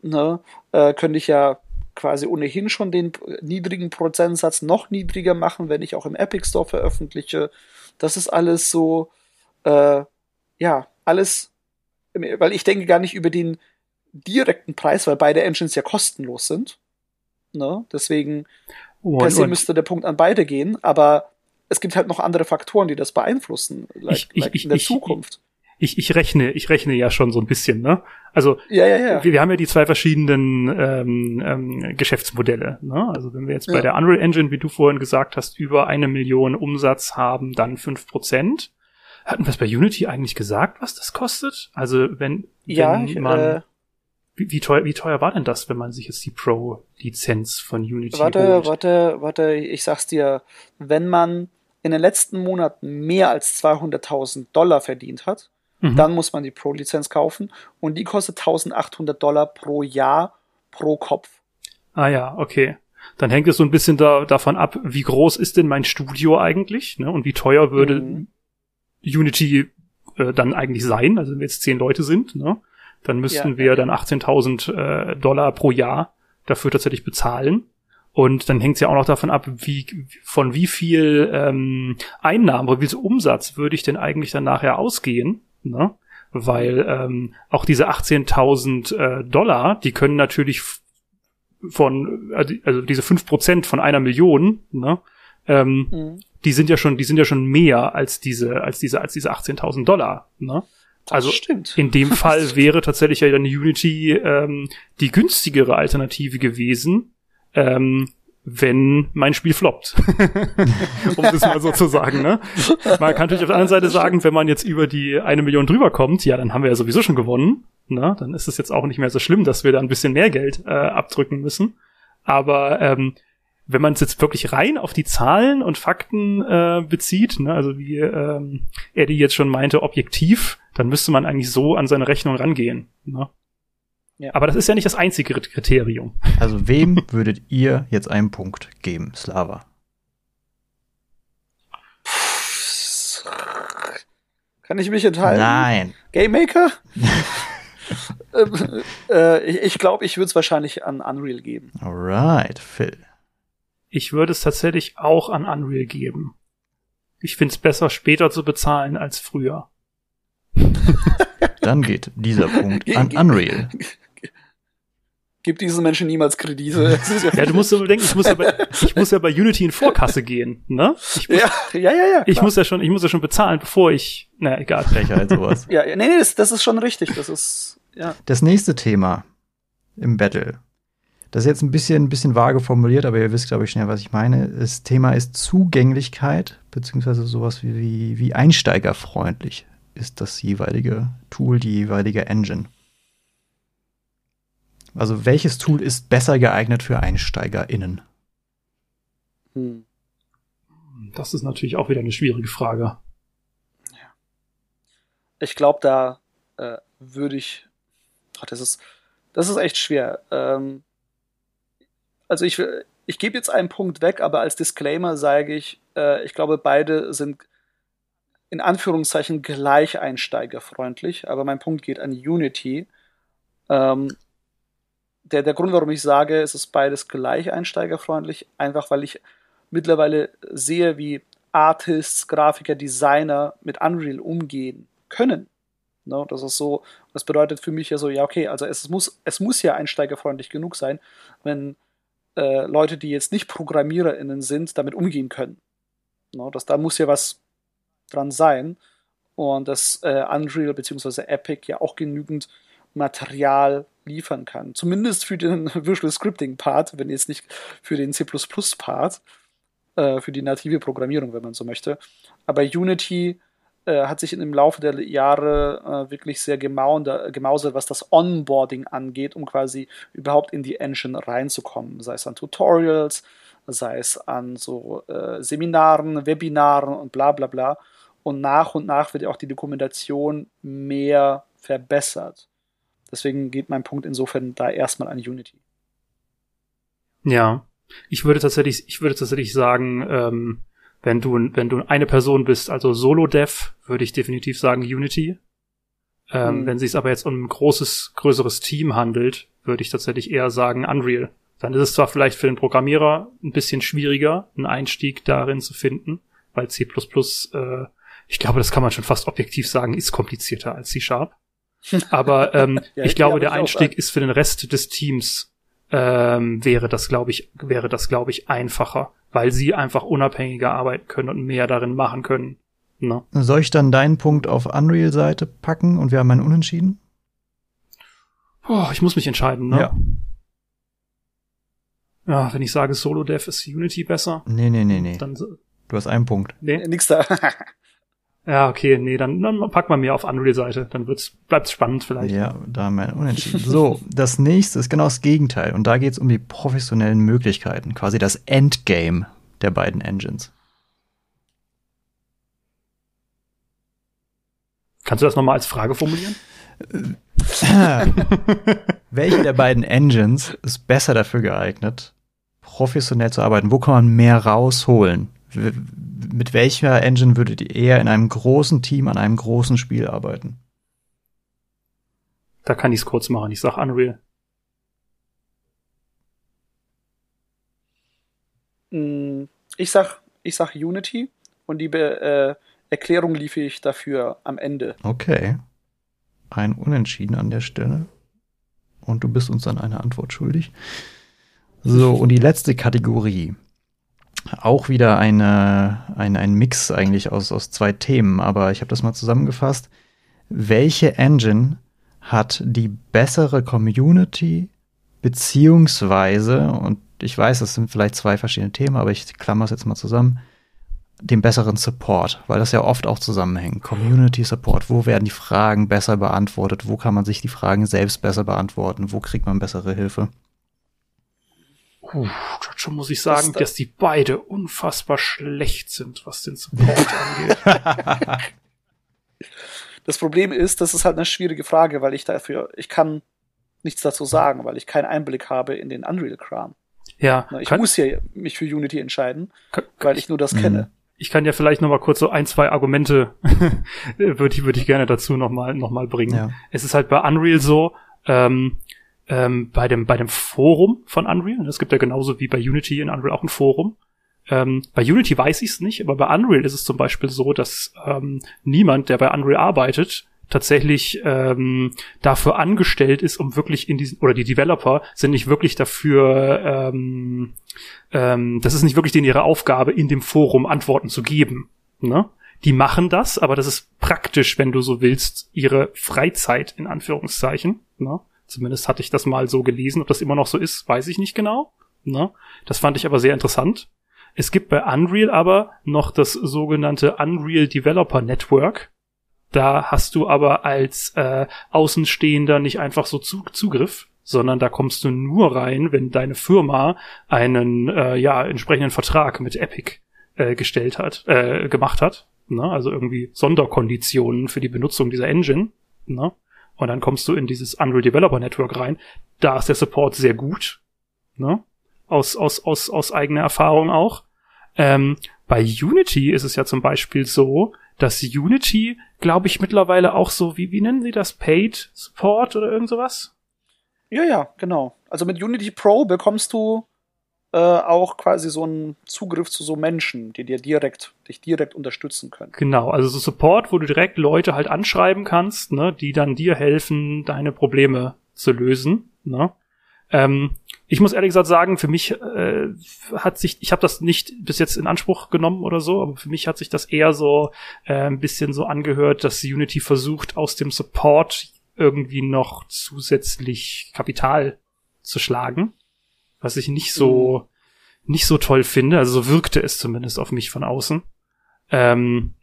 ne, äh, könnte ich ja quasi ohnehin schon den niedrigen Prozentsatz noch niedriger machen, wenn ich auch im Epic Store veröffentliche. Das ist alles so, äh, ja, alles, weil ich denke gar nicht über den direkten Preis, weil beide Engines ja kostenlos sind. Ne? Deswegen oh, per se müsste der Punkt an beide gehen, aber es gibt halt noch andere Faktoren, die das beeinflussen, like, ich, like ich, in der ich, Zukunft. Ich, ich rechne, ich rechne ja schon so ein bisschen, ne? Also ja, ja, ja. Wir, wir haben ja die zwei verschiedenen ähm, ähm, Geschäftsmodelle. Ne? Also wenn wir jetzt ja. bei der Unreal Engine, wie du vorhin gesagt hast, über eine Million Umsatz haben, dann fünf Prozent. Hatten wir es bei Unity eigentlich gesagt, was das kostet? Also wenn, ja, wenn man äh, wie, wie, teuer, wie teuer war denn das, wenn man sich jetzt die Pro-Lizenz von Unity warte, holt? Warte, warte, ich sag's dir. Wenn man in den letzten Monaten mehr als 200.000 Dollar verdient hat, mhm. dann muss man die Pro-Lizenz kaufen und die kostet 1.800 Dollar pro Jahr pro Kopf. Ah ja, okay. Dann hängt es so ein bisschen da, davon ab, wie groß ist denn mein Studio eigentlich ne? und wie teuer würde mhm. Unity äh, dann eigentlich sein, also wenn wir jetzt zehn Leute sind, ne? dann müssten ja, wir ja. dann 18.000 äh, Dollar pro Jahr dafür tatsächlich bezahlen. Und dann hängt es ja auch noch davon ab, wie von wie viel ähm, Einnahmen oder wie viel Umsatz würde ich denn eigentlich dann nachher ausgehen, ne? Weil ähm, auch diese 18.000 äh, Dollar, die können natürlich von, also, also diese fünf Prozent von einer Million, ne? Ähm, mhm. Die sind ja schon, die sind ja schon mehr als diese, als diese, als diese 18.000 Dollar, ne? Also in dem Fall wäre tatsächlich ja dann Unity ähm, die günstigere Alternative gewesen, ähm, wenn mein Spiel floppt. um das mal so zu sagen. Ne? Man kann natürlich auf der anderen Seite sagen, wenn man jetzt über die eine Million drüber kommt, ja, dann haben wir ja sowieso schon gewonnen. Ne? Dann ist es jetzt auch nicht mehr so schlimm, dass wir da ein bisschen mehr Geld äh, abdrücken müssen. Aber ähm, wenn man es jetzt wirklich rein auf die Zahlen und Fakten äh, bezieht, ne, also wie ähm, Eddie jetzt schon meinte, objektiv, dann müsste man eigentlich so an seine Rechnung rangehen. Ne? Ja. Aber das ist ja nicht das einzige Kriterium. Also wem würdet ihr jetzt einen Punkt geben, Slava? Kann ich mich enthalten? Nein. Game Maker? Ähm, äh, ich glaube, ich würde es wahrscheinlich an Unreal geben. Alright, Phil. Ich würde es tatsächlich auch an Unreal geben. Ich finde es besser, später zu bezahlen als früher. Dann geht dieser Punkt an Unreal. Gib diesen Menschen niemals Kredite. ja, du musst aber denken, ich muss ja bei, ich muss ja bei Unity in Vorkasse gehen, ne? Muss, ja, ja, ja, ja. Ich muss ja schon, ich muss ja schon bezahlen, bevor ich, na egal. Frechheit, sowas. ja, nee, nee, das, das ist schon richtig. Das ist, ja. Das nächste Thema im Battle. Das ist jetzt ein bisschen, ein bisschen vage formuliert, aber ihr wisst, glaube ich, schnell, was ich meine. Das Thema ist Zugänglichkeit, beziehungsweise sowas wie, wie, wie einsteigerfreundlich ist das jeweilige Tool, die jeweilige Engine. Also welches Tool ist besser geeignet für EinsteigerInnen? Hm. Das ist natürlich auch wieder eine schwierige Frage. Ja. Ich glaube, da äh, würde ich. Ach, das ist, das ist echt schwer. Ähm, also ich, ich gebe jetzt einen Punkt weg, aber als Disclaimer sage ich, äh, ich glaube, beide sind in Anführungszeichen gleich einsteigerfreundlich, aber mein Punkt geht an Unity. Ähm, der, der Grund, warum ich sage, es ist beides gleich einsteigerfreundlich, einfach weil ich mittlerweile sehe, wie Artists, Grafiker, Designer mit Unreal umgehen können. No, das ist so, das bedeutet für mich ja so, ja, okay, also es muss, es muss ja einsteigerfreundlich genug sein, wenn äh, Leute, die jetzt nicht ProgrammiererInnen sind, damit umgehen können. No, das, da muss ja was dran sein. Und dass äh, Unreal bzw. Epic ja auch genügend Material liefern kann. Zumindest für den Visual Scripting Part, wenn jetzt nicht für den C Part, äh, für die native Programmierung, wenn man so möchte. Aber Unity äh, hat sich im Laufe der Jahre äh, wirklich sehr gemausert, was das Onboarding angeht, um quasi überhaupt in die Engine reinzukommen. Sei es an Tutorials, sei es an so äh, Seminaren, Webinaren und bla bla bla. Und nach und nach wird ja auch die Dokumentation mehr verbessert. Deswegen geht mein Punkt insofern da erstmal an Unity. Ja, ich würde tatsächlich, ich würde tatsächlich sagen, ähm, wenn du, wenn du eine Person bist, also Solo-Dev, würde ich definitiv sagen Unity. Ähm, mhm. Wenn sich aber jetzt um ein großes, größeres Team handelt, würde ich tatsächlich eher sagen Unreal. Dann ist es zwar vielleicht für den Programmierer ein bisschen schwieriger, einen Einstieg darin zu finden, weil C++, äh, ich glaube, das kann man schon fast objektiv sagen, ist komplizierter als C-Sharp. Aber ähm, ja, ich glaube, der Einstieg ist für den Rest des Teams ähm, wäre das, glaube ich, wäre das, glaube ich, einfacher, weil sie einfach unabhängiger arbeiten können und mehr darin machen können. Ne? Soll ich dann deinen Punkt auf Unreal-Seite packen und wir haben einen Unentschieden? Oh, ich muss mich entscheiden, ne? Ja. Ja, wenn ich sage Solo Dev ist Unity besser. Nee, nee, nee, nee. Dann, du hast einen Punkt. Nee, nix da. Ja, okay, nee, dann, dann pack mal mehr auf Unreal-Seite, dann wird's, bleibt's spannend vielleicht. Ja, da haben wir unentschieden. so, das nächste ist genau das Gegenteil und da geht's um die professionellen Möglichkeiten, quasi das Endgame der beiden Engines. Kannst du das nochmal als Frage formulieren? Welche der beiden Engines ist besser dafür geeignet, professionell zu arbeiten? Wo kann man mehr rausholen? Mit welcher Engine würdet ihr eher in einem großen Team an einem großen Spiel arbeiten? Da kann ich es kurz machen. Ich sag Unreal. Mm, ich sag, ich sag Unity und die äh, Erklärung liefere ich dafür am Ende. Okay. Ein Unentschieden an der Stelle. Und du bist uns dann eine Antwort schuldig. So, und die letzte Kategorie auch wieder eine, ein, ein Mix eigentlich aus, aus zwei Themen, aber ich habe das mal zusammengefasst. Welche Engine hat die bessere Community beziehungsweise, und ich weiß, das sind vielleicht zwei verschiedene Themen, aber ich klammer es jetzt mal zusammen, den besseren Support, weil das ja oft auch zusammenhängt. Community Support, wo werden die Fragen besser beantwortet, wo kann man sich die Fragen selbst besser beantworten, wo kriegt man bessere Hilfe? Puh, dazu muss ich sagen, Das- dass die beide unfassbar schlecht sind, was den Support angeht. Das Problem ist, das ist halt eine schwierige Frage, weil ich dafür, ich kann nichts dazu sagen, weil ich keinen Einblick habe in den Unreal-Kram. Ja, Ich kann, muss ja mich für Unity entscheiden, kann, weil ich nur das kenne. ich kann ja vielleicht noch mal kurz so ein, zwei Argumente würde ich, würde ich gerne dazu noch mal, noch mal bringen. Ja. Es ist halt bei Unreal so, ähm, ähm, bei dem, bei dem Forum von Unreal, es gibt ja genauso wie bei Unity in Unreal auch ein Forum. Ähm, bei Unity weiß ich es nicht, aber bei Unreal ist es zum Beispiel so, dass ähm, niemand, der bei Unreal arbeitet, tatsächlich ähm, dafür angestellt ist, um wirklich in diesen, oder die Developer sind nicht wirklich dafür, ähm, ähm, das ist nicht wirklich denen ihre Aufgabe, in dem Forum Antworten zu geben. Ne? Die machen das, aber das ist praktisch, wenn du so willst, ihre Freizeit in Anführungszeichen. Ne? Zumindest hatte ich das mal so gelesen. Ob das immer noch so ist, weiß ich nicht genau. Ne? Das fand ich aber sehr interessant. Es gibt bei Unreal aber noch das sogenannte Unreal Developer Network. Da hast du aber als äh, Außenstehender nicht einfach so Zu Zugriff, sondern da kommst du nur rein, wenn deine Firma einen äh, ja entsprechenden Vertrag mit Epic äh, gestellt hat, äh, gemacht hat. Ne? Also irgendwie Sonderkonditionen für die Benutzung dieser Engine. Ne? Und dann kommst du in dieses Unreal Developer Network rein. Da ist der Support sehr gut. Ne? Aus, aus, aus, aus eigener Erfahrung auch. Ähm, bei Unity ist es ja zum Beispiel so, dass Unity, glaube ich, mittlerweile auch so, wie, wie nennen sie das? Paid Support oder irgend sowas? Ja, ja, genau. Also mit Unity Pro bekommst du äh, auch quasi so einen Zugriff zu so Menschen, die dir direkt, dich direkt unterstützen können. Genau, also so Support, wo du direkt Leute halt anschreiben kannst, ne, die dann dir helfen, deine Probleme zu lösen. Ne? Ähm, ich muss ehrlich gesagt sagen, für mich äh, hat sich, ich habe das nicht bis jetzt in Anspruch genommen oder so, aber für mich hat sich das eher so äh, ein bisschen so angehört, dass Unity versucht, aus dem Support irgendwie noch zusätzlich Kapital zu schlagen, was ich nicht so nicht so toll finde. Also so wirkte es zumindest auf mich von außen. Ähm,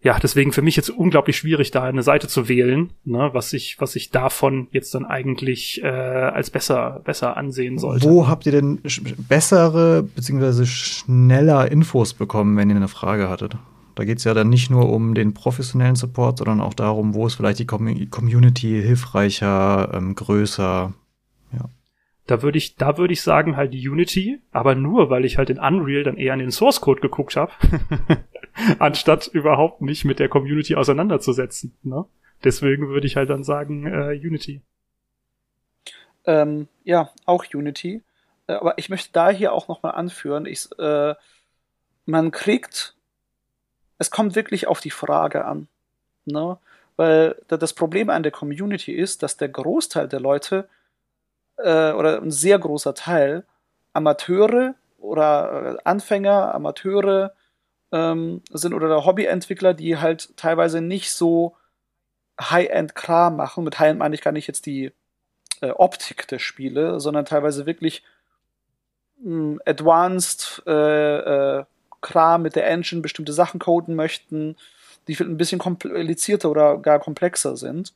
ja, deswegen für mich jetzt unglaublich schwierig, da eine Seite zu wählen, ne, was ich, was ich davon jetzt dann eigentlich äh, als besser, besser ansehen sollte. Wo habt ihr denn bessere bzw. schneller Infos bekommen, wenn ihr eine Frage hattet? Da geht es ja dann nicht nur um den professionellen Support, sondern auch darum, wo ist vielleicht die Com Community hilfreicher, ähm, größer. Da würde ich, da würde ich sagen halt Unity, aber nur, weil ich halt in Unreal dann eher an den Source Code geguckt habe, anstatt überhaupt mich mit der Community auseinanderzusetzen. Ne? Deswegen würde ich halt dann sagen äh, Unity. Ähm, ja, auch Unity. Äh, aber ich möchte da hier auch nochmal anführen, ich, äh, man kriegt, es kommt wirklich auf die Frage an. Ne? Weil da- das Problem an der Community ist, dass der Großteil der Leute äh, oder ein sehr großer Teil Amateure oder äh, Anfänger, Amateure ähm, sind oder Hobbyentwickler, die halt teilweise nicht so High-End-Kram machen. Mit High-End meine ich gar nicht jetzt die äh, Optik der Spiele, sondern teilweise wirklich mh, advanced äh, äh, Kram mit der Engine bestimmte Sachen coden möchten, die ein bisschen komplizierter oder gar komplexer sind.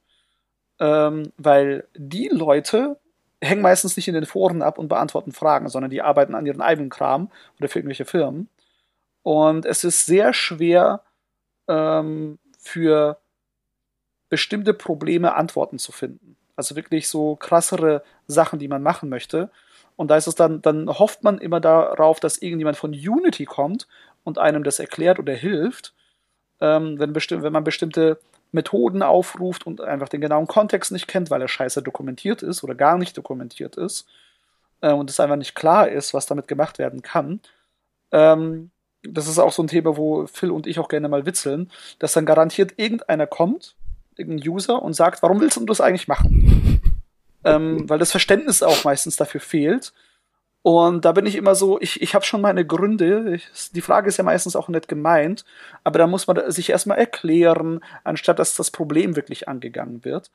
Ähm, weil die Leute hängen meistens nicht in den Foren ab und beantworten Fragen, sondern die arbeiten an ihren eigenen Kram oder für irgendwelche Firmen. Und es ist sehr schwer ähm, für bestimmte Probleme Antworten zu finden. Also wirklich so krassere Sachen, die man machen möchte. Und da ist es dann, dann hofft man immer darauf, dass irgendjemand von Unity kommt und einem das erklärt oder hilft. Ähm, wenn, wenn man bestimmte Methoden aufruft und einfach den genauen Kontext nicht kennt, weil er scheiße dokumentiert ist oder gar nicht dokumentiert ist äh, und es einfach nicht klar ist, was damit gemacht werden kann. Ähm, das ist auch so ein Thema, wo Phil und ich auch gerne mal witzeln, dass dann garantiert irgendeiner kommt, irgendein User und sagt, warum willst du das eigentlich machen? ähm, weil das Verständnis auch meistens dafür fehlt. Und da bin ich immer so, ich, ich habe schon meine Gründe. Ich, die Frage ist ja meistens auch nicht gemeint, aber da muss man sich erstmal erklären, anstatt dass das Problem wirklich angegangen wird.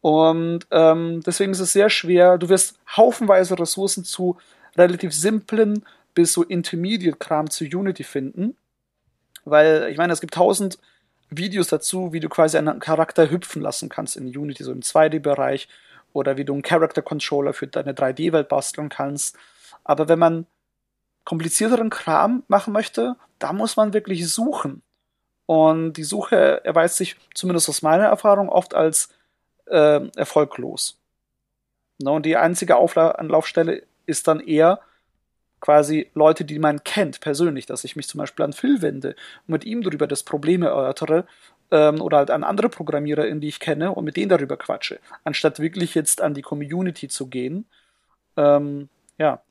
Und ähm, deswegen ist es sehr schwer. Du wirst haufenweise Ressourcen zu relativ simplen bis so Intermediate-Kram zu Unity finden. Weil, ich meine, es gibt tausend Videos dazu, wie du quasi einen Charakter hüpfen lassen kannst in Unity, so im 2D-Bereich, oder wie du einen Character Controller für deine 3D-Welt basteln kannst. Aber wenn man komplizierteren Kram machen möchte, da muss man wirklich suchen. Und die Suche erweist sich zumindest aus meiner Erfahrung oft als äh, erfolglos. Ne, und die einzige Aufla Anlaufstelle ist dann eher quasi Leute, die man kennt persönlich, dass ich mich zum Beispiel an Phil wende und mit ihm darüber das Problem erörtere ähm, oder halt an andere Programmierer, die ich kenne und mit denen darüber quatsche, anstatt wirklich jetzt an die Community zu gehen. Ähm, ja,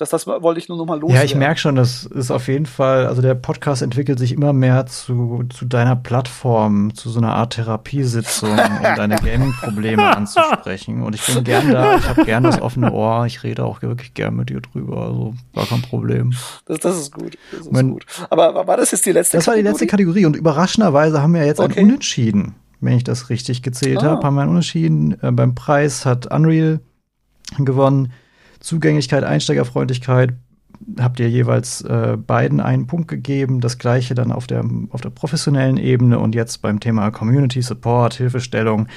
das, das wollte ich nur noch mal loswerden. Ja, ich merke schon, das ist auf jeden Fall, also der Podcast entwickelt sich immer mehr zu, zu deiner Plattform, zu so einer Art Therapiesitzung, um deine Gaming-Probleme anzusprechen. Und ich bin gern da, ich habe gern das offene Ohr, ich rede auch wirklich gern mit dir drüber, also gar kein Problem. Das, das ist gut. Das ist Wenn, gut. Aber war das jetzt die letzte das Kategorie? Das war die letzte Kategorie und überraschenderweise haben wir jetzt okay. ein Unentschieden, wenn ich das richtig gezählt ah. habe, haben wir ein Unentschieden. Äh, beim Preis hat Unreal gewonnen. Zugänglichkeit, Einsteigerfreundlichkeit habt ihr jeweils äh, beiden einen Punkt gegeben. Das gleiche dann auf der, auf der professionellen Ebene und jetzt beim Thema Community Support, Hilfestellung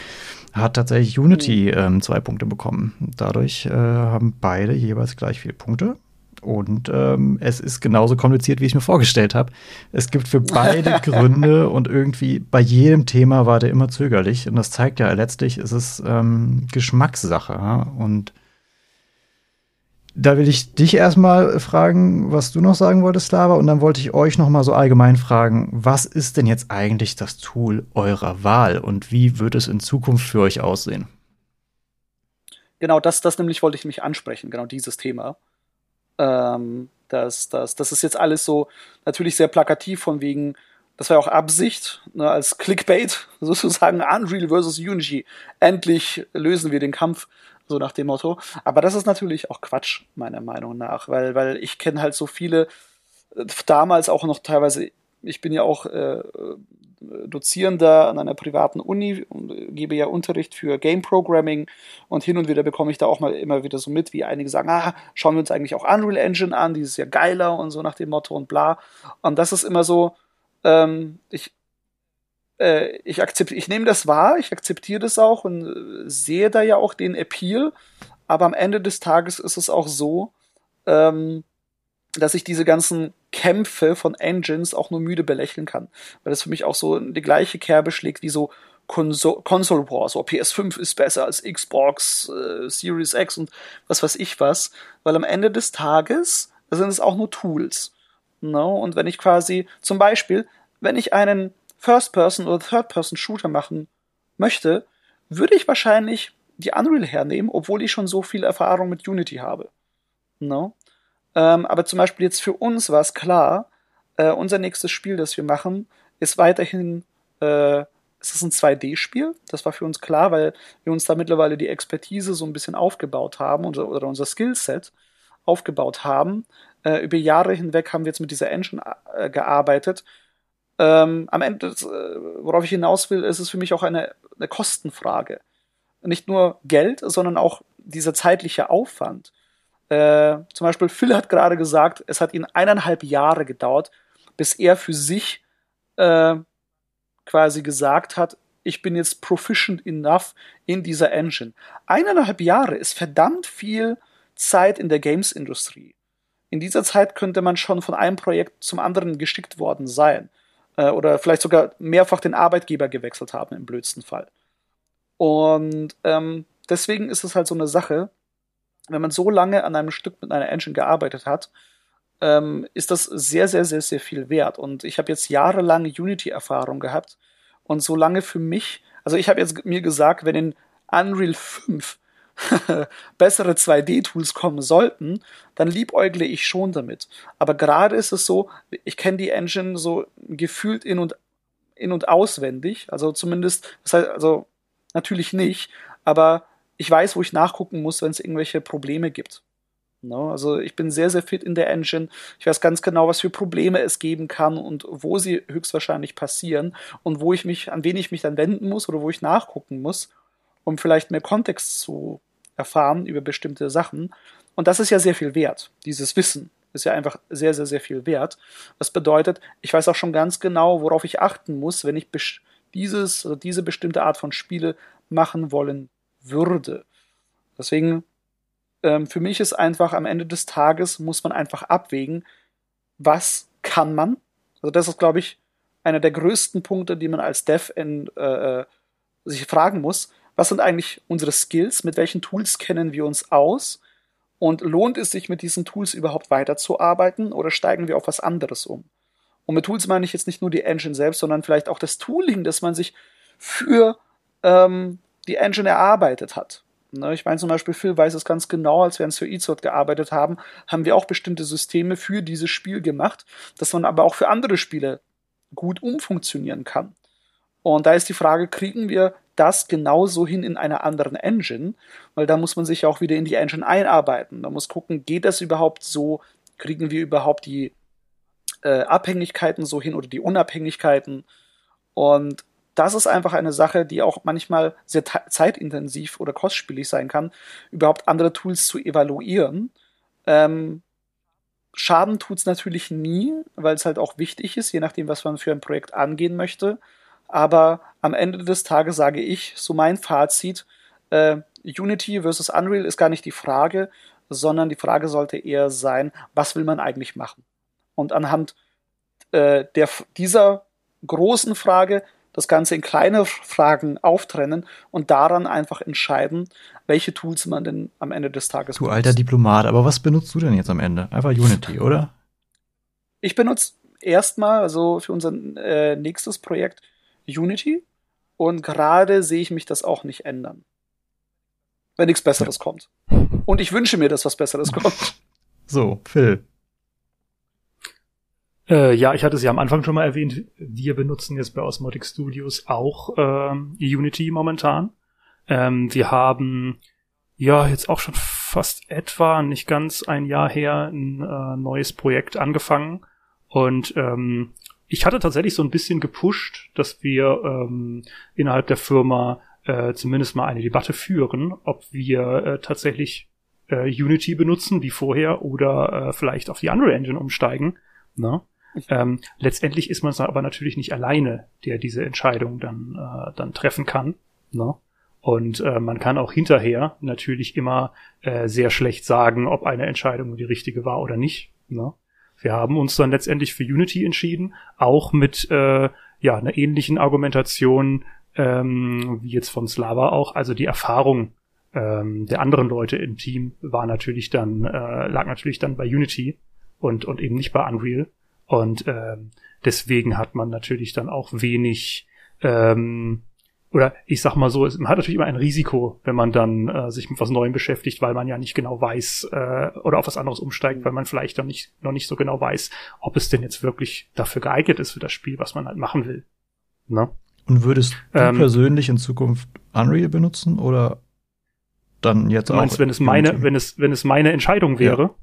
hat tatsächlich Unity mhm. ähm, zwei Punkte bekommen. Dadurch äh, haben beide jeweils gleich viele Punkte. Und ähm, es ist genauso kompliziert, wie ich mir vorgestellt habe. Es gibt für beide Gründe und irgendwie bei jedem Thema war der immer zögerlich. Und das zeigt ja letztlich, es ist ähm, Geschmackssache. Ja? Und da will ich dich erstmal fragen, was du noch sagen wolltest, Slava, und dann wollte ich euch noch mal so allgemein fragen, was ist denn jetzt eigentlich das Tool eurer Wahl und wie wird es in Zukunft für euch aussehen? Genau, das, das nämlich wollte ich mich ansprechen, genau dieses Thema. Ähm, das, das, das ist jetzt alles so natürlich sehr plakativ von wegen, das war ja auch Absicht, ne, als Clickbait, sozusagen Unreal versus Unity. Endlich lösen wir den Kampf so nach dem Motto. Aber das ist natürlich auch Quatsch, meiner Meinung nach, weil, weil ich kenne halt so viele, äh, damals auch noch teilweise, ich bin ja auch äh, Dozierender an einer privaten Uni und gebe ja Unterricht für Game Programming und hin und wieder bekomme ich da auch mal immer wieder so mit, wie einige sagen, ah, schauen wir uns eigentlich auch Unreal Engine an, die ist ja geiler und so nach dem Motto und bla. Und das ist immer so, ähm, ich, äh, ich akzeptiere, ich nehme das wahr, ich akzeptiere das auch und äh, sehe da ja auch den Appeal, aber am Ende des Tages ist es auch so, ähm, dass ich diese ganzen Kämpfe von Engines auch nur müde belächeln kann, weil das für mich auch so die gleiche Kerbe schlägt wie so Console, Console Wars, so PS5 ist besser als Xbox, äh, Series X und was weiß ich was, weil am Ende des Tages sind es auch nur Tools. No? Und wenn ich quasi, zum Beispiel, wenn ich einen First-Person- oder Third-Person-Shooter machen möchte, würde ich wahrscheinlich die Unreal hernehmen, obwohl ich schon so viel Erfahrung mit Unity habe. No? Ähm, aber zum Beispiel jetzt für uns war es klar, äh, unser nächstes Spiel, das wir machen, ist weiterhin, äh, es ist ein 2D-Spiel. Das war für uns klar, weil wir uns da mittlerweile die Expertise so ein bisschen aufgebaut haben oder, oder unser Skillset aufgebaut haben. Äh, über Jahre hinweg haben wir jetzt mit dieser Engine äh, gearbeitet ähm, am Ende, äh, worauf ich hinaus will, ist es für mich auch eine, eine Kostenfrage. Nicht nur Geld, sondern auch dieser zeitliche Aufwand. Äh, zum Beispiel Phil hat gerade gesagt, es hat ihn eineinhalb Jahre gedauert, bis er für sich äh, quasi gesagt hat, ich bin jetzt proficient enough in dieser Engine. Eineinhalb Jahre ist verdammt viel Zeit in der Games-Industrie. In dieser Zeit könnte man schon von einem Projekt zum anderen geschickt worden sein äh, oder vielleicht sogar mehrfach den Arbeitgeber gewechselt haben im blödsten Fall. Und ähm, deswegen ist es halt so eine Sache, wenn man so lange an einem Stück mit einer Engine gearbeitet hat, ähm, ist das sehr, sehr, sehr, sehr viel wert. Und ich habe jetzt jahrelange Unity-Erfahrung gehabt und so lange für mich, also ich habe jetzt mir gesagt, wenn in Unreal 5 bessere 2D-Tools kommen sollten, dann liebäugle ich schon damit. Aber gerade ist es so, ich kenne die Engine so gefühlt in und, in und auswendig. Also zumindest, das heißt, also natürlich nicht, aber ich weiß, wo ich nachgucken muss, wenn es irgendwelche Probleme gibt. No, also ich bin sehr, sehr fit in der Engine. Ich weiß ganz genau, was für Probleme es geben kann und wo sie höchstwahrscheinlich passieren und wo ich mich, an wen ich mich dann wenden muss oder wo ich nachgucken muss um vielleicht mehr Kontext zu erfahren über bestimmte Sachen. Und das ist ja sehr viel wert. Dieses Wissen ist ja einfach sehr, sehr, sehr viel wert. Das bedeutet, ich weiß auch schon ganz genau, worauf ich achten muss, wenn ich dieses oder diese bestimmte Art von Spiele machen wollen würde. Deswegen ähm, für mich ist einfach am Ende des Tages muss man einfach abwägen, was kann man. Also das ist, glaube ich, einer der größten Punkte, die man als Dev in, äh, äh, sich fragen muss. Was sind eigentlich unsere Skills? Mit welchen Tools kennen wir uns aus? Und lohnt es sich mit diesen Tools überhaupt weiterzuarbeiten oder steigen wir auf was anderes um? Und mit Tools meine ich jetzt nicht nur die Engine selbst, sondern vielleicht auch das Tooling, das man sich für ähm, die Engine erarbeitet hat. Ne, ich meine zum Beispiel, Phil weiß es ganz genau, als wir an Sir Ezot gearbeitet haben, haben wir auch bestimmte Systeme für dieses Spiel gemacht, dass man aber auch für andere Spiele gut umfunktionieren kann. Und da ist die Frage, kriegen wir das genauso hin in einer anderen Engine? Weil da muss man sich auch wieder in die Engine einarbeiten. Da muss gucken, geht das überhaupt so? Kriegen wir überhaupt die äh, Abhängigkeiten so hin oder die Unabhängigkeiten? Und das ist einfach eine Sache, die auch manchmal sehr zeitintensiv oder kostspielig sein kann, überhaupt andere Tools zu evaluieren. Ähm, Schaden tut's natürlich nie, weil es halt auch wichtig ist, je nachdem, was man für ein Projekt angehen möchte. Aber am Ende des Tages sage ich, so mein Fazit, äh, Unity versus Unreal ist gar nicht die Frage, sondern die Frage sollte eher sein, was will man eigentlich machen? Und anhand äh, der, dieser großen Frage das Ganze in kleine Fragen auftrennen und daran einfach entscheiden, welche Tools man denn am Ende des Tages Du benutzt. alter Diplomat, aber was benutzt du denn jetzt am Ende? Einfach Unity, oder? Ich benutze erstmal, also für unser äh, nächstes Projekt, Unity und gerade sehe ich mich das auch nicht ändern. Wenn nichts Besseres ja. kommt. Und ich wünsche mir, dass was Besseres kommt. So, Phil. Äh, ja, ich hatte es ja am Anfang schon mal erwähnt. Wir benutzen jetzt bei Osmotic Studios auch ähm, Unity momentan. Ähm, wir haben ja jetzt auch schon fast etwa, nicht ganz ein Jahr her, ein äh, neues Projekt angefangen. Und ähm, ich hatte tatsächlich so ein bisschen gepusht, dass wir ähm, innerhalb der Firma äh, zumindest mal eine Debatte führen, ob wir äh, tatsächlich äh, Unity benutzen wie vorher oder äh, vielleicht auf die Unreal Engine umsteigen. Ne? Ähm, letztendlich ist man aber natürlich nicht alleine, der diese Entscheidung dann, äh, dann treffen kann. Ne? Und äh, man kann auch hinterher natürlich immer äh, sehr schlecht sagen, ob eine Entscheidung die richtige war oder nicht. Ne? Wir haben uns dann letztendlich für Unity entschieden, auch mit äh, ja einer ähnlichen Argumentation ähm, wie jetzt von Slava auch. Also die Erfahrung ähm, der anderen Leute im Team war natürlich dann äh, lag natürlich dann bei Unity und und eben nicht bei Unreal. Und ähm, deswegen hat man natürlich dann auch wenig ähm, oder ich sag mal so, man hat natürlich immer ein Risiko, wenn man dann äh, sich mit was Neuem beschäftigt, weil man ja nicht genau weiß äh, oder auf was anderes umsteigt, weil man vielleicht dann nicht, noch nicht so genau weiß, ob es denn jetzt wirklich dafür geeignet ist für das Spiel, was man halt machen will. Ne? Und würdest du ähm, persönlich in Zukunft Unreal benutzen oder dann jetzt du meinst, auch? wenn es meine, wenn es, wenn es meine Entscheidung wäre? Ja.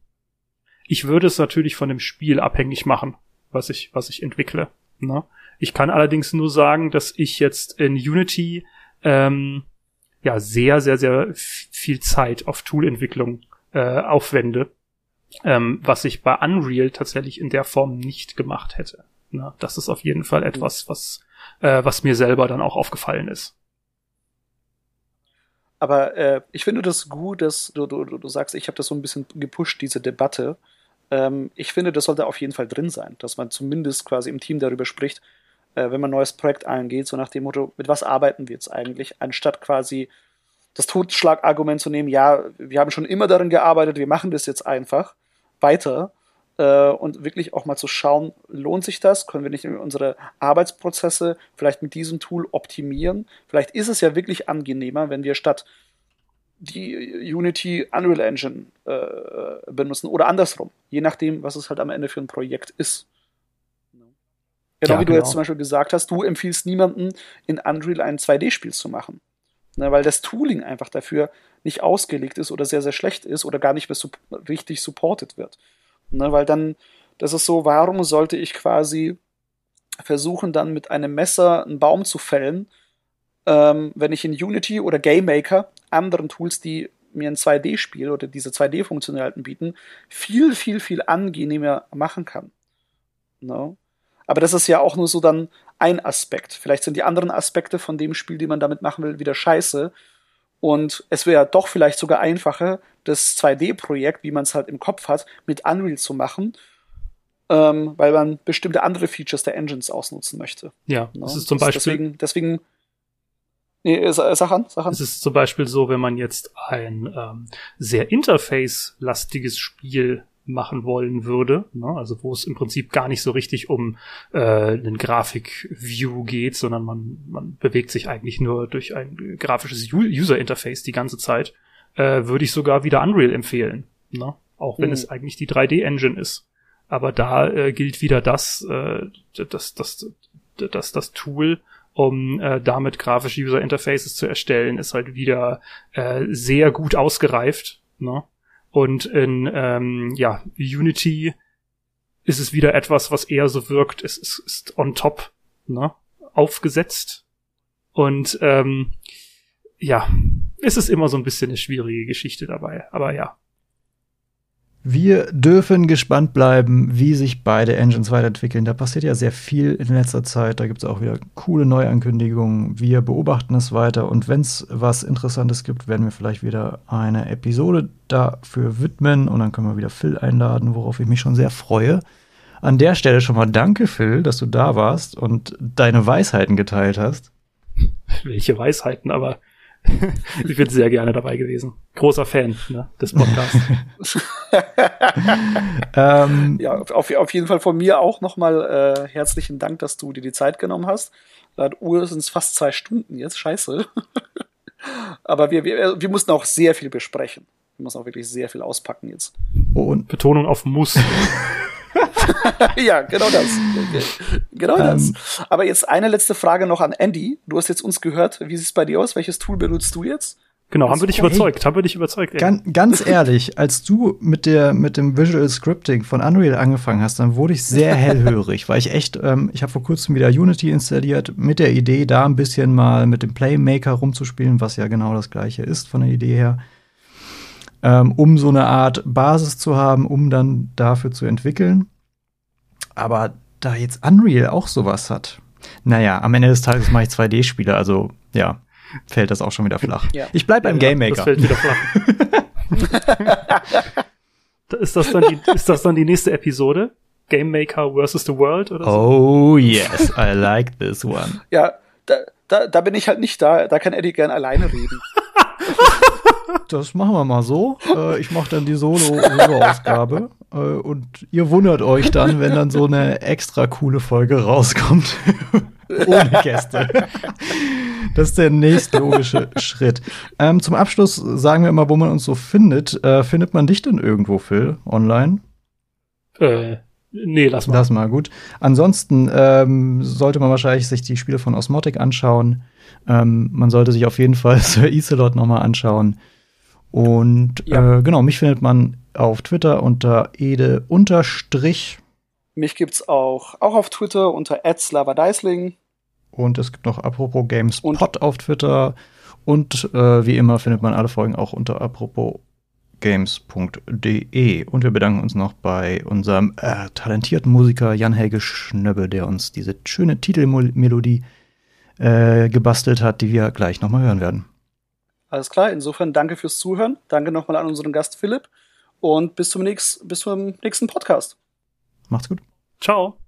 Ich würde es natürlich von dem Spiel abhängig machen, was ich, was ich entwickle. Ne? Ich kann allerdings nur sagen, dass ich jetzt in Unity ähm, ja sehr, sehr, sehr viel Zeit auf Toolentwicklung äh, aufwende, ähm, was ich bei Unreal tatsächlich in der Form nicht gemacht hätte. Ne? Das ist auf jeden Fall etwas, was, äh, was mir selber dann auch aufgefallen ist. Aber äh, ich finde das gut, dass du, du, du sagst, ich habe das so ein bisschen gepusht, diese Debatte, ähm, ich finde, das sollte auf jeden Fall drin sein, dass man zumindest quasi im Team darüber spricht, äh, wenn man ein neues Projekt angeht, so nach dem Motto, mit was arbeiten wir jetzt eigentlich, anstatt quasi das Totschlagargument zu nehmen, ja, wir haben schon immer darin gearbeitet, wir machen das jetzt einfach weiter äh, und wirklich auch mal zu schauen, lohnt sich das? Können wir nicht unsere Arbeitsprozesse vielleicht mit diesem Tool optimieren? Vielleicht ist es ja wirklich angenehmer, wenn wir statt die Unity Unreal Engine äh, benutzen oder andersrum, je nachdem, was es halt am Ende für ein Projekt ist. Genau ja, wie du genau. jetzt zum Beispiel gesagt hast, du empfiehlst niemanden, in Unreal ein 2D-Spiel zu machen. Ne, weil das Tooling einfach dafür nicht ausgelegt ist oder sehr, sehr schlecht ist oder gar nicht mehr so richtig supported wird. Ne, weil dann, das ist so, warum sollte ich quasi versuchen, dann mit einem Messer einen Baum zu fällen, ähm, wenn ich in Unity oder GameMaker anderen Tools, die mir ein 2D-Spiel oder diese 2D-Funktionalitäten bieten, viel, viel, viel angenehmer machen kann. No? Aber das ist ja auch nur so dann ein Aspekt. Vielleicht sind die anderen Aspekte von dem Spiel, die man damit machen will, wieder scheiße. Und es wäre doch vielleicht sogar einfacher, das 2D-Projekt, wie man es halt im Kopf hat, mit Unreal zu machen, ähm, weil man bestimmte andere Features der Engines ausnutzen möchte. Ja, ne? das ist zum Beispiel. Deswegen, deswegen Nee, äh, sag an, sag an. Es ist zum Beispiel so, wenn man jetzt ein ähm, sehr interface-lastiges Spiel machen wollen würde, ne? also wo es im Prinzip gar nicht so richtig um äh, einen Grafik-View geht, sondern man, man bewegt sich eigentlich nur durch ein grafisches User-Interface die ganze Zeit, äh, würde ich sogar wieder Unreal empfehlen, ne? auch wenn mhm. es eigentlich die 3D-Engine ist. Aber da äh, gilt wieder das, äh, das, das, das, das, Tool, um äh, damit grafische User Interfaces zu erstellen, ist halt wieder äh, sehr gut ausgereift. Ne? Und in ähm, ja, Unity ist es wieder etwas, was eher so wirkt, es ist, ist on top ne? aufgesetzt. Und ähm, ja, es ist immer so ein bisschen eine schwierige Geschichte dabei. Aber ja, wir dürfen gespannt bleiben, wie sich beide Engines weiterentwickeln. Da passiert ja sehr viel in letzter Zeit. Da gibt es auch wieder coole Neuankündigungen. Wir beobachten es weiter und wenn es was Interessantes gibt, werden wir vielleicht wieder eine Episode dafür widmen und dann können wir wieder Phil einladen, worauf ich mich schon sehr freue. An der Stelle schon mal danke, Phil, dass du da warst und deine Weisheiten geteilt hast. Welche Weisheiten, aber ich bin sehr gerne dabei gewesen. Großer Fan ne, des Podcasts. ähm, ja, auf, auf jeden Fall von mir auch nochmal äh, herzlichen Dank, dass du dir die Zeit genommen hast. Laut Uhr sind es fast zwei Stunden jetzt, scheiße. Aber wir, wir, wir mussten auch sehr viel besprechen. Wir müssen auch wirklich sehr viel auspacken jetzt. Und Betonung auf muss. ja, genau das. Genau ähm, das. Aber jetzt eine letzte Frage noch an Andy. Du hast jetzt uns gehört. Wie sieht es bei dir aus? Welches Tool benutzt du jetzt? Genau, haben wir dich überzeugt, haben wir dich überzeugt. Ganz, ganz ehrlich, als du mit der mit dem Visual Scripting von Unreal angefangen hast, dann wurde ich sehr hellhörig, weil ich echt, ähm, ich habe vor kurzem wieder Unity installiert mit der Idee, da ein bisschen mal mit dem Playmaker rumzuspielen, was ja genau das gleiche ist von der Idee her, ähm, um so eine Art Basis zu haben, um dann dafür zu entwickeln. Aber da jetzt Unreal auch sowas hat, naja, am Ende des Tages mache ich 2D-Spiele, also ja, fällt das auch schon wieder flach. Ja. Ich bleib beim ja, Game Maker. Das fällt wieder flach. ist, das dann die, ist das dann die nächste Episode? Game Maker versus the World oder so? Oh yes, I like this one. Ja, da, da, da bin ich halt nicht da. Da kann Eddie gern alleine reden. das machen wir mal so. Äh, ich mache dann die Solo-Ausgabe. Äh, und ihr wundert euch dann, wenn dann so eine extra coole Folge rauskommt. Ohne Gäste. Das ist der nächste logische Schritt. Ähm, zum Abschluss sagen wir immer, wo man uns so findet. Äh, findet man dich denn irgendwo, Phil, online? Äh, nee, lass mal. Lass mal, gut. Ansonsten ähm, sollte man wahrscheinlich sich die Spiele von Osmotic anschauen. Ähm, man sollte sich auf jeden Fall Sir Iselot noch mal anschauen. Und ja. äh, genau, mich findet man auf Twitter unter ede unterstrich. Mich gibt's auch, auch auf Twitter unter @slavadeisling. Und es gibt noch apropos Games Pod auf Twitter. Und äh, wie immer findet man alle Folgen auch unter apropos games.de. Und wir bedanken uns noch bei unserem äh, talentierten Musiker Jan-Helge Schnöbbe, der uns diese schöne Titelmelodie äh, gebastelt hat, die wir gleich nochmal hören werden. Alles klar, insofern danke fürs Zuhören. Danke nochmal an unseren Gast Philipp und bis zum, nächsten, bis zum nächsten Podcast. Macht's gut. Ciao.